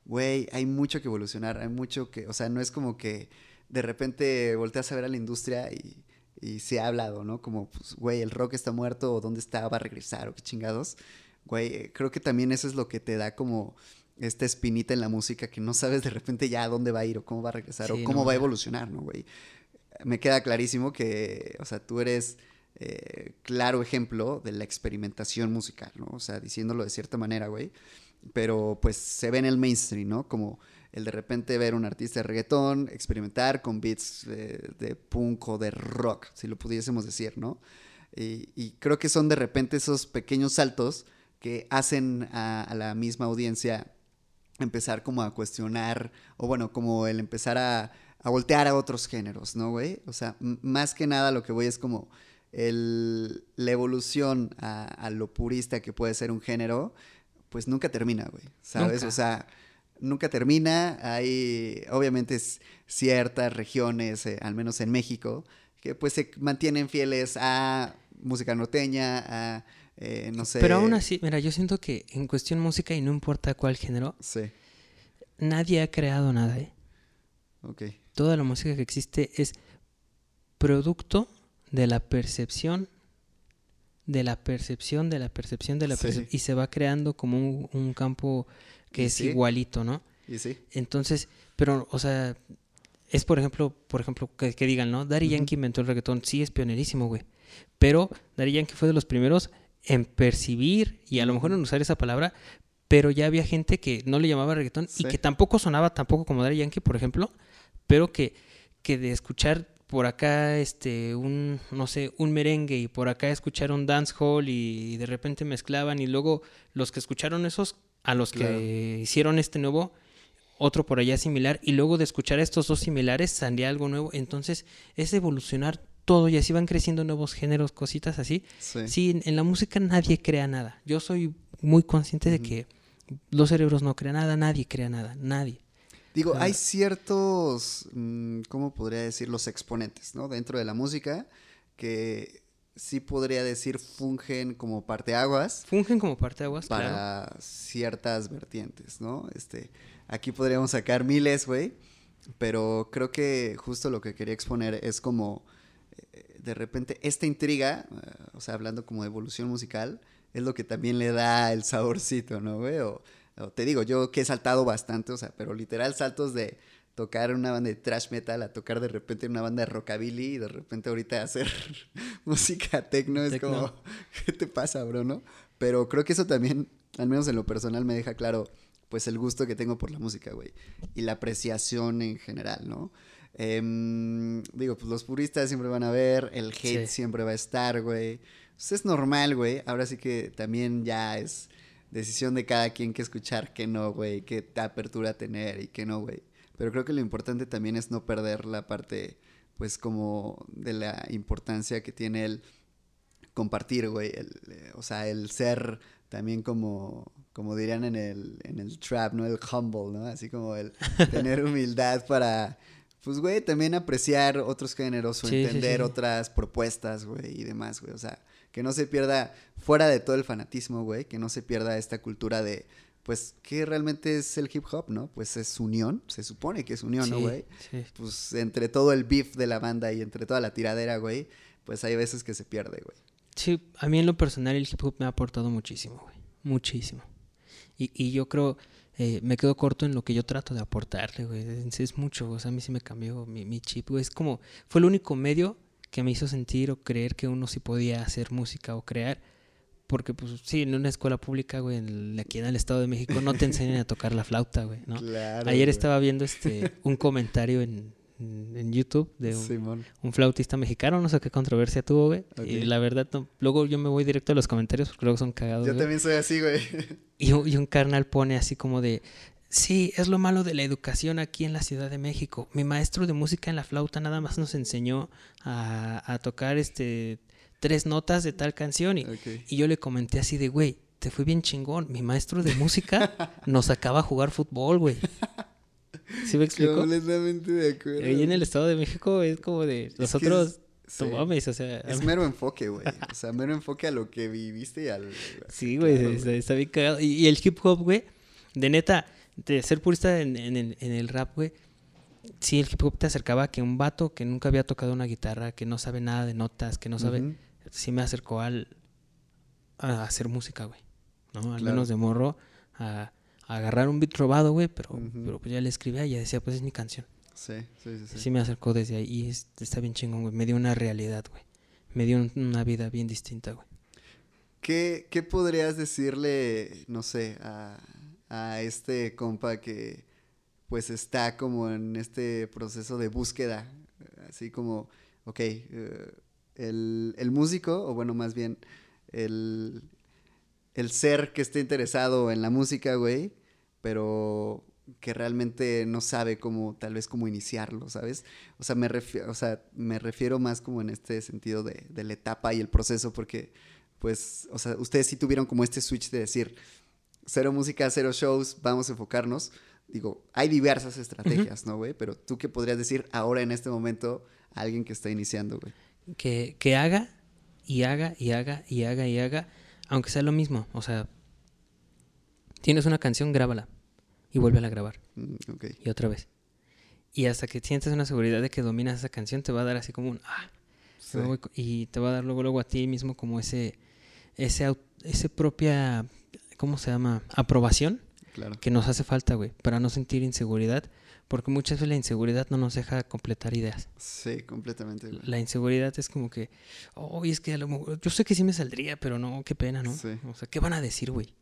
güey, hay mucho que evolucionar, hay mucho que, o sea, no es como que de repente volteas a ver a la industria y, y se ha hablado, ¿no? Como, pues, güey, el rock está muerto, o dónde está, va a regresar, o qué chingados. Güey, eh, creo que también eso es lo que te da como esta espinita en la música que no sabes de repente ya a dónde va a ir o cómo va a regresar Sí, o cómo no, va a evolucionar, ¿no, güey? Me queda clarísimo que, o sea, tú eres eh, claro ejemplo de la experimentación musical, ¿no? O sea, diciéndolo de cierta manera, güey. Pero pues se ve en el mainstream, ¿no? Como el de repente ver un artista de reggaetón, experimentar con beats de, de punk o de rock, si lo pudiésemos decir, ¿no? Y, creo que son de repente esos pequeños saltos que hacen a, la misma audiencia empezar como a cuestionar, o bueno, como el empezar a, voltear a otros géneros, ¿no, güey? O sea, más que nada lo que voy es como el, la evolución a, a lo purista que puede ser un género, pues nunca termina, güey, ¿sabes? Nunca. O sea, nunca termina, hay obviamente ciertas regiones, eh, al menos en México, que pues se mantienen fieles a música norteña, a, eh, no sé... Pero aún así, mira, yo siento que en cuestión música y no importa cuál género, Sí, nadie ha creado nada, ¿eh? ok. Toda la música que existe es producto de la percepción, de la percepción, de la percepción, de la Sí. percepción, y se va creando como un, un campo que es sí. igualito, ¿no? ¿Y sí? Entonces, pero, o sea, es por ejemplo, por ejemplo, que, que digan, ¿no? Daddy. Yankee inventó el reggaetón, sí es pionerísimo, güey. Pero Daddy Yankee fue de los primeros en percibir y a lo mejor en usar esa palabra, pero ya había gente que no le llamaba reggaetón Sí. y que tampoco sonaba tampoco como Daddy Yankee, por ejemplo, pero que, que de escuchar por acá este un no sé un merengue y por acá escuchar un dancehall y, de repente mezclaban y luego los que escucharon esos a los Claro. que hicieron este nuevo otro por allá similar y luego de escuchar estos dos similares salía algo nuevo. Entonces es evolucionar todo y así van creciendo nuevos géneros cositas así. Sí. sí en, en la música nadie crea nada. Yo soy muy consciente de que los cerebros no crean nada nadie crea nada nadie Digo, hay ciertos, mm, ¿cómo podría decir? Los exponentes, ¿no? Dentro de la música que sí podría decir fungen como parteaguas fungen como parte de aguas para claro ciertas vertientes, ¿no? Este, aquí podríamos sacar miles, güey, pero creo que justo lo que quería exponer es como, eh, de repente, esta intriga, eh, o sea, hablando como de evolución musical, es lo que también le da el saborcito, ¿no, güey? O te digo, yo que he saltado bastante, o sea, pero literal saltos de tocar en una banda de thrash metal a tocar de repente en una banda de rockabilly y de repente ahorita hacer música techno es como, ¿qué te pasa, bro, no? Pero creo que eso también, al menos en lo personal, me deja claro pues el gusto que tengo por la música, güey. Y la apreciación en general, ¿no? Em, digo, pues los puristas siempre van a ver, el hate siempre va a estar, güey. Pues es normal, güey. Ahora sí que también ya es decisión de cada quien que escuchar que no, güey, qué apertura tener y que no, güey. Pero creo que lo importante también es no perder la parte, pues como de la importancia que tiene el compartir, güey. Eh, o sea, el ser también como, como dirían en el, en el trap, ¿no? El humble, ¿no? Así como el tener humildad para, pues, güey, también apreciar otros géneros o entender otras propuestas, güey, y demás, güey. O sea, que no se pierda, fuera de todo el fanatismo, güey, que no se pierda esta cultura de, pues, ¿qué realmente es el hip hop, no? Pues es unión, se supone que es unión, ¿no, güey? Pues entre todo el beef de la banda y entre toda la tiradera, güey, pues hay veces que se pierde, güey. Sí, a mí en lo personal el hip hop me ha aportado muchísimo, güey. Muchísimo. Y, y yo creo, eh, me quedo corto en lo que yo trato de aportarle, güey. Es mucho, o sea, a mí sí me cambió mi, mi chip, güey. Es como, fue el único medio que me hizo sentir o creer que uno sí podía hacer música o crear. Porque, pues, sí, en una escuela pública, güey, aquí en el Estado de México, no te enseñan a tocar la flauta, güey, ¿no? Ayer estaba viendo este un comentario en, en YouTube de un, flautista mexicano, no sé qué controversia tuvo, güey. Y la verdad, luego yo me voy directo a los comentarios porque luego son cagados. Yo también soy así, güey. Y, y, un carnal pone así como de, sí, es lo malo de la educación aquí en la Ciudad de México. Mi maestro de música en la flauta nada más nos enseñó a, a tocar este tres notas de tal canción y, y yo le comenté así de, güey, te fui bien chingón. Mi maestro de música nos acaba a jugar fútbol, güey. ¿Sí me explico? Completamente de acuerdo. Ahí en el Estado de México es como de nosotros. Es, o sea. Es mero enfoque, güey. O sea, mero enfoque a lo que viviste y al. Sí, güey, está, bien cagado. Y, el hip hop, güey, de neta, de ser purista en, el, en el rap, güey. Sí, el hip hop te acercaba a que un vato que nunca había tocado una guitarra, que no sabe nada de notas, que no sabe. Sí me acercó al. a hacer música, güey. ¿No? Al menos de morro. A agarrar un beat robado, güey, pero, pero pues ya le escribía y ya decía, pues es mi canción. Sí, sí, sí. Sí, me acercó desde ahí y está bien chingón, güey. Me dio una realidad, güey. Me dio una vida bien distinta, güey. ¿Qué, ¿Qué, podrías decirle, no sé, a, a, este compa que pues está como en este proceso de búsqueda? Así como, ok, eh, el, el músico, o bueno, más bien, el, el ser que esté interesado en la música, güey, pero que realmente no sabe cómo, tal vez cómo iniciarlo, ¿sabes? O sea, me refiero, o sea, me refiero más como en este sentido de, de, la etapa y el proceso, porque, pues, o sea, ustedes sí tuvieron como este switch de decir, cero música, cero shows, vamos a enfocarnos. Digo, hay diversas estrategias, ¿no, güey? Pero tú qué podrías decir ahora en este momento a alguien que está iniciando, güey. Que, que haga y haga y haga y haga y haga aunque sea lo mismo, o sea, tienes una canción, grábala y vuelve a grabar. Mm, y otra vez. Y hasta que sientes una seguridad de que dominas esa canción, te va a dar así como un ah. y te va a dar luego, luego a ti mismo como ese, ese, ese propia, ¿cómo se llama? Aprobación. Claro. Que nos hace falta, güey, para no sentir inseguridad porque muchas veces la inseguridad no nos deja completar ideas. Sí, completamente. La inseguridad es como que, oh, es que a lo mejor, yo sé que sí me saldría, pero no, qué pena, ¿no? Sí. O sea, ¿qué van a decir, güey?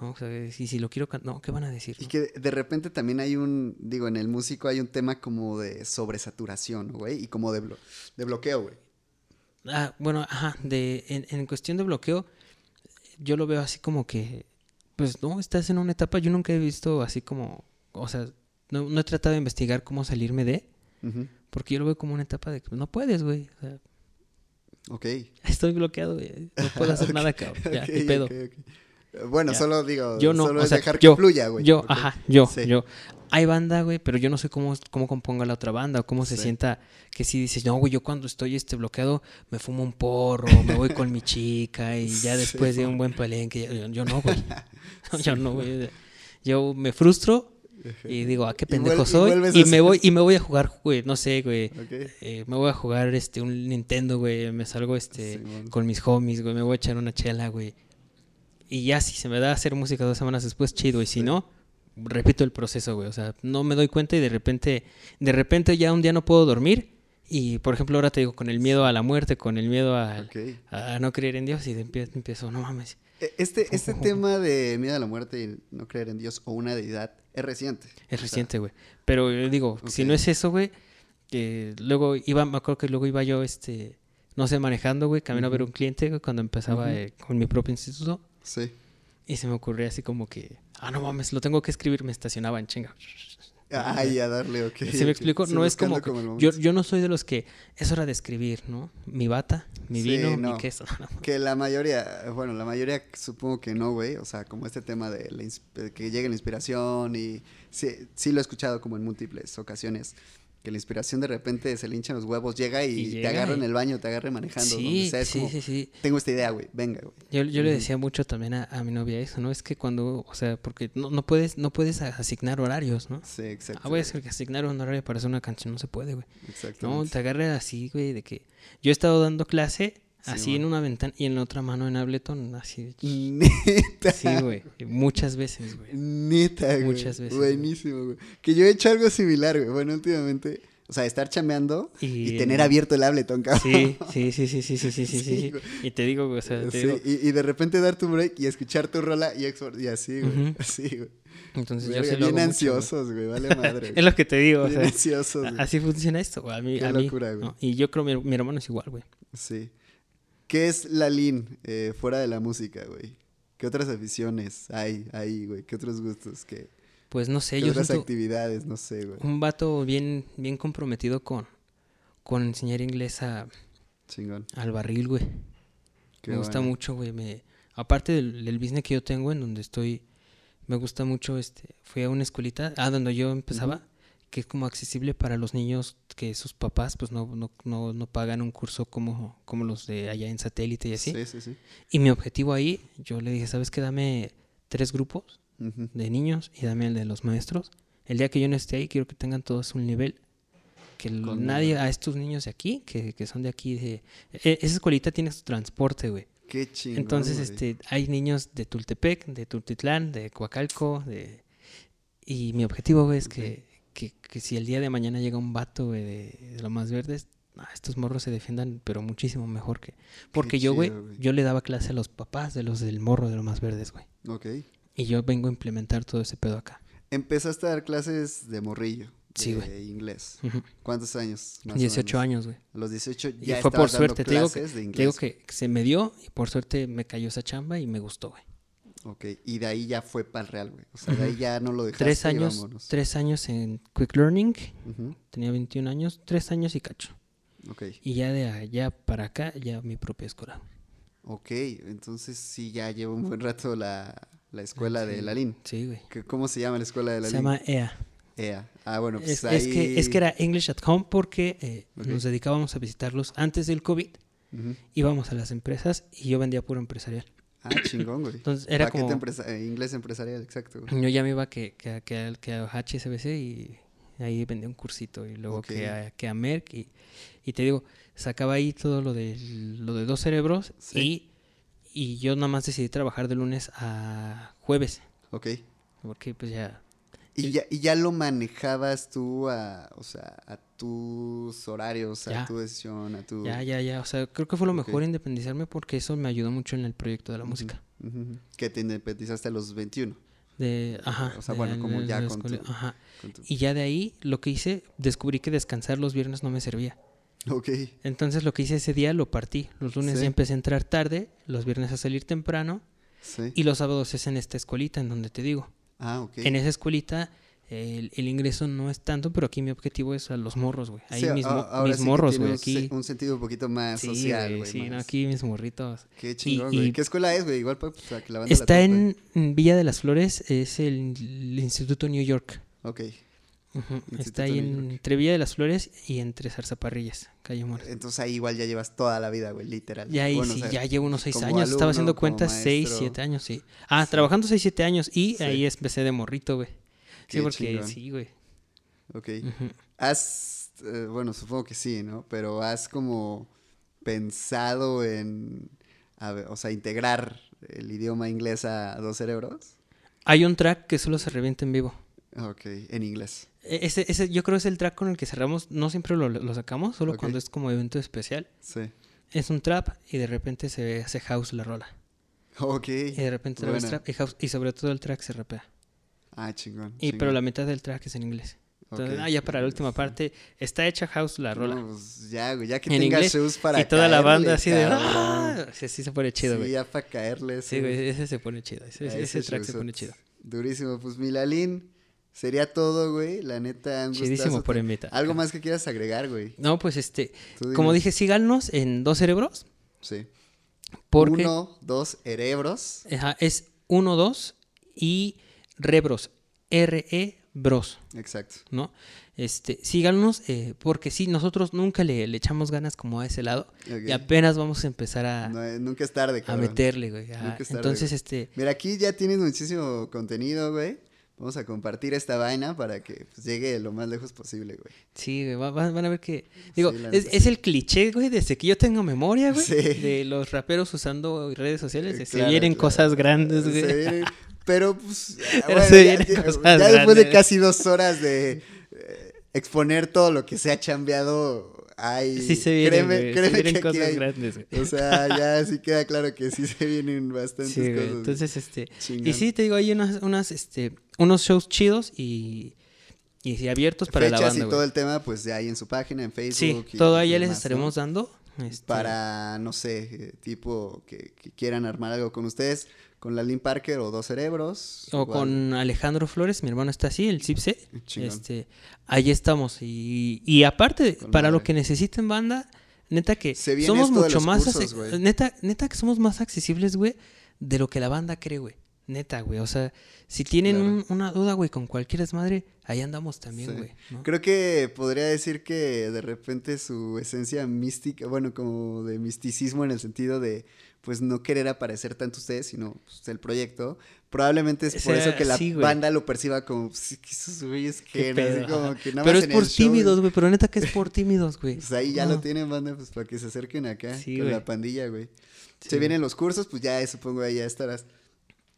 ¿no? O sea, si, si lo quiero no, ¿qué van a decir? Y que de repente también hay un, digo, en el músico hay un tema como de sobresaturación, güey, y como de, de bloqueo, güey. Ah, bueno, ajá, de, en, en, cuestión de bloqueo, yo lo veo así como que, pues no, estás en una etapa, yo nunca he visto así como, o sea, no, he tratado de investigar cómo salirme de. Porque yo lo veo como una etapa de que no puedes, güey. ok. Estoy bloqueado, güey. No puedo hacer nada, cabrón. Ya, qué pedo. Bueno, solo digo, yo no, solo es dejar que fluya, güey. Yo, ajá, yo, yo. Hay banda, güey, pero yo no sé cómo, cómo componga la otra banda o cómo se sienta que si dices, no, güey, yo cuando estoy este bloqueado me fumo un porro, me voy con mi chica y ya después de un buen palenque, yo, yo no, güey. yo no, güey. Yo me frustro y digo, ¿a qué pendejo soy? Y, me voy y me voy a jugar, güey, no sé, güey. Eh, me voy a jugar este un Nintendo, güey, me salgo este con mis homies, güey, me voy a echar una chela, güey. Y ya si se me da hacer música dos semanas después, chido, y si no, repito el proceso, güey, o sea, no me doy cuenta y de repente de repente ya un día no puedo dormir y por ejemplo ahora te digo con el miedo a la muerte, con el miedo a, a no creer en Dios y de empiezo, no mames, E- Este, este tema de miedo a la muerte y no creer en Dios o una deidad es reciente. Es reciente, güey. Pero yo digo, si no es eso, güey, que luego iba, me acuerdo que luego iba yo, este, no sé, manejando, güey, camino a ver un cliente güey, cuando empezaba eh, con mi propio instituto. Sí. Y se me ocurría así como que, ah, no mames, lo tengo que escribir, me estacionaba en chinga. Ay, a darle, ok. ¿Se me? Sí, no es como, yo, yo no soy de los que es hora de escribir, ¿no? Mi bata, mi Sí, vino, no. mi queso. Que la mayoría, bueno, la mayoría supongo que no, güey. O sea, como este tema de la que llegue la inspiración y sí, sí lo he escuchado como en múltiples ocasiones. Que la inspiración de repente se le hinchan los huevos, llega y, Y te agarra en el baño, te agarra manejando, donde Sí, sea. Es sí, como, sí, sí. tengo esta idea, güey, venga, güey. Yo, yo le decía mucho también a, a mi novia eso, ¿no? Es que cuando, o sea, porque no, no puedes, no puedes asignar horarios, ¿no? Sí, exacto. Ah, voy a que asignar un horario para hacer una canción, no se puede, güey. No, Exactamente. te agarra así, güey, de que yo he estado dando clase así Sí, en una ventana y en la otra mano en Ableton, así. Neta. Sí, güey, muchas veces, güey. Neta, güey. Muchas veces, Buenísimo, güey. Que yo he hecho algo similar, güey. Bueno, últimamente. O sea, estar chameando y, Y- tener abierto el Ableton, cabrón. Sí, sí, sí, sí, sí, sí, sí, sí, güey. Y te digo, güey, o sea, te Sí, digo, y, y de repente dar tu break y escuchar tu rola y, export- y así, güey. Así, güey. entonces yo lo bien hago mucho, güey. ansiosos, güey. Vale madre. Es lo que te digo, o Bien sea, ansiosos, así funciona esto, güey. A mí, Qué a mí, locura, güey. ¿no? Y yo creo mi, mi hermano es igual, güey. Sí. ¿Qué es la Lin eh, fuera de la música, güey? ¿Qué otras aficiones hay ahí, güey? ¿Qué otros gustos? ¿Qué, Pues no sé, qué yo otras actividades? No sé, güey. un vato bien, bien comprometido con, con enseñar inglés a, Chingón. al barril, güey. Qué me gusta bueno. mucho, güey. Me... Aparte del, del business que yo tengo, en donde estoy, me gusta mucho, este, fui a una escuelita, ah, donde yo empezaba. Que es como accesible para los niños que sus papás, pues no, no, no, no pagan un curso como, como los de allá en satélite y así. Sí, sí, sí. Y mi objetivo ahí, yo le dije, ¿sabes qué? Dame tres grupos de niños y dame el de los maestros. El día que yo no esté ahí, quiero que tengan todos un nivel. Que Con nadie, a estos niños de aquí, que, que son de aquí, de... e- esa escuelita tiene su transporte, güey. Qué chingón. Entonces, güey. este, hay niños de Tultepec, de Tultitlán, de Coacalco, de... Y mi objetivo, güey, es que, que, que si el día de mañana llega un vato, güey, de, de lo más verdes, ah, estos morros se defiendan, pero muchísimo mejor que... Porque yo, güey, yo le daba clase a los papás de los del morro de lo más verdes, güey. Ok. Y yo vengo a implementar todo ese pedo acá. Empezaste a dar clases de morrillo. Sí, de güey. inglés. ¿Cuántos años? más o 18 menos? años, güey. A los 18 Y ya fue por estabas dando suerte, te digo que- de Te inglés. digo que se me dio y por suerte me cayó esa chamba y me gustó, güey. Ok, y de ahí ya fue para el real, güey. O sea, de ahí ya no lo dejaste Tres y años, vámonos. tres años en Quick Learning, tenía 21 años, tres años y cacho. Ok, Y ya de allá para acá, ya mi propia escuela. ok. Entonces sí ya lleva un buen rato la, la escuela de Sí. Lalín. Sí, güey. ¿Qué- ¿Cómo se llama la escuela de Se Lalín? llama EA. EA. Ah, bueno, pues Es, ahí... es que, es que era English at Home porque eh, nos dedicábamos a visitarlos antes del COVID. Ujú. Íbamos a las empresas y yo vendía puro empresarial. Ah, chingón, güey. Entonces era Paquete como... empresa- eh, inglés empresarial, exacto. güey. Yo ya me iba que, que, a- que, que a HSBC y ahí vendía un cursito y luego que, a, que a Merck y, y te digo, sacaba ahí todo lo de, lo de dos cerebros Sí. y, y yo nada más decidí trabajar de lunes a jueves Ok. porque pues ya... Y ya, y ya lo manejabas tú a, o sea, a tus horarios, a tu decisión, a tu... Ya, ya, ya. O sea, creo que fue lo mejor independizarme porque eso me ayudó mucho en el proyecto de la música. Que te independizaste a los 21. De, ajá. O sea, de- bueno, como de- ya con tu- Ajá. con tu- Y ya de ahí, lo que hice, descubrí que descansar los viernes no me servía. Ok. Entonces lo que hice ese día lo partí. Los lunes Sí. ya empecé a entrar tarde, los viernes a salir temprano Sí. y los sábados es en esta escuelita en donde te digo. Ah, ok. En esa escuelita el, el ingreso no es tanto, pero aquí mi objetivo es a los morros, güey. Ahí Sí, a- mis, mo- ahora mis sí que morros, güey. Aquí. Un, sentido un poquito más Sí, social, güey, sí, no, más. aquí mis morritos. Qué chingón, güey. ¿Qué escuela es, güey? Igual para, para que la la Está en en Villa de las Flores, es el, el Instituto New York. Ok. Está ahí en- York. entre Villa de las Flores y entre Zarzaparrillas, calle Mora. Entonces ahí igual ya llevas toda la vida, güey, literal. Ya ahí Bueno, o sí, sea, ya llevo unos seis años. Estaba haciendo cuentas seis, siete años, sí. Ah, Sí. trabajando seis, siete años y Sí. ahí empecé de morrito, güey. Sí, porque chingón. sí, güey. Ok. ¿Has, eh, bueno, supongo que sí, ¿no? Pero has como pensado en, a ver, o sea, integrar el idioma inglés a dos cerebros? Hay un track que solo se revienta en vivo. Ok, en inglés. E- Ese, ese, yo creo es el track con el que cerramos. No siempre lo, lo sacamos, solo cuando es como evento especial. Sí. Es un trap y de repente se hace house la rola. Ok. Y de repente buena. trap y, house, y sobre todo el track se rapea. Ah, chingón. Y, pero la mitad del track es en inglés. Entonces, ah, ya para la última parte está hecha house la rola. No, pues ya, güey, ya que En tenga inglés, shows para y toda la banda así de... ¡Ah! Sí, sí se pone chido, Sí, güey. ya para caerle. Sí, güey, ese se pone chido. Ese, a ese ese track se pone chido. Durísimo. Pues Milalín, sería todo, güey. La neta, un Chidísimo por invitar. Algo más que quieras agregar, güey. No, pues este, como dije, síganos en Dos Cerebros. Sí. Porque Uno, dos, cerebros. ajá, es 1, 2 y Rebros. R-E Bros, Exacto. ¿no? Este, síganos, eh, porque sí, nosotros nunca le, le echamos ganas como a ese lado. Y apenas vamos a empezar a, No, eh, nunca es tarde, a cabrón. meterle, güey. Nunca es tarde, Entonces, güey. este, Mira, aquí ya tienes muchísimo contenido, güey. Vamos a compartir esta vaina para que pues, llegue lo más lejos posible, güey. sí, güey, va- va- van a ver que... Digo, Sí, es, el cliché, güey, desde que yo tengo memoria, güey, Sí. de los raperos usando redes sociales. Se claro, vienen claro. cosas grandes, güey. Se vienen- Pero, pues, ah, Pero bueno, se ya, vienen ya- cosas ya después de casi dos horas de eh, exponer todo lo que se ha chambeado, hay... Sí se vienen, créeme, güey, se créeme vienen que cosas hay- grandes, güey. O sea, ya sí queda claro que sí se vienen bastantes Sí, güey. cosas. Entonces, este. Chingón. Y sí, te digo, hay unas, unas, este, unos shows chidos y, y sí, abiertos para la Fechas banda, y todo güey. el tema, pues de ahí en su página, en Sí, Facebook. y- todo ahí les demás, ¿no? estaremos dando. este, Para, no sé, eh, tipo que, que quieran armar algo con ustedes, con la Lynn Parker o Dos Cerebros. O igual. con Alejandro Flores, mi hermano está así, el Cipse. Este, ahí estamos. Y, y aparte, Con para lo que necesiten banda, neta que Se viene somos mucho más cursos, neta, neta que somos más accesibles, güey, de lo que la banda cree, güey. Neta, güey. O sea, si tienen Claro. un- una duda, güey, con cualquier desmadre, ahí andamos también, Sí. güey. ¿no? Creo que podría decir que de repente su esencia mística, bueno, como de misticismo en el sentido de, pues no querer aparecer tanto ustedes, sino pues, el proyecto. Probablemente es O por sea, eso que la sí, banda lo perciba como, pues, ¿qué esos güeyes que como que nada Pero más es por tímidos, güey. Pero neta que es por tímidos, güey. Pues ahí ya No. lo tienen, banda, pues para que se acerquen acá Sí, con güey. la pandilla, güey. Sí. Se vienen los cursos, pues ya supongo ahí ya estarás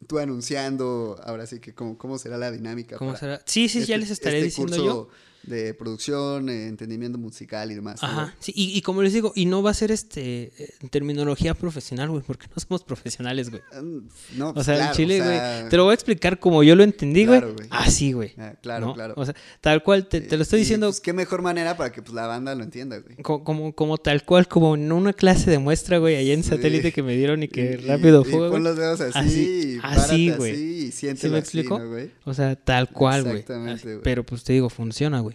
tú anunciando, ahora sí que cómo, cómo será la dinámica. ¿Cómo será? Sí, sí, ya este- les estaré este diciendo curso yo. De producción, eh, entendimiento musical y demás. ¿no, Ajá, sí, y, y como les digo, y no va a ser este eh, terminología profesional, güey, porque no somos profesionales, güey. Mm, No, O pues, sea, claro, en Chile, o güey, te lo voy a explicar como yo lo entendí, güey. Claro, güey. Así, güey. ah, claro, ¿no? claro. O sea, tal cual, te, te lo estoy Y, diciendo pues, qué mejor manera para que pues, la banda lo entienda, güey. co- como, como tal cual, como en una clase de muestra, güey, allá en Sí. satélite que me dieron y que Y- rápido fue, pon güey. los dedos así, Así, y así, párate güey. así y ¿Sí me así, explico? ¿no, güey? O sea, tal cual, güey. Exactamente, Así, güey. Pero pues te digo, funciona, güey.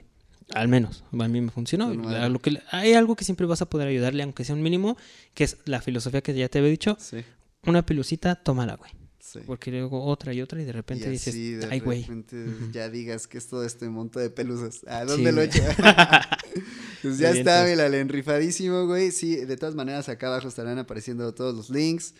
Al menos, a mí me funcionó. Lo que, hay algo que siempre vas a poder ayudarle, aunque sea un mínimo, que es la filosofía que ya te había dicho. Sí, Una pelucita, tómala, güey. sí. Porque luego otra y otra y de repente y dices, de ay, güey. ya digas que es todo este monto de pelusas. ¿A Sí, dónde lo hecho? pues ya está, avientas. Milalen, rifadísimo, güey. Sí, de todas maneras acá abajo estarán apareciendo todos los links.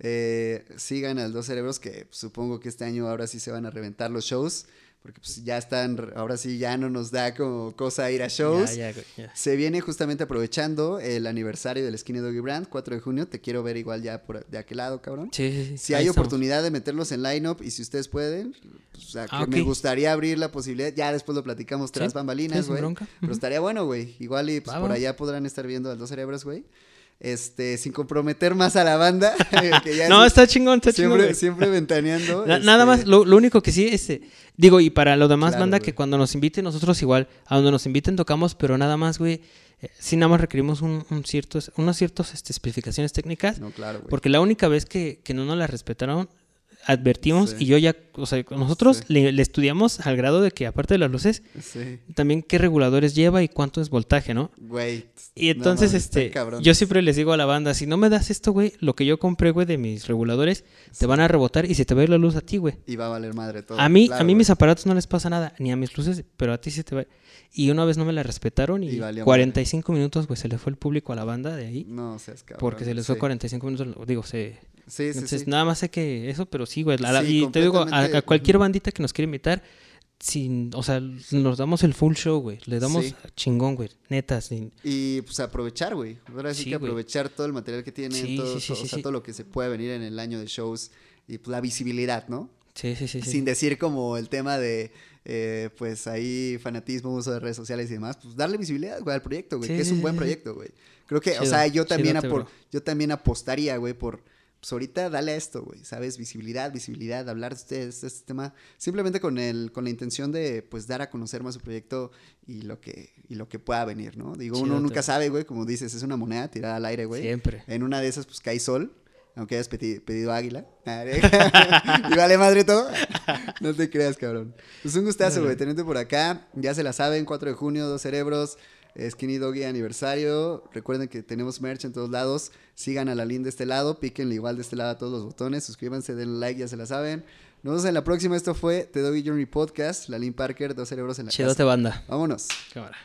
Eh, sigan al Dos Cerebros, que supongo que este año ahora sí se van a reventar los shows. Porque pues ya están, ahora sí ya no nos da como cosa ir a shows. Ya, güey, ya. Se viene justamente aprovechando el aniversario del Skinny Doggy Brand, 4 de junio. Te quiero ver igual ya por de aquel lado, cabrón. Sí, sí, sí. Si hay estamos. oportunidad de meterlos en line-up y si ustedes pueden, pues, o sea, que Ah, me gustaría abrir la posibilidad. Ya después lo platicamos tras bambalinas, güey. Pero estaría bueno, güey. Igual y pues, por allá podrán estar viendo a los dos cerebros, güey. Este, sin comprometer más a la banda. que ya No, es- está chingón, está chingón. siempre, güey. siempre ventaneando. Na- este, Nada más, lo, lo único que sí, este, digo, y para lo demás, Claro, banda, güey. que cuando nos inviten, nosotros igual, a donde nos inviten tocamos, pero nada más, güey, eh, sí nada más requerimos un, un ciertos, unas ciertas este, especificaciones técnicas, No, claro, güey. porque la única vez que, que no nos las respetaron, advertimos Sí. y yo ya, o sea, nosotros Sí. le, le estudiamos al grado de que aparte de las luces, Sí, también qué reguladores lleva y cuánto es voltaje, ¿no? güey. Y entonces, este, yo siempre les digo a la banda, si no me das esto, güey, lo que yo compré, güey, de mis reguladores, te van a rebotar y se te va a ir la luz a ti, güey. Y va a valer madre todo. A mí, claro, a mí güey. mis aparatos no les pasa nada, ni a mis luces, pero a ti sí te va. Y una vez no me la respetaron y, Y valió 45 minutos, güey, se le fue el público a la banda de ahí. No seas cabrón. Porque se les fue sí. 45 minutos, digo, se... Sí, Entonces, sí. nada más sé que eso, pero sí, güey. la- y te digo, a, cualquier bandita que nos quiera invitar, sin, o sea, nos damos el full show, güey. Le damos Sí. chingón, güey. Neta, sin... Y pues aprovechar, güey. Ahora sí, Sí, que güey. aprovechar todo el material que tienen, Sí, todo, o sea, lo que se puede venir en el año de shows y pues, la visibilidad, ¿no? Sí, sí, sí. Sin decir como el tema de, eh, pues ahí fanatismo, uso de redes sociales y demás, pues darle visibilidad, güey, al proyecto, güey, que es un buen proyecto, güey. Creo que, o Chido, sea, yo también, bro. yo también apostaría, güey, por, pues ahorita dale a esto, güey, ¿sabes? Visibilidad, visibilidad, hablar de ustedes, de este tema, simplemente con el, con la intención de, pues, dar a conocer más su proyecto y lo que, y lo que pueda venir, ¿no? Digo, uno nunca sabe, güey, como dices, es una moneda tirada al aire, güey. Siempre. En una de esas, pues, cae sol, aunque hayas pedi- pedido águila. y vale madre todo. no te creas, cabrón. Pues un gustazo, güey, tenerte por acá. Ya se la saben, 4 de junio, Dos Cerebros. Skinny Doggy aniversario. Recuerden que tenemos merch en todos lados. Sigan a la Lin de este lado, píquenle igual de este lado a todos los botones. Suscríbanse, denle like, ya se la saben. Nos vemos en la próxima. Esto fue Te Doggy Journey Podcast. La Lin Parker, dos cerebros en la Chidote casa. banda. Vámonos. Cámara.